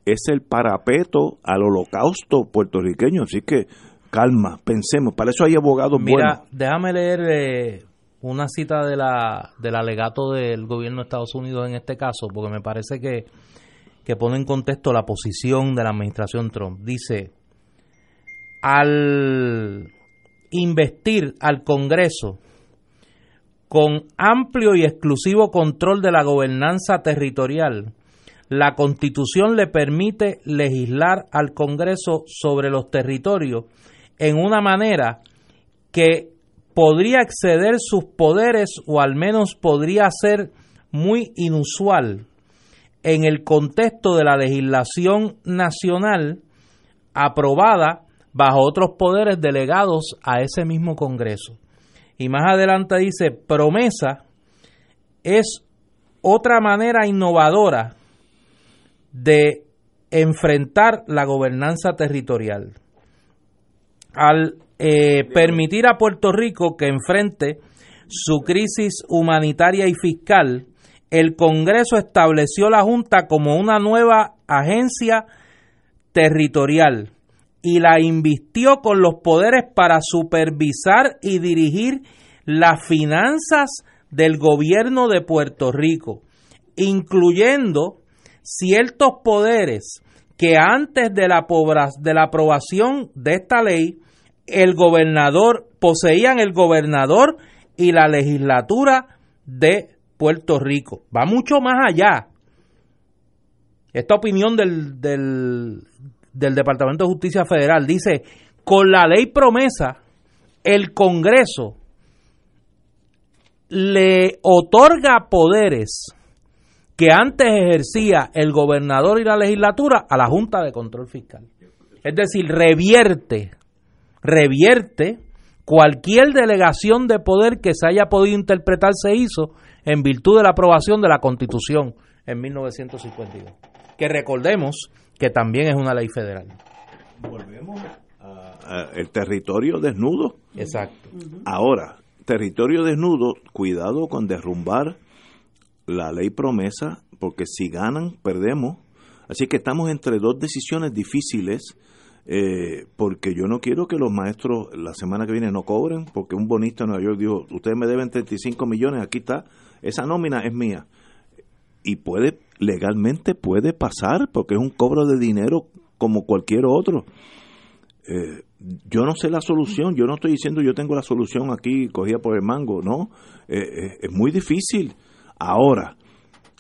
[SPEAKER 1] es el parapeto al holocausto puertorriqueño. Así que calma, pensemos, para eso hay abogados
[SPEAKER 2] Mira,
[SPEAKER 1] buenos.
[SPEAKER 2] déjame leer eh, una cita de la, del alegato del gobierno de Estados Unidos en este caso, porque me parece que, que pone en contexto la posición de la administración Trump. Dice, al investir al Congreso con amplio y exclusivo control de la gobernanza territorial, la Constitución le permite legislar al Congreso sobre los territorios en una manera que podría exceder sus poderes o al menos podría ser muy inusual en el contexto de la legislación nacional aprobada bajo otros poderes delegados a ese mismo Congreso. Y más adelante dice, promesa es otra manera innovadora de enfrentar la gobernanza territorial. Al eh, permitir a Puerto Rico que enfrente su crisis humanitaria y fiscal, el Congreso estableció la Junta como una nueva agencia territorial y la invistió con los poderes para supervisar y dirigir las finanzas del gobierno de Puerto Rico, incluyendo ciertos poderes que antes de la, de la aprobación de esta ley, el gobernador, poseían el gobernador y la legislatura de Puerto Rico. Va mucho más allá. Esta opinión del, del, Departamento de Justicia Federal dice, con la ley promesa, el Congreso le otorga poderes que antes ejercía el gobernador y la legislatura a la Junta de Control Fiscal. Es decir, revierte, revierte cualquier delegación de poder que se haya podido interpretar se hizo en virtud de la aprobación de la Constitución en 1952. Que recordemos que también es una ley federal.
[SPEAKER 1] Volvemos a el territorio desnudo.
[SPEAKER 2] Exacto.
[SPEAKER 1] Ahora, territorio desnudo, cuidado con derrumbar la ley promesa, porque si ganan, perdemos. Así que estamos entre dos decisiones difíciles, eh, porque yo no quiero que los maestros la semana que viene no cobren, porque un bonista en Nueva York dijo, ustedes me deben 35 millones, aquí está, esa nómina es mía. Y puede, legalmente puede pasar, porque es un cobro de dinero como cualquier otro. Eh, yo no sé la solución, yo no estoy diciendo yo tengo la solución aquí cogida por el mango, no, Eh, eh, es muy difícil. Ahora,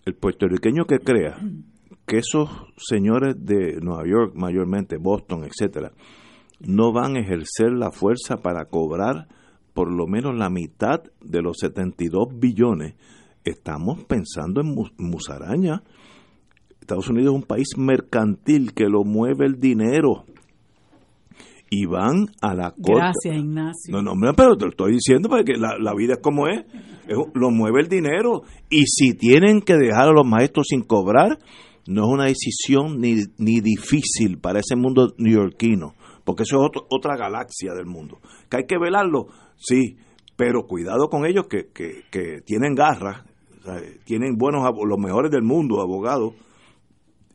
[SPEAKER 1] el puertorriqueño que crea que esos señores de Nueva York, mayormente Boston, etcétera, no van a ejercer la fuerza para cobrar por lo menos la mitad de los 72 billones, estamos pensando en mu- musaraña. Estados Unidos es un país mercantil que lo mueve el dinero y van a la corte.
[SPEAKER 10] Gracias, Ignacio.
[SPEAKER 1] No, no, pero te lo estoy diciendo porque la, la vida es como es. Es- Lo mueve el dinero. Y si tienen que dejar a los maestros sin cobrar, no es una decisión ni, ni difícil para ese mundo neoyorquino. Porque eso es otro- otra galaxia del mundo. Que hay que velarlo, sí. Pero cuidado con ellos que, que, que tienen garras, o sea, tienen buenos, los mejores del mundo, abogados.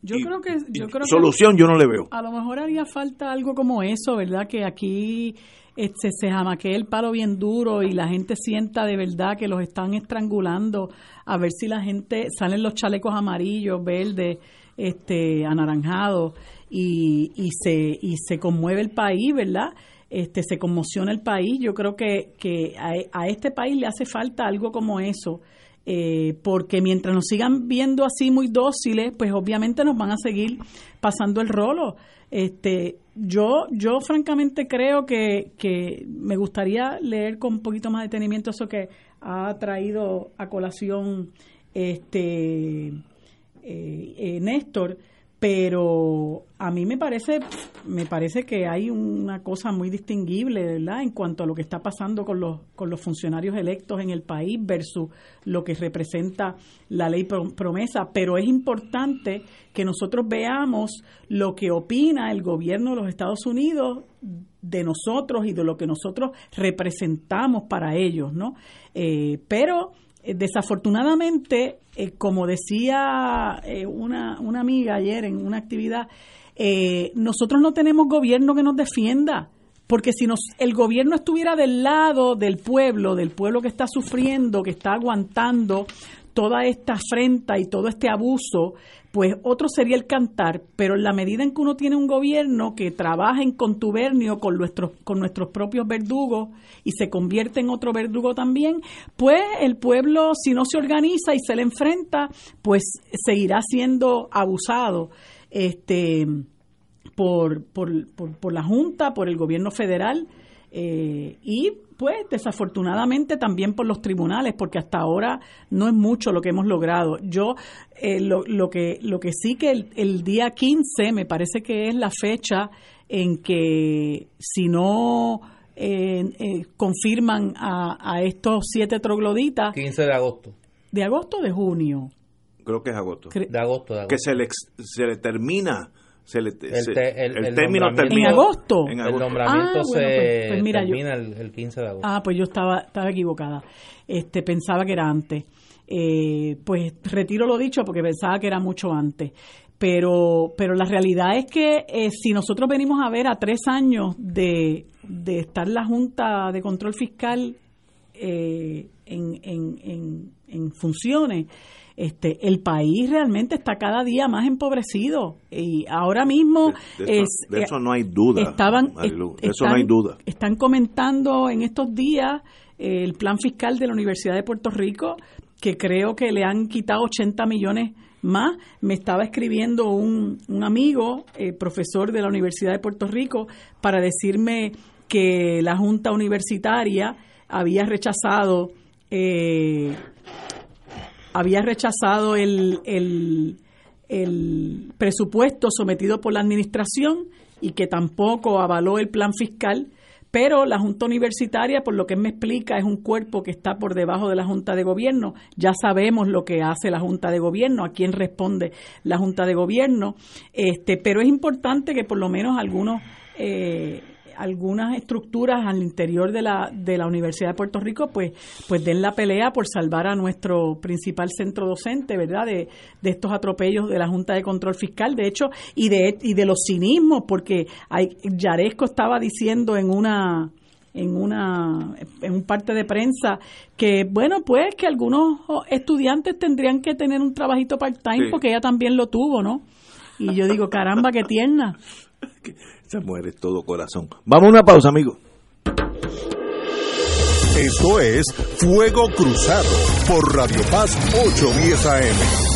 [SPEAKER 10] Yo creo que yo creo que-
[SPEAKER 1] Solución yo no le veo.
[SPEAKER 10] A lo mejor haría falta algo como eso, ¿verdad? Que aquí este, se jamaquee el palo bien duro y la gente sienta de verdad que los están estrangulando, a ver si la gente salen los chalecos amarillos, verdes, este, anaranjados y, y se y se conmueve el país, ¿verdad? Este, se conmociona el país. Yo creo que, que a, este país le hace falta algo como eso. eh, porque mientras nos sigan viendo así muy dóciles, pues obviamente nos van a seguir pasando el rolo. Este, yo, yo francamente creo que, que me gustaría leer con un poquito más de detenimiento eso que ha traído a colación este eh, eh, Néstor, pero a mí me parece me parece que hay una cosa muy distinguible, ¿verdad? En cuanto a lo que está pasando con los con los funcionarios electos en el país versus lo que representa la ley pro- promesa, pero es importante que nosotros veamos lo que opina el gobierno de los Estados Unidos de nosotros y de lo que nosotros representamos para ellos, ¿no? Eh, pero eh, desafortunadamente, eh, como decía eh, una, una amiga ayer en una actividad, eh, nosotros no tenemos gobierno que nos defienda. Porque si nos, el gobierno estuviera del lado del pueblo, del pueblo que está sufriendo, que está aguantando toda esta afrenta y todo este abuso, pues otro sería el cantar, pero en la medida en que uno tiene un gobierno que trabaja en contubernio con nuestros, con nuestros propios verdugos y se convierte en otro verdugo también, pues el pueblo, si no se organiza y se le enfrenta, pues seguirá siendo abusado. Este, por, por, por, por la Junta, por el gobierno federal eh, y pues desafortunadamente también por los tribunales, porque hasta ahora no es mucho lo que hemos logrado. Yo eh, lo, lo, que, lo que sí que el, el día 15 me parece que es la fecha en que si no eh, eh, confirman a, a estos siete trogloditas
[SPEAKER 2] 15 de agosto.
[SPEAKER 10] de agosto o de junio.
[SPEAKER 1] Creo que es agosto.
[SPEAKER 2] De agosto, de agosto.
[SPEAKER 1] Que se le, se le termina. Se le,
[SPEAKER 2] El
[SPEAKER 1] se-
[SPEAKER 2] te- el- el
[SPEAKER 1] término termina.
[SPEAKER 10] ¿En agosto?
[SPEAKER 1] En
[SPEAKER 2] El nombramiento
[SPEAKER 10] Ah, bueno,
[SPEAKER 2] se
[SPEAKER 10] pues- pues mira, yo-
[SPEAKER 2] termina el, el 15 de agosto.
[SPEAKER 10] Ah, pues yo estaba, estaba equivocada. Este, pensaba que era antes. Eh, pues retiro lo dicho porque pensaba que era mucho antes. Pero, pero la realidad es que eh, si nosotros venimos a ver a tres años de, de estar la Junta de Control Fiscal eh, en, en, en, en funciones, este, el país realmente está cada día más empobrecido y ahora mismo
[SPEAKER 1] De eso,
[SPEAKER 10] es,
[SPEAKER 1] de eso no hay duda.
[SPEAKER 10] estaban
[SPEAKER 1] Marilu, de eso
[SPEAKER 10] están-
[SPEAKER 1] no hay duda.
[SPEAKER 10] están comentando en estos días eh, el plan fiscal de la Universidad de Puerto Rico que creo que le han quitado 80 millones más. Me estaba escribiendo un, un amigo, eh, profesor de la Universidad de Puerto Rico, para decirme que la Junta Universitaria había rechazado eh, había rechazado el, el, presupuesto sometido por la administración y que tampoco avaló el plan fiscal, pero la Junta Universitaria, por lo que me explica, es un cuerpo que está por debajo de la Junta de Gobierno. Ya sabemos lo que hace la Junta de Gobierno, a quién responde la Junta de Gobierno, este, pero es importante que por lo menos algunos eh, algunas estructuras al interior de la, de la Universidad de Puerto Rico pues, pues den la pelea por salvar a nuestro principal centro docente, ¿verdad? De, de estos atropellos de la Junta de Control Fiscal, de hecho, y de, y de los cinismos, porque hay, Yaresco estaba diciendo en una en una en un parte de prensa que bueno pues que algunos estudiantes tendrían que tener un trabajito part time
[SPEAKER 1] Sí.
[SPEAKER 10] porque ella también lo tuvo no y yo digo caramba qué tierna
[SPEAKER 1] Esa mujer es todo corazón. Vamos a una pausa, amigo.
[SPEAKER 3] Esto es Fuego Cruzado por Radio Paz 810 AM.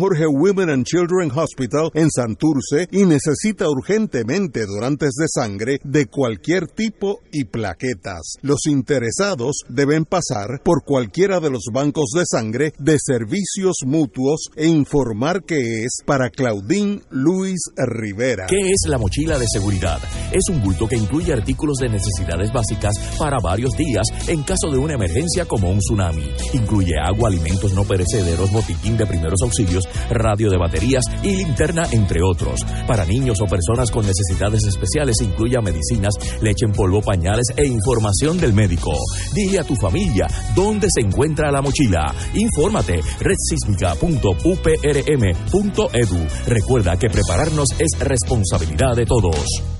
[SPEAKER 3] Jorge Women and Children Hospital en Santurce y necesita urgentemente donantes de sangre de cualquier tipo y plaquetas. Los interesados deben pasar por cualquiera de los bancos de sangre de servicios mutuos e informar que es para Claudine Luis Rivera.
[SPEAKER 7] ¿Qué es la mochila de seguridad? Es un bulto que incluye artículos de necesidades básicas para varios días en caso de una emergencia como un tsunami. Incluye agua, alimentos no perecederos, botiquín de primeros auxilios, radio de baterías y linterna, entre otros. Para niños o personas con necesidades especiales incluye medicinas, leche en polvo, pañales e información del médico. Dile a tu familia dónde se encuentra la mochila. Infórmate redsísmica.uprm.edu. Recuerda que prepararnos es responsabilidad de todos.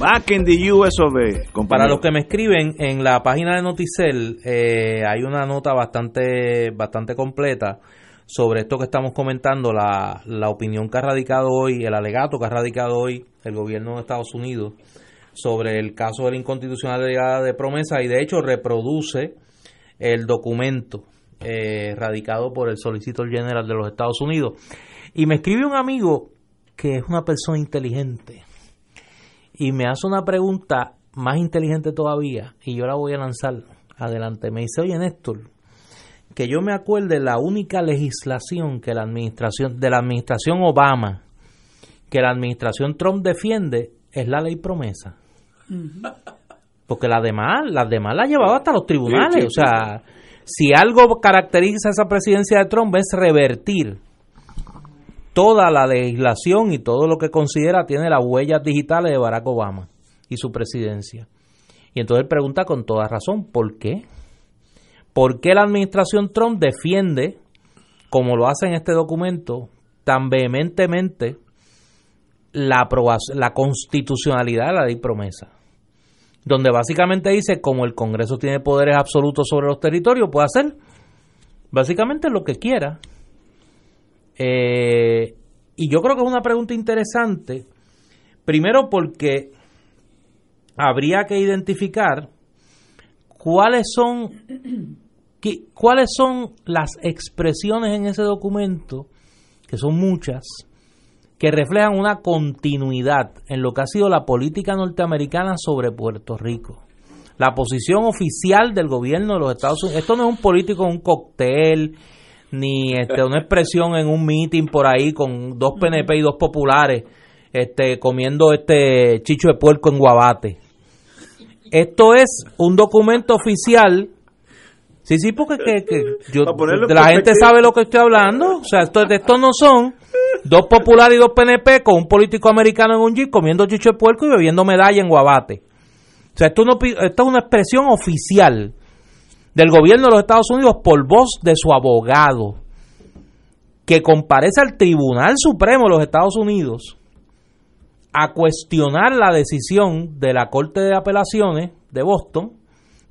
[SPEAKER 1] Back in the US of
[SPEAKER 2] Para los que me escriben en la página de Noticel eh, hay una nota bastante bastante completa sobre esto que estamos comentando, la, la opinión que ha radicado hoy, el alegato que ha radicado hoy el gobierno de Estados Unidos sobre el caso de la inconstitucionalidad de promesa y de hecho reproduce el documento eh, radicado por el Solicitor General de los Estados Unidos. Y me escribe un amigo que es una persona inteligente y me hace una pregunta más inteligente todavía y yo la voy a lanzar adelante. Me dice, oye Néstor, que yo me acuerde la única legislación que la administración, de la administración Obama, que la administración Trump defiende, es la ley promesa. Porque las demás, las demás la llevaba hasta los tribunales.
[SPEAKER 1] Sí, sí,
[SPEAKER 2] o sea, si algo caracteriza esa presidencia de Trump es revertir toda la legislación y todo lo que considera tiene las huellas digitales de Barack Obama y su presidencia. Y entonces él pregunta con toda razón, ¿por qué? ¿Por qué la administración Trump defiende, como lo hace en este documento, tan vehementemente la, la constitucionalidad de la ley promesa? Donde básicamente dice, como el Congreso tiene poderes absolutos sobre los territorios, puede hacer básicamente lo que quiera. Eh, y yo creo que es una pregunta interesante, primero porque habría que identificar cuáles son qué- cuáles son las expresiones en ese documento, que son muchas, que reflejan una continuidad en lo que ha sido la política norteamericana sobre Puerto Rico. La posición oficial del gobierno de los Estados Unidos. Esto no es un político un cóctel, ni este, una expresión en un meeting por ahí con dos PNP y dos populares este, comiendo este chicho de puerco en Guabate. Esto es un documento oficial. Sí, sí, porque que, que yo, la gente sabe lo que estoy hablando. O sea, esto, esto no son dos populares y dos PNP con un político americano en un jeep comiendo chicho de puerco y bebiendo medalla en Guabate. O sea, esto, no, esto es una expresión oficial del gobierno de los Estados Unidos por voz de su abogado que comparece al Tribunal Supremo de los Estados Unidos a cuestionar la decisión de la Corte de Apelaciones de Boston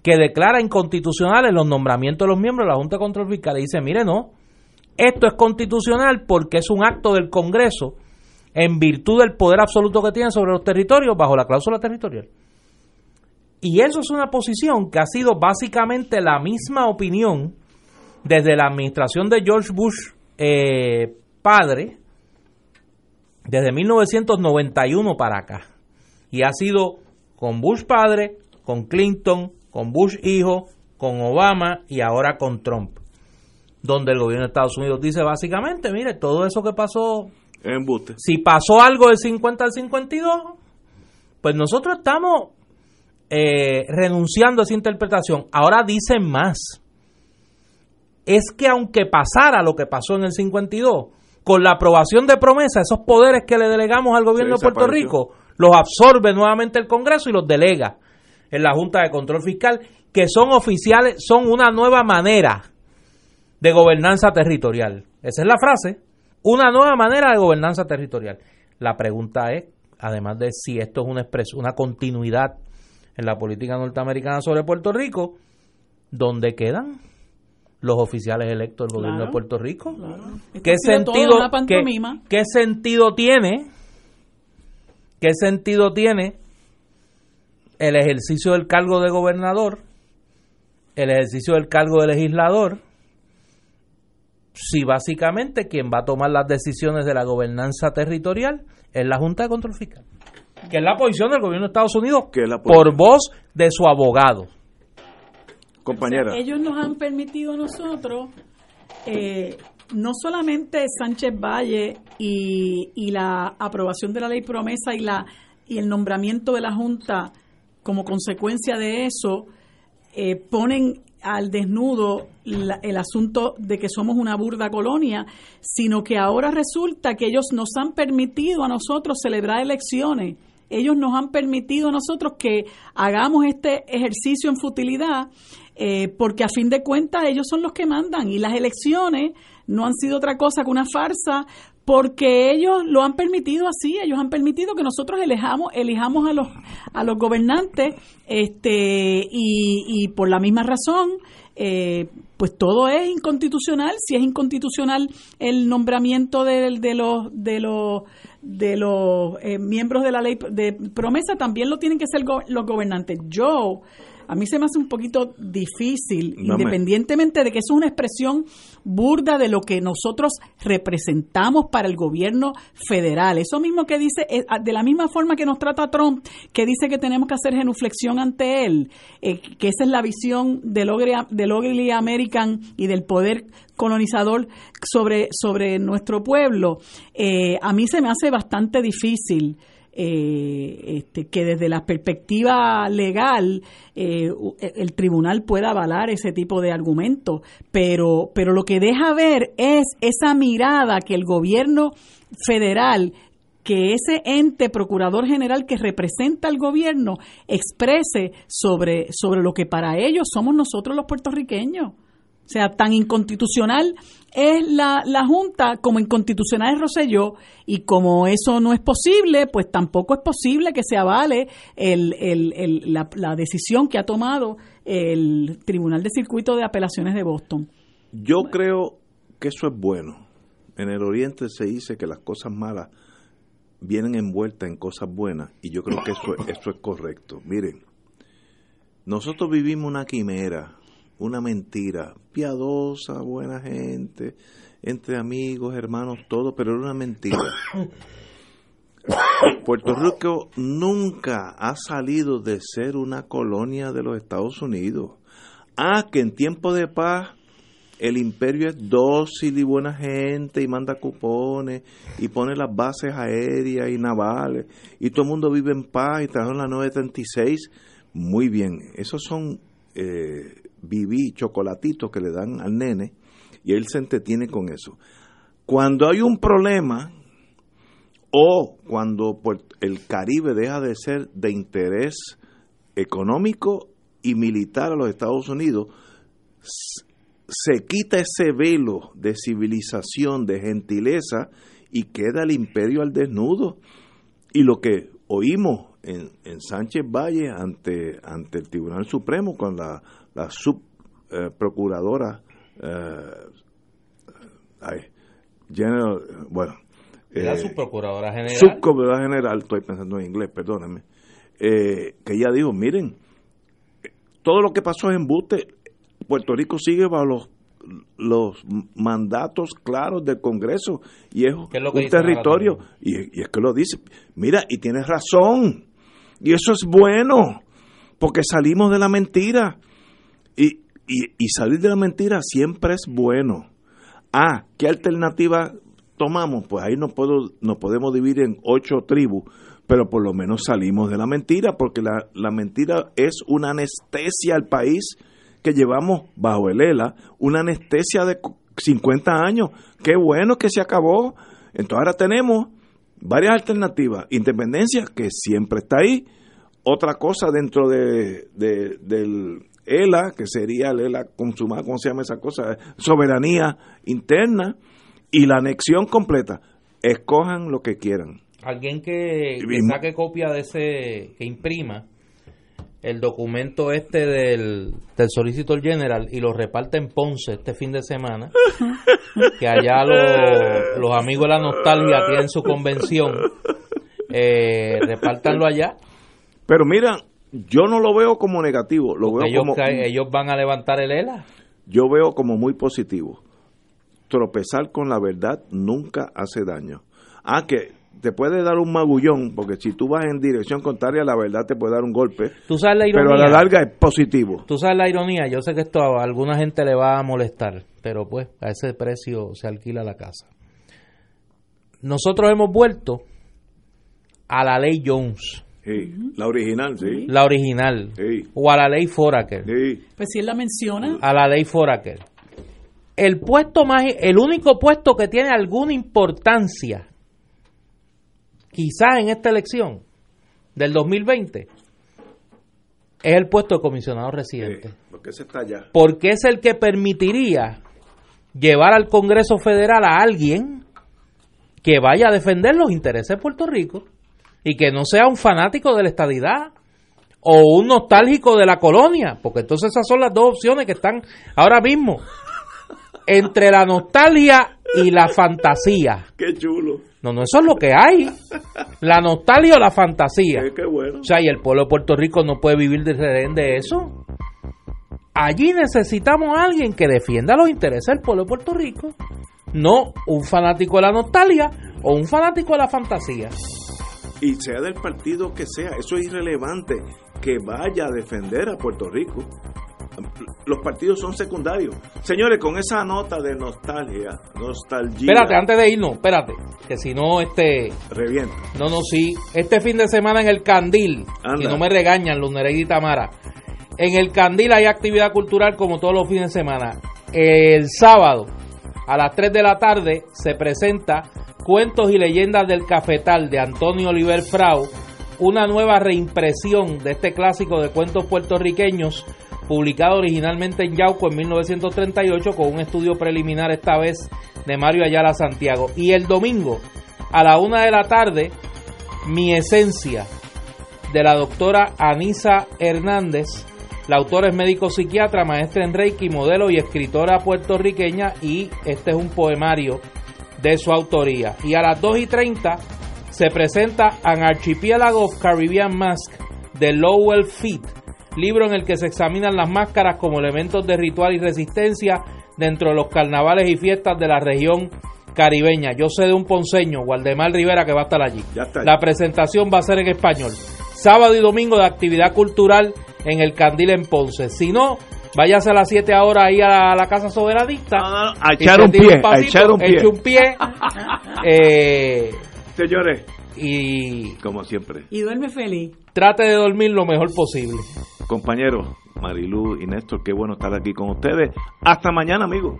[SPEAKER 2] que declara inconstitucionales los nombramientos de los miembros de la Junta de Control Fiscal. Y dice, mire, no, esto es constitucional porque es un acto del Congreso en virtud del poder absoluto que tiene sobre los territorios bajo la cláusula territorial. Y eso es una posición que ha sido básicamente la misma opinión desde la administración de George Bush eh, padre, desde 1991 para acá. Y ha sido con Bush padre, con Clinton, con Bush hijo, con Obama y ahora con Trump. Donde el gobierno de Estados Unidos dice básicamente, mire, todo eso que pasó,
[SPEAKER 1] Embuste.
[SPEAKER 2] si pasó algo del 50 al 52, pues nosotros estamos eh, renunciando a esa interpretación. Ahora dicen más. Es que aunque pasara lo que pasó en el 52, con la aprobación de promesa, esos poderes que le delegamos al gobierno de Puerto. Rico, los absorbe nuevamente el Congreso y los delega en la Junta de Control Fiscal, que son oficiales, son una nueva manera de gobernanza territorial. Esa es la frase, una nueva manera de gobernanza territorial. La pregunta es, además de si esto es una, una continuidad en la política norteamericana sobre Puerto Rico, ¿dónde quedan los oficiales electos del gobierno
[SPEAKER 10] Claro,
[SPEAKER 2] de Puerto Rico? ¿Qué sentido, qué sentido tiene? ¿Qué sentido tiene el ejercicio del cargo de gobernador, el ejercicio del cargo de legislador, si básicamente quien va a tomar las decisiones de la gobernanza territorial es la Junta de Control Fiscal? Que es la posición del gobierno de Estados Unidos
[SPEAKER 1] Que es la
[SPEAKER 2] por voz de su abogado.
[SPEAKER 1] Compañera.
[SPEAKER 10] Ellos nos han permitido a nosotros, eh, no solamente Sánchez Valle y, y la aprobación de la ley promesa y, la, y el nombramiento de la Junta como consecuencia de eso, eh, ponen al desnudo la- el asunto de que somos una burda colonia, sino que ahora resulta que ellos nos han permitido a nosotros celebrar elecciones. Ellos nos han permitido a nosotros que hagamos este ejercicio en futilidad, eh, porque a fin de cuentas ellos son los que mandan y las elecciones no han sido otra cosa que una farsa porque ellos lo han permitido así, ellos han permitido que nosotros elijamos, elijamos a los a los gobernantes, este y, y por la misma razón, eh, pues todo es inconstitucional. Si es inconstitucional el nombramiento de, de los de los de los eh, miembros de la ley de promesa, también lo tienen que ser los gobernantes. Yo a mí se me hace un poquito difícil, independientemente de que eso es una expresión burda de lo que nosotros representamos para el gobierno federal. Eso mismo que dice, eh, de la misma forma que nos trata Trump, que dice que tenemos que hacer genuflexión ante él, eh, que esa es la visión del Ugly, del ugly American y del poder colonizador sobre, sobre nuestro pueblo, eh, a mí se me hace bastante difícil eh, este, que desde la perspectiva legal eh, u- el tribunal pueda avalar ese tipo de argumentos, pero, pero lo que deja ver es esa mirada que el gobierno federal que ese ente procurador general que representa al gobierno exprese sobre, sobre lo que para ellos somos nosotros los puertorriqueños. O sea, tan inconstitucional es la, la Junta como inconstitucional es Rosselló y como eso no es posible, pues tampoco es posible que se avale el, el- el- la, la decisión que ha tomado el Tribunal de Circuito de Apelaciones de Boston.
[SPEAKER 1] Yo creo que eso es bueno. En el Oriente se dice que las cosas malas vienen envueltas en cosas buenas y yo creo que eso, eso es correcto. Miren, nosotros vivimos una quimera, una mentira, piadosa, buena gente, entre amigos, hermanos, todo, pero era una mentira. Puerto Rico nunca ha salido de ser una colonia de los Estados Unidos. Ah, que en tiempo de paz el imperio es dócil y buena gente y manda cupones y pone las bases aéreas y navales y todo el mundo vive en paz y trajeron la 936. Muy bien, esos son eh, viví chocolatitos que le dan al nene y él se entretiene con eso. Cuando hay un problema o cuando pues, el Caribe deja de ser de interés económico y militar a los Estados Unidos, se quita ese velo de civilización, de gentileza, y queda el imperio al desnudo. Y lo que oímos en, en Sánchez Valle ante, ante el Tribunal Supremo con la, la subprocuradora, eh, general, bueno,
[SPEAKER 2] la
[SPEAKER 1] eh,
[SPEAKER 2] subprocuradora general.
[SPEAKER 1] Subprocuradora general, estoy pensando en inglés, perdónenme, eh, que ella dijo, miren, todo lo que pasó es embuste, Puerto Rico sigue bajo los los mandatos claros del Congreso y es,
[SPEAKER 2] ¿Qué es lo que
[SPEAKER 1] un territorio y, y es que lo dice mira y tienes razón y eso es bueno porque salimos de la mentira y, y, y salir de la mentira siempre es bueno ah qué alternativa tomamos pues ahí nos puedo nos podemos dividir en ocho tribus pero por lo menos salimos de la mentira porque la, la mentira es una anestesia al país que llevamos bajo el ELA, una anestesia de 50 años. Qué bueno que se acabó. Entonces ahora tenemos varias alternativas. Independencia, que siempre está ahí. Otra cosa dentro de, de- del ELA, que sería el ELA consumada, ¿cómo se llama esa cosa? Soberanía interna y la anexión completa. Escojan lo que quieran.
[SPEAKER 2] Alguien que, saque copia de ese, que imprima el documento este del, del Solicitor General y lo reparte en Ponce este fin de semana, que allá los, los amigos de la nostalgia tienen su convención, eh, repártanlo allá.
[SPEAKER 1] Pero mira, yo no lo veo como negativo, lo veo
[SPEAKER 2] Ellos,
[SPEAKER 1] como
[SPEAKER 2] ellos van a levantar el ELA.
[SPEAKER 1] yo veo como muy positivo. Tropezar con la verdad nunca hace daño. Ah, que te puede dar un magullón, porque si tú vas en dirección contraria, la verdad te puede dar un golpe.
[SPEAKER 2] Tú sabes la
[SPEAKER 1] Pero a
[SPEAKER 2] ironía.
[SPEAKER 1] la larga es positivo.
[SPEAKER 2] Tú sabes la ironía, yo sé que esto a alguna gente le va a molestar, pero pues a ese precio se alquila la casa. Nosotros hemos vuelto a la ley Jones,
[SPEAKER 1] Sí, la original, sí.
[SPEAKER 2] la original,
[SPEAKER 1] Sí.
[SPEAKER 2] o a la ley Foraker,
[SPEAKER 1] Sí.
[SPEAKER 10] Pues si él la menciona,
[SPEAKER 2] a la ley Foraker. El puesto más, el único puesto que tiene alguna importancia, quizás en esta elección del 2020, es el puesto de comisionado residente.
[SPEAKER 1] Porque ese está allá.
[SPEAKER 2] porque es el que permitiría llevar al Congreso Federal a alguien que vaya a defender los intereses de Puerto Rico y que no sea un fanático de la estadidad o un nostálgico de la colonia, porque entonces esas son las dos opciones que están ahora mismo entre la nostalgia y la fantasía.
[SPEAKER 1] Qué chulo.
[SPEAKER 2] No, no, eso es lo que hay. La nostalgia o la fantasía.
[SPEAKER 1] Qué, qué bueno.
[SPEAKER 2] O sea, y el pueblo de Puerto Rico no puede vivir de rehén de eso. Allí necesitamos a alguien que defienda los intereses del pueblo de Puerto Rico. No un fanático de la nostalgia o un fanático de la fantasía.
[SPEAKER 1] Y sea del partido que sea, eso es irrelevante. Que vaya a defender a Puerto Rico. Los partidos son secundarios. Señores, con esa nota de nostalgia, nostalgia.
[SPEAKER 2] Espérate, antes de irnos, espérate. Que si no, este.
[SPEAKER 1] Revienta.
[SPEAKER 2] No, no, sí. Este fin de semana en el Candil.
[SPEAKER 1] Anda.
[SPEAKER 2] Si no me regañan, Luz Nereida y Tamara. En el Candil hay actividad cultural como todos los fines de semana. El sábado, a las 3 de la tarde, se presenta Cuentos y Leyendas del Cafetal de Antonio Oliver Frau. Una nueva reimpresión de este clásico de cuentos puertorriqueños publicado originalmente en Yauco en 1938 con un estudio preliminar esta vez de Mario Ayala Santiago. Y el domingo a la una de la tarde, Mi Esencia de la doctora Anisa Hernández. La autora es médico psiquiatra, maestra en Reiki, modelo y escritora puertorriqueña y este es un poemario de su autoría. Y a las 2 y 30 se presenta An Archipelago of Caribbean Mask de Lowell Feet, libro en el que se examinan las máscaras como elementos de ritual y resistencia dentro de los carnavales y fiestas de la región caribeña. Yo sé de un ponceño, Waldemar Rivera, que va a estar allí.
[SPEAKER 1] Ya está.
[SPEAKER 2] La presentación va a ser en español. Sábado y domingo de actividad cultural en el Candil en Ponce. Si no, Váyase a las 7 ahora ahí a la, Casa Soberanista.
[SPEAKER 1] a echar un pie, a echar un pie.
[SPEAKER 2] Eche un pie. eh,
[SPEAKER 1] Señores.
[SPEAKER 2] Y.
[SPEAKER 1] Como siempre.
[SPEAKER 10] Y duerme feliz.
[SPEAKER 2] Trate de dormir lo mejor posible.
[SPEAKER 1] Compañeros, Marilú y Néstor, qué bueno estar aquí con ustedes. Hasta mañana, amigos.